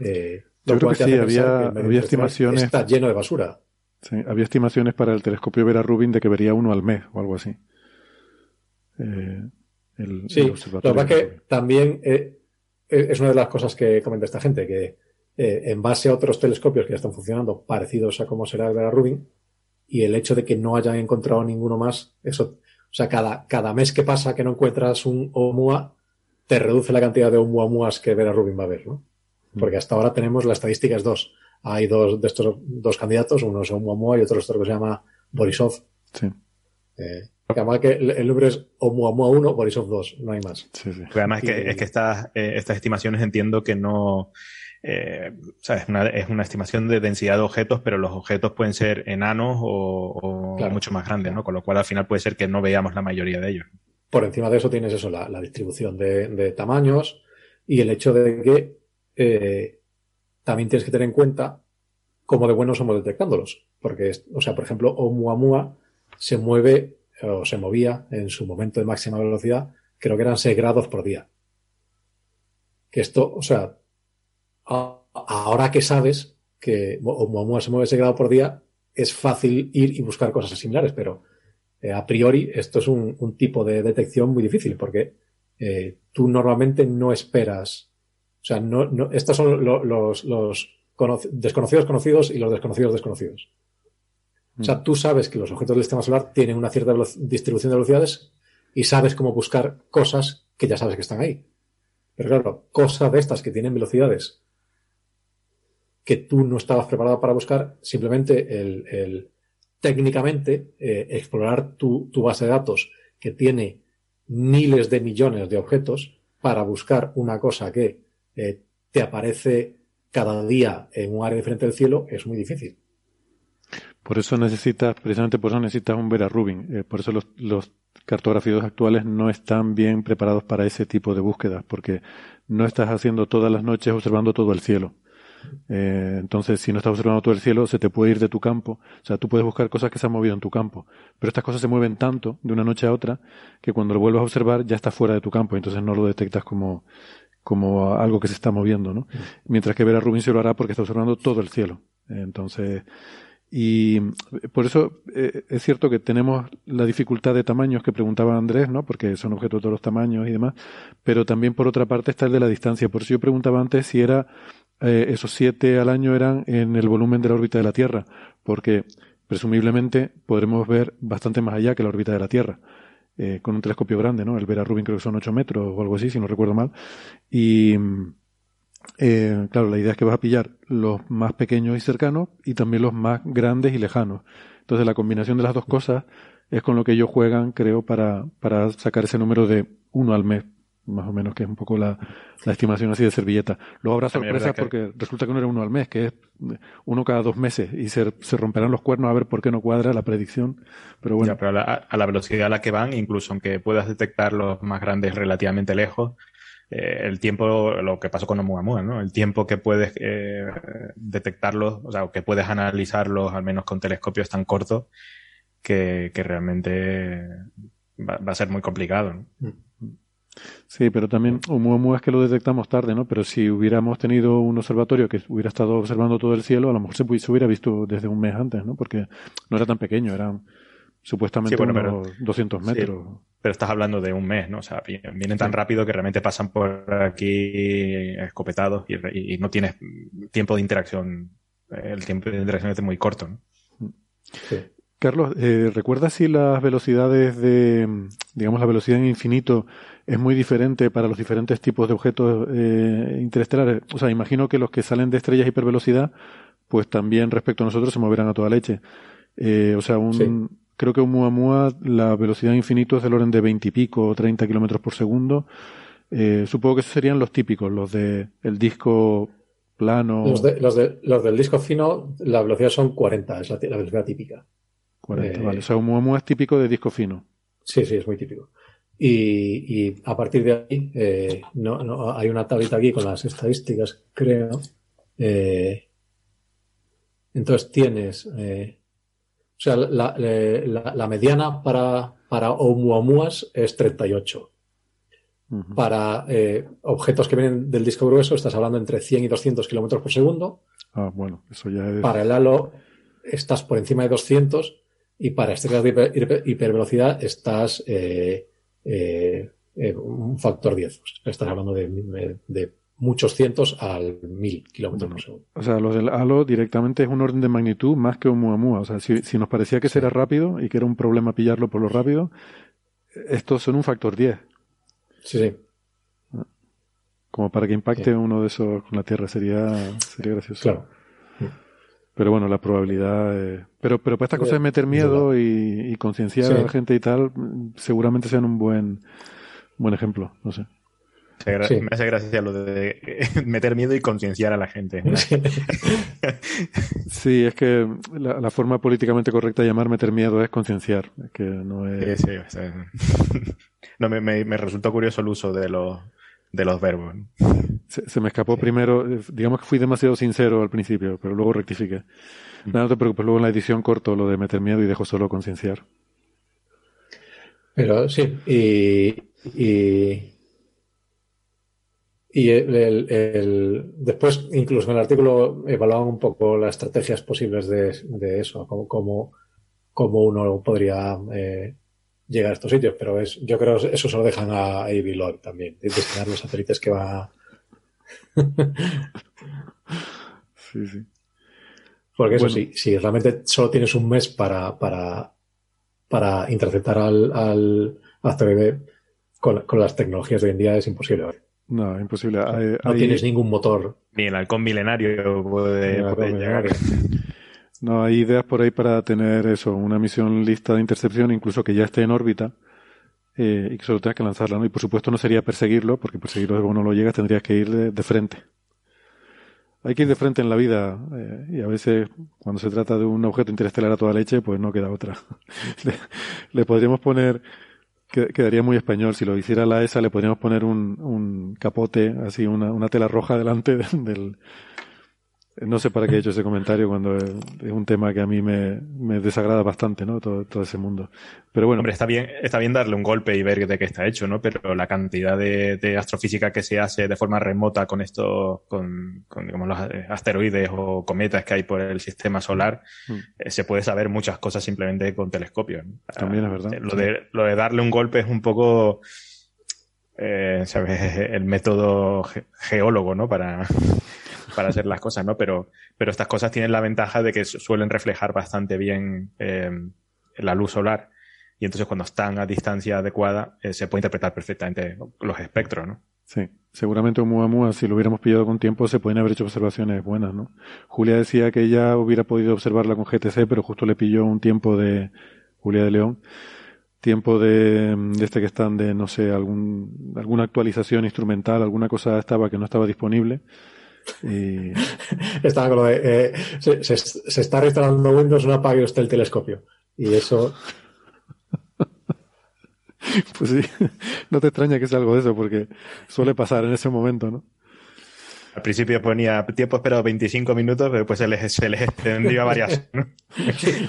Eh, Yo creo que sí, había, había estimaciones. Está lleno de basura. Sí, había estimaciones para el telescopio Vera Rubin de que vería uno al mes o algo así. Eh, el, sí, lo que pasa es que también eh, es una de las cosas que comenta esta gente, que en base a otros telescopios que ya están funcionando parecidos a cómo será el Vera Rubin, y el hecho de que no hayan encontrado ninguno más, eso, o sea, cada, cada mes que pasa que no encuentras un Oumuamua, te reduce la cantidad de Oumuamuas que Vera Rubin va a ver, ¿no? Porque hasta ahora tenemos la estadística es dos. Hay dos de estos dos candidatos, uno es Oumuamua y otro es otro que se llama Borisov. Sí. Eh, además que el, nombre es Oumuamua 1, Borisov 2, no hay más. Sí, sí. además es que, es que estas, eh, estas estimaciones entiendo que no, eh, o sea, es una, es una estimación de densidad de objetos, pero los objetos pueden ser enanos o, o mucho más grandes, ¿no? Con lo cual al final puede ser que no veamos la mayoría de ellos. Por encima de eso tienes eso, la, la distribución de, de, tamaños y el hecho de que eh, también tienes que tener en cuenta cómo de buenos somos detectándolos. Porque, o sea, por ejemplo, Oumuamua se mueve o se movía en su momento de máxima velocidad, creo que eran 6 grados por día. Que esto, o sea, ahora que sabes que Oumuamua se mueve 6 grados por día, es fácil ir y buscar cosas similares, pero eh, a priori esto es un, tipo de detección muy difícil porque eh, tú normalmente no esperas o sea, no, no, estos son los, los desconocidos conocidos y los desconocidos desconocidos. O sea, mm. tú sabes que los objetos del sistema solar tienen una cierta distribución de velocidades y sabes cómo buscar cosas que ya sabes que están ahí. Pero claro, cosas de estas que tienen velocidades que tú no estabas preparado para buscar, simplemente el, técnicamente eh, explorar tu, base de datos que tiene miles de millones de objetos para buscar una cosa que eh, te aparece cada día en un área diferente del cielo es muy difícil. Por eso necesitas, precisamente por eso necesitas un Vera Rubin. Eh, por eso los, los cartografías actuales no están bien preparados para ese tipo de búsquedas, porque no estás haciendo todas las noches observando todo el cielo. Eh, entonces, si no estás observando todo el cielo, se te puede ir de tu campo. O sea, tú puedes buscar cosas que se han movido en tu campo. Pero estas cosas se mueven tanto de una noche a otra que cuando lo vuelvas a observar ya está fuera de tu campo. Entonces no lo detectas como, como algo que se está moviendo, ¿no? Mientras que Vera Rubin se lo hará porque está observando todo el cielo. Entonces, y por eso eh, es cierto que tenemos la dificultad de tamaños que preguntaba Andrés, ¿no? Porque son objetos de todos los tamaños y demás. Pero también por otra parte está el de la distancia. Por eso yo preguntaba antes si era eh, esos siete al año eran en el volumen de la órbita de la Tierra, porque presumiblemente podremos ver bastante más allá que la órbita de la Tierra. Eh, con un telescopio grande, ¿no? El Vera Rubin creo que son 8 metros o algo así, si no recuerdo mal. Y, eh, claro, la idea es que vas a pillar los más pequeños y cercanos y también los más grandes y lejanos. Entonces, la combinación de las dos cosas es con lo que ellos juegan, creo, para, para sacar ese número de uno al mes más o menos, que es un poco la, estimación así de servilleta. Luego habrá sorpresas porque resulta que no era uno al mes, que es uno cada dos meses y se, se romperán los cuernos a ver por qué no cuadra la predicción. Pero bueno. pero a la, velocidad a la que van, incluso aunque puedas detectar los más grandes relativamente lejos, eh, el tiempo, lo que pasó con Oumuamua, ¿no? El tiempo que puedes eh, detectarlos, o sea, que puedes analizarlos, al menos con telescopios tan cortos, que, que realmente va, va, a ser muy complicado. ¿no? Mm. Sí, pero también Oumuamua es que lo detectamos tarde, ¿no? Pero si hubiéramos tenido un observatorio que hubiera estado observando todo el cielo, a lo mejor se, hubiera visto desde un mes antes, ¿no? Porque no era tan pequeño, eran supuestamente unos 200 metros. pero estás hablando de un mes, ¿no? O sea, vienen tan rápido que realmente pasan por aquí escopetados y, no tienes tiempo de interacción. El tiempo de interacción es muy corto, ¿no? Carlos, eh, ¿recuerdas si las velocidades de, digamos, la velocidad en infinito es muy diferente para los diferentes tipos de objetos eh, interestelares. O sea, imagino que los que salen de estrellas hipervelocidad, pues también respecto a nosotros se moverán a toda leche. Eh, o sea, un, creo que un Muamua, la velocidad infinito es del orden de 20 y pico o 30 kilómetros por segundo. Eh, supongo que esos serían los típicos, los de el disco plano. Los, de, los, de, los del disco fino, la velocidad son 40, es la, velocidad típica. 40, vale. O sea, un Muamua es típico de disco fino. Sí, sí, es muy típico. Y, a partir de ahí, eh, no, no, hay una tablita aquí con las estadísticas, creo. Eh, entonces tienes, eh, o sea, la, la, mediana para, para Oumuamuas es 38. Para objetos que vienen del disco grueso, estás hablando entre 100 y 200 kilómetros por segundo. Ah, bueno, eso ya es. Para el halo, estás por encima de 200. Y para estrellas de hipervelocidad, estás eh, eh, un factor 10. Estás hablando de, muchos cientos al mil kilómetros por segundo. O sea, los del halo directamente es un orden de magnitud más que un Muamua. O sea, si, nos parecía que será rápido y que era un problema pillarlo por lo rápido, estos son un factor 10. Sí, sí. Como para que impacte uno de esos con la Tierra sería, sería gracioso. Claro. Pero bueno, la probabilidad. Eh... Pero, pero para estas cosas de meter miedo y, concienciar a la gente y tal, seguramente sean un buen, buen ejemplo. No sé. Me hace gracia lo de meter miedo y concienciar a la gente. Sí, es que la, forma políticamente correcta de llamar meter miedo es concienciar. Que no es. Sí, sí, no, me, me, me resultó curioso el uso de los de los verbos. Se, me escapó primero, digamos que fui demasiado sincero al principio, pero luego rectifiqué. No, te preocupes, luego en la edición corto lo de meter miedo y dejo solo concienciar. Pero sí, y, y, y el, después, incluso en el artículo, evaluaban un poco las estrategias posibles de, de eso, como, como, uno podría eh, llegar a estos sitios, pero es, yo creo que eso se lo dejan a Avi Loeb también, diseñar los satélites que va. sí, sí. Porque eso sí, si realmente solo tienes un mes para, para, para interceptar al, al asteroide con, con, las tecnologías de hoy en día es imposible. No, imposible. no tienes ningún motor. Ni el halcón milenario puede, llegar. No, hay ideas por ahí para tener eso, una misión lista de intercepción, incluso que ya esté en órbita eh, y que solo tengas que lanzarla, ¿no? Y por supuesto no sería perseguirlo, porque perseguirlo como no lo llegas tendrías que ir de, frente. Hay que ir de frente en la vida eh, y a veces cuando se trata de un objeto interestelar a toda leche, pues no queda otra. le podríamos poner quedaría muy español. Si lo hiciera la ESA, le podríamos poner un, un capote, así, una, una tela roja delante del, no sé para qué he hecho ese comentario cuando es un tema que a mí me, desagrada bastante, ¿no? Todo, todo, ese mundo. Pero bueno. Hombre, está bien, está bien darle un golpe y ver de qué está hecho, ¿no? Pero la cantidad de, astrofísica que se hace de forma remota con esto, con, con digamos, los asteroides o cometas que hay por el sistema solar, mm. eh, se puede saber muchas cosas simplemente con telescopios. También es verdad. Lo, de, lo de darle un golpe es un poco, eh, ¿sabes? El método geólogo, ¿no? Para para hacer las cosas, ¿no? Pero, pero estas cosas tienen la ventaja de que suelen reflejar bastante bien eh, la luz solar y entonces cuando están a distancia adecuada eh, se puede interpretar perfectamente los espectros, ¿no? Sí, seguramente Oumuamua, si lo hubiéramos pillado con tiempo, se pueden haber hecho observaciones buenas, ¿no? Julia decía que ella hubiera podido observarla con GTC, pero justo le pilló un tiempo de Julia de León, tiempo de, de este que están de, no sé, algún, alguna actualización instrumental, alguna cosa estaba que no estaba disponible y... Estaba con lo de, eh, se, está reinstalando Windows, no apague usted el telescopio. Y eso... pues sí, no te extraña que sea algo de eso, porque suele pasar en ese momento, ¿no? Al principio ponía tiempo esperado 25 minutos, pero después se les, se les extendió a varias.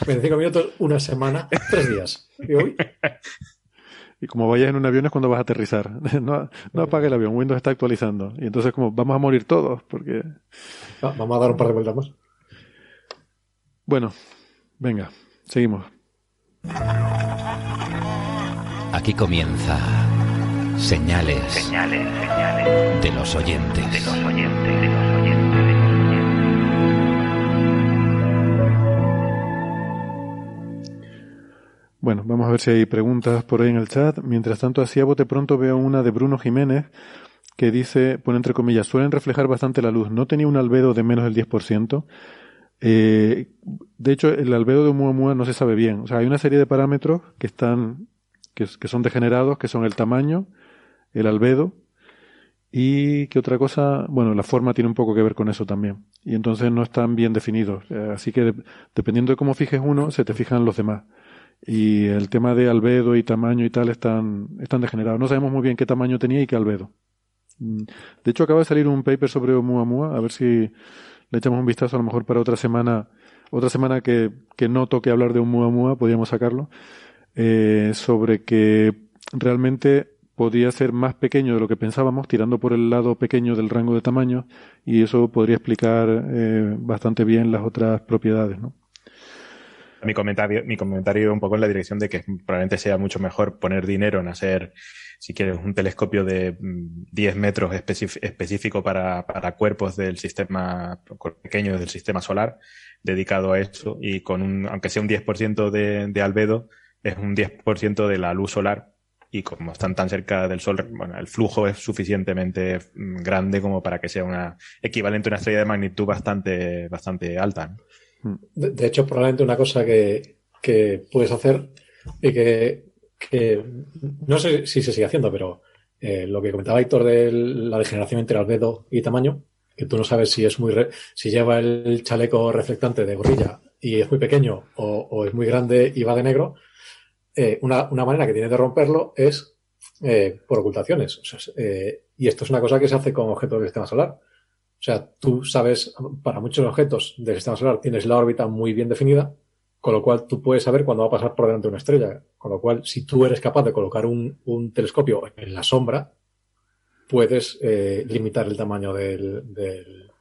25 minutos, una semana, tres días. Y hoy y como vayas en un avión es cuando vas a aterrizar. No, no apague el avión, Windows está actualizando. Y entonces como vamos a morir todos, porque... Ah, vamos a dar un par de vueltas más. Bueno, venga, seguimos. Aquí comienza señales, señales, señales de los oyentes. De los oyentes, de los oyentes. Bueno, vamos a ver si hay preguntas por ahí en el chat. Mientras tanto, así a bote pronto veo una de Bruno Jiménez que dice, pone entre comillas, suelen reflejar bastante la luz. No tenía un albedo de menos del 10%. Eh, de hecho, el albedo de Oumuamua no se sabe bien. O sea, hay una serie de parámetros que están, que, son degenerados, que son el tamaño, el albedo, y que otra cosa, bueno, la forma tiene un poco que ver con eso también. Y entonces no están bien definidos. Eh, así que dependiendo de cómo fijes uno, se te fijan los demás y el tema de albedo y tamaño y tal están, están degenerados. No sabemos muy bien qué tamaño tenía y qué albedo. Mm. De hecho, acaba de salir un paper sobre Oumuamua, a ver si le echamos un vistazo a lo mejor para otra semana, otra semana que, que no toque hablar de Oumuamua, podríamos sacarlo, eh, sobre que realmente podría ser más pequeño de lo que pensábamos, tirando por el lado pequeño del rango de tamaño, y eso podría explicar eh, bastante bien las otras propiedades, ¿no? Mi comentario, mi comentario un poco en la dirección de que probablemente sea mucho mejor poner dinero en hacer, si quieres, un telescopio de 10 mm, metros específico para, cuerpos del sistema, pequeños del sistema solar, dedicado a eso, y con un, aunque sea un 10% de, de albedo, es un 10% de la luz solar y como están tan cerca del Sol, bueno, el flujo es suficientemente mm, grande como para que sea una equivalente a una estrella de magnitud bastante, bastante alta. De, hecho, probablemente una cosa que, puedes hacer y que, no sé si se sigue haciendo, pero eh, lo que comentaba Héctor de la degeneración entre albedo y tamaño, que tú no sabes si es muy si lleva el chaleco reflectante de gorrilla y es muy pequeño o, es muy grande y va de negro, eh, una, manera que tiene de romperlo es eh, por ocultaciones. y esto es una cosa que se hace con objetos del sistema solar. O sea, tú sabes, para muchos objetos del sistema solar tienes la órbita muy bien definida, con lo cual tú puedes saber cuándo va a pasar por delante una estrella. Con lo cual, si tú eres capaz de colocar un, telescopio en la sombra, puedes eh, limitar el tamaño del, del,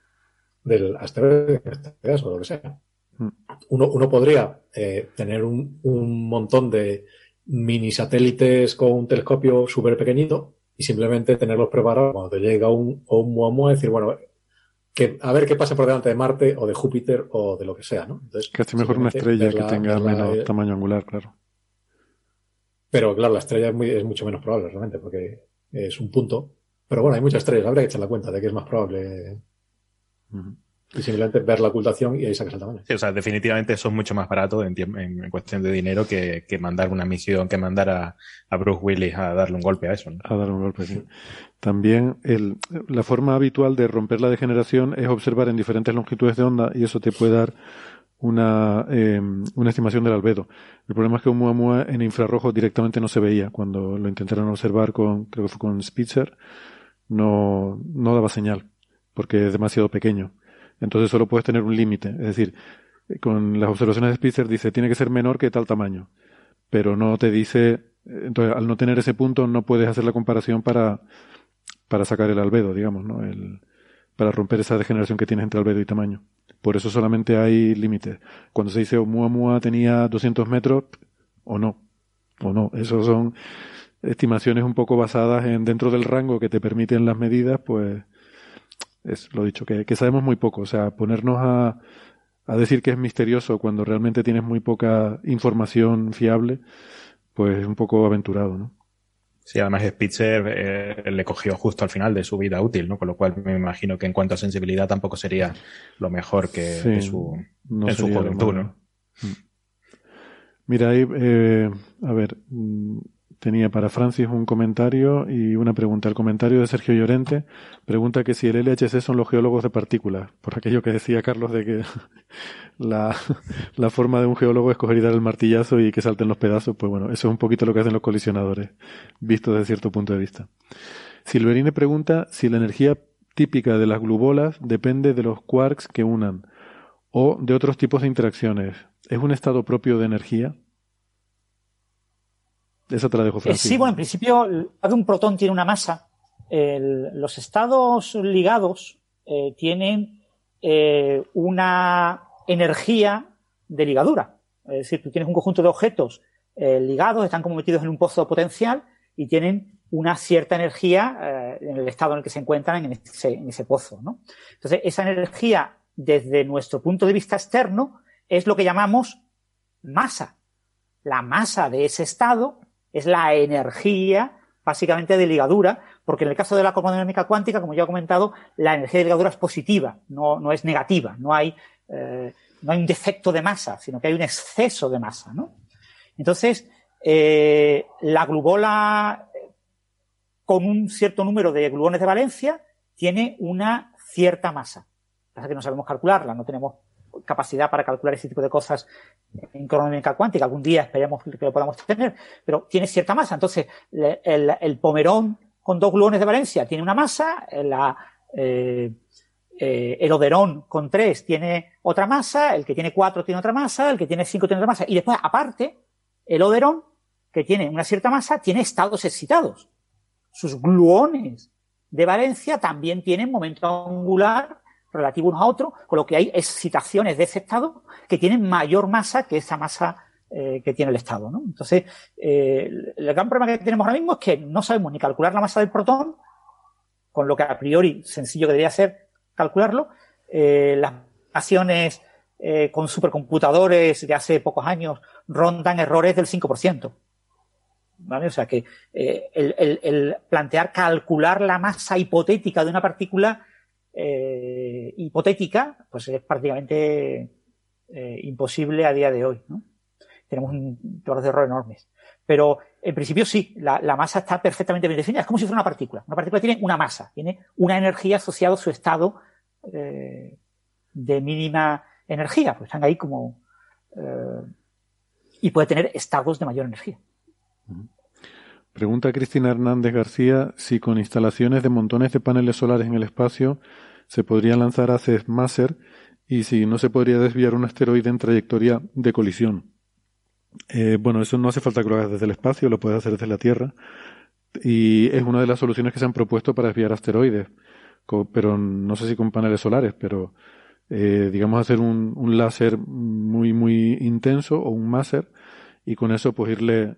del asteroide, en este caso, o lo que sea. Mm. Uno, uno podría eh, tener un, un, montón de mini satélites con un telescopio súper pequeñito y simplemente tenerlos preparados cuando te llega un, un muamua decir, bueno, que a ver qué pasa por delante de Marte o de Júpiter o de lo que sea, ¿no? Entonces, Casi mejor una estrella que tenga menos tamaño angular, claro. Pero claro, la estrella es, muy, es mucho menos probable realmente, porque es un punto Pero bueno, hay muchas estrellas, habría que echar la cuenta de que es más probable. Y simplemente ver la ocultación y ahí sacas el tamaño. Sí, o sea, definitivamente eso es mucho más barato en, en, cuestión de dinero que, que, mandar una misión, que mandar a, a, Bruce Willis a darle un golpe a eso. ¿no? A darle un golpe, sí. También el, la forma habitual de romper la degeneración es observar en diferentes longitudes de onda y eso te puede dar una, eh, una estimación del albedo. El problema es que Oumuamua en infrarrojo directamente no se veía. Cuando lo intentaron observar con, creo que fue con Spitzer, no, no daba señal porque es demasiado pequeño. Entonces solo puedes tener un límite. Es decir, con las observaciones de Spitzer dice tiene que ser menor que tal tamaño. Pero no te dice, entonces al no tener ese punto no puedes hacer la comparación para, para sacar el albedo, digamos, ¿no? El, para romper esa degeneración que tienes entre albedo y tamaño. Por eso solamente hay límites. Cuando se dice Oumuamua tenía 200 metros, o no, o no. Esos son estimaciones un poco basadas en dentro del rango que te permiten las medidas, pues es lo dicho, que, sabemos muy poco. O sea, ponernos a, a decir que es misterioso cuando realmente tienes muy poca información fiable, pues es un poco aventurado, ¿no? Sí, además Spitzer eh, le cogió justo al final de su vida útil, ¿no? Con lo cual me imagino que en cuanto a sensibilidad tampoco sería lo mejor que en su, en su juventud, ¿no? Mm. Mira, ahí, eh, a ver, mm, tenía para Francis un comentario y una pregunta. El comentario de Sergio Llorente pregunta que si el LHC son los geólogos de partículas, por aquello que decía Carlos de que la, la forma de un geólogo es coger y dar el martillazo y que salten los pedazos, pues bueno, eso es un poquito lo que hacen los colisionadores, visto desde cierto punto de vista. Silverine pregunta si la energía típica de las glubolas depende de los quarks que unan o de otros tipos de interacciones. ¿Es un estado propio de energía? Esa te la dejo, eh, sí, bueno, en principio, un protón tiene una masa. los estados ligados eh, tienen eh, una energía de ligadura. Es decir, tú tienes un conjunto de objetos ligados, están como metidos en un pozo potencial y tienen una cierta energía en el estado en el que se encuentran en ese, en ese pozo. ¿no? Entonces, esa energía, desde nuestro punto de vista externo, es lo que llamamos masa. La masa de ese estado es la energía básicamente de ligadura, porque en el caso de la cosmodinámica cuántica, como ya he comentado, la energía de ligadura es positiva, no, no es negativa, no hay, eh, no hay un defecto de masa, sino que hay un exceso de masa, ¿no? Entonces, eh, la glubola con un cierto número de gluones de valencia tiene una cierta masa. Pasa que no sabemos calcularla, no tenemos capacidad para calcular ese tipo de cosas en cronómica cuántica. Algún día esperemos que lo podamos tener, pero tiene cierta masa. Entonces, el, pomerón con dos gluones de valencia tiene una masa, la, eh, eh, el oderón con tres tiene otra masa, el que tiene cuatro tiene otra masa, el que tiene cinco tiene otra masa. Y después, aparte, el oderón, que tiene una cierta masa, tiene estados excitados. Sus gluones de valencia también tienen momento angular relativo uno a otro, con lo que hay excitaciones de ese estado que tienen mayor masa que esa masa eh, que tiene el estado. ¿no? Entonces, eh, el gran problema que tenemos ahora mismo es que no sabemos ni calcular la masa del protón, con lo que a priori sencillo que debería ser calcularlo. Eh, las acciones con supercomputadores de hace pocos años rondan errores del 5%. ¿Vale? O sea que el plantear calcular la masa hipotética de una partícula eh, hipotética, pues es prácticamente eh, imposible a día de hoy. ¿no? Tenemos un error de error enormes. Pero en principio sí, la, masa está perfectamente bien definida. Es como si fuera una partícula. Una partícula tiene una masa, tiene una energía asociada a su estado eh, de mínima energía. Pues están ahí como. y puede tener estados de mayor energía. Pregunta Cristina Hernández García si con instalaciones de montones de paneles solares en el espacio se podría lanzar haces Maser y si no se podría desviar un asteroide en trayectoria de colisión. Eh, bueno, eso no hace falta que lo hagas desde el espacio, lo puedes hacer desde la Tierra y es una de las soluciones que se han propuesto para desviar asteroides, pero no sé si con paneles solares, pero eh, digamos hacer un, un láser muy muy intenso o un máser y con eso pues irle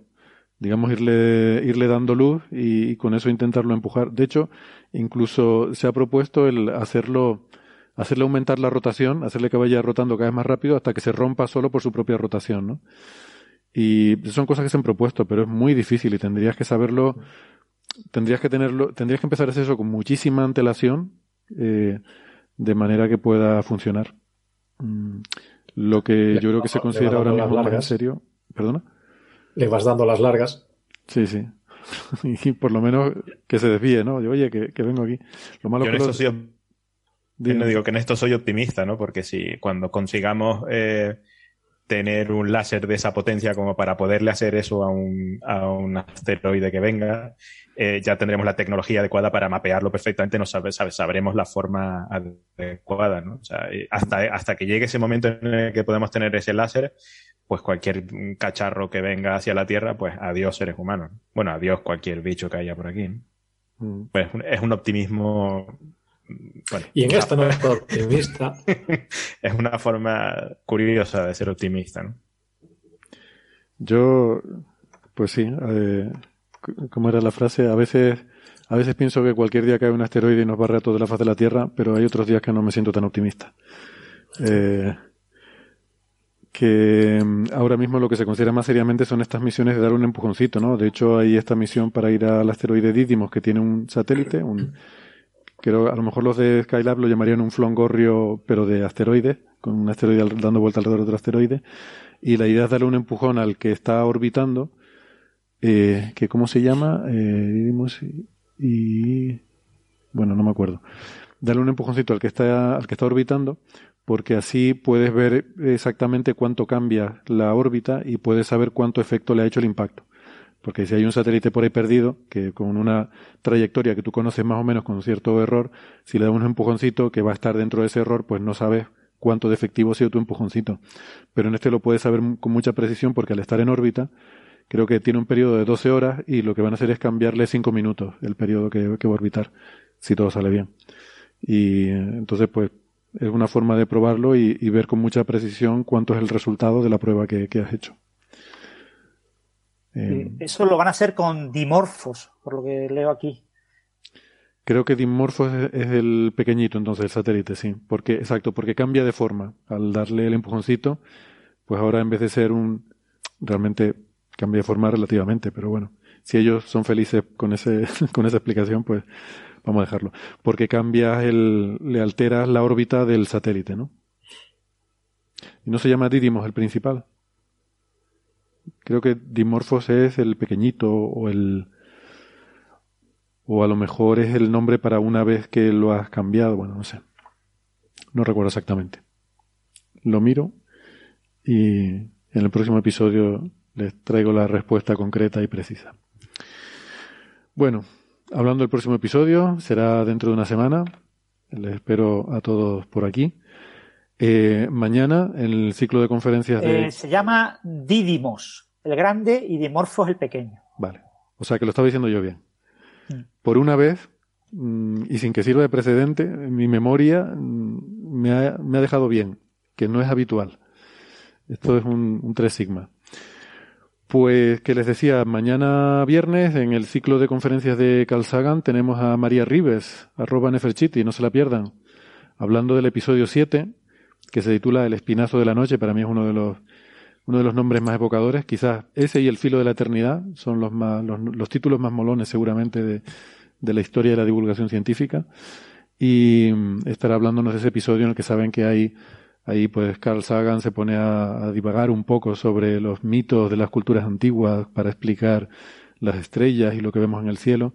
digamos, irle, irle dando luz y, con eso intentarlo empujar. De hecho, incluso se ha propuesto el hacerlo, hacerle aumentar la rotación, hacerle que vaya rotando cada vez más rápido hasta que se rompa solo por su propia rotación, ¿no? Y son cosas que se han propuesto, pero es muy difícil y tendrías que saberlo tendrías que tenerlo, tendrías que empezar a hacer eso con muchísima antelación, eh, de manera que pueda funcionar. Mm, lo que yo creo que se considera ahora mismo más en serio. ¿Perdona? Le vas dando las largas. Sí, sí. y por lo menos que se desvíe, ¿no? Yo, oye, que, vengo aquí. Lo malo yo que en esto digo que en esto soy optimista, ¿no? Porque si cuando consigamos eh, tener un láser de esa potencia como para poderle hacer eso a un, a un asteroide que venga, eh, ya tendremos la tecnología adecuada para mapearlo perfectamente, no sabe, sabremos la forma adecuada, ¿no? O sea, hasta, hasta que llegue ese momento en el que podemos tener ese láser, pues cualquier cacharro que venga hacia la Tierra, pues adiós seres humanos. Bueno, adiós cualquier bicho que haya por aquí. Mm. Pues es un optimismo y en esto no es optimista. es una forma curiosa de ser optimista, ¿no? Yo, pues sí, eh, como era la frase, a veces, a veces pienso que cualquier día cae un asteroide y nos barre a toda la faz de la Tierra, pero hay otros días que no me siento tan optimista. Eh, que mm, ahora mismo lo que se considera más seriamente son estas misiones de dar un empujoncito, ¿no? De hecho, hay esta misión para ir al asteroide Didymos que tiene un satélite, un, Creo, a lo mejor los de Skylab lo llamarían un flongorrio, pero de asteroides, con un asteroide dando vuelta alrededor de otro asteroide. Y la idea es darle un empujón al que está orbitando, eh, que ¿cómo se llama? Eh, y, bueno, no me acuerdo. Darle un empujoncito al que está, al que está orbitando, porque así puedes ver exactamente cuánto cambia la órbita y puedes saber cuánto efecto le ha hecho el impacto. Porque si hay un satélite por ahí perdido, que con una trayectoria que tú conoces más o menos con cierto error, si le das un empujoncito que va a estar dentro de ese error, pues no sabes cuánto de efectivo ha sido tu empujoncito. Pero en este lo puedes saber con mucha precisión porque al estar en órbita, creo que tiene un periodo de 12 horas y lo que van a hacer es cambiarle 5 minutos el periodo que, va a orbitar, si todo sale bien. Y entonces, pues, es una forma de probarlo y, ver con mucha precisión cuánto es el resultado de la prueba que has hecho. Eh, eso lo van a hacer con dimorfos, por lo que leo aquí. Creo que dimorfos es, el pequeñito, entonces, el satélite, sí. Porque, exacto, porque cambia de forma. Al darle el empujoncito, pues ahora en vez de ser un. Realmente cambia de forma relativamente, pero bueno. Si ellos son felices con, ese, con esa explicación, pues vamos a dejarlo. Porque cambia el. le alteras la órbita del satélite, ¿no? Y no se llama Didymos el principal. Creo que Dimorphos es el pequeñito o el o a lo mejor es el nombre para una vez que lo has cambiado, bueno, no sé. No recuerdo exactamente. Lo miro y en el próximo episodio les traigo la respuesta concreta y precisa. Bueno, hablando del próximo episodio, será dentro de una semana. Les espero a todos por aquí. Eh, mañana, en el ciclo de conferencias de... Eh, se llama Didymos, el grande, y Dimorphos, el pequeño. Vale. O sea que lo estaba diciendo yo bien. Mm. Por una vez, mm, y sin que sirva de precedente, mi memoria mm, me ha, me ha, dejado bien, que no es habitual. Esto es un, un 3 sigma. Pues que les decía, mañana viernes en el ciclo de conferencias de Carl Sagan tenemos a María Rives, arroba Neferchiti, no se la pierdan, hablando del episodio 7, que se titula El espinazo de la noche, para mí es uno de los uno de los nombres más evocadores, quizás ese y El filo de la eternidad son los más los, títulos más molones seguramente de, de, la historia de la divulgación científica. Y mm, estará hablándonos de ese episodio en el que saben que hay ahí pues Carl Sagan se pone a, divagar un poco sobre los mitos de las culturas antiguas para explicar las estrellas y lo que vemos en el cielo.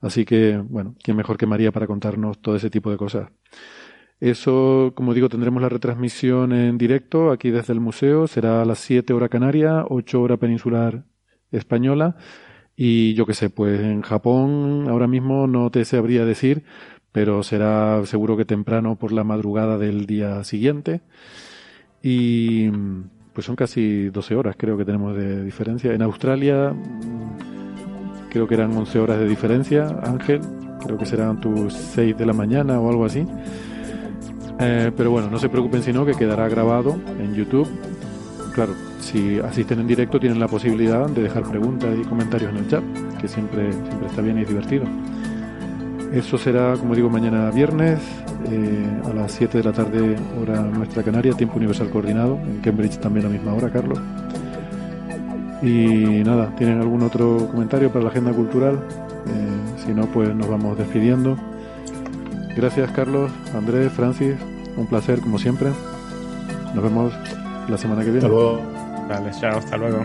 Así que, bueno, quién mejor que María para contarnos todo ese tipo de cosas. Eso, como digo, tendremos la retransmisión en directo aquí desde el museo. Será a las 7 hora canaria, 8 hora peninsular española. Y yo qué sé, pues en Japón ahora mismo no te sabría decir, pero será seguro que temprano por la madrugada del día siguiente. Y pues son casi 12 horas creo que tenemos de diferencia. En Australia creo que eran 11 horas de diferencia, Ángel. Creo que serán tus 6 de la mañana o algo así. Eh, pero bueno, no se preocupen sino que quedará grabado en YouTube. Claro, si asisten en directo tienen la posibilidad de dejar preguntas y comentarios en el chat, que siempre, siempre está bien y es divertido. Eso será, como digo, mañana viernes eh, a las 7 de la tarde, hora nuestra canaria, tiempo universal coordinado, en Cambridge también a la misma hora, Carlos. Y nada, ¿tienen algún otro comentario para la agenda cultural? Eh, Si no, pues nos vamos despidiendo. Gracias Carlos, Andrés, Francis, un placer como siempre. Nos vemos la semana que viene. Hasta luego. Vale, chao, hasta luego.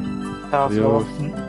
Adiós.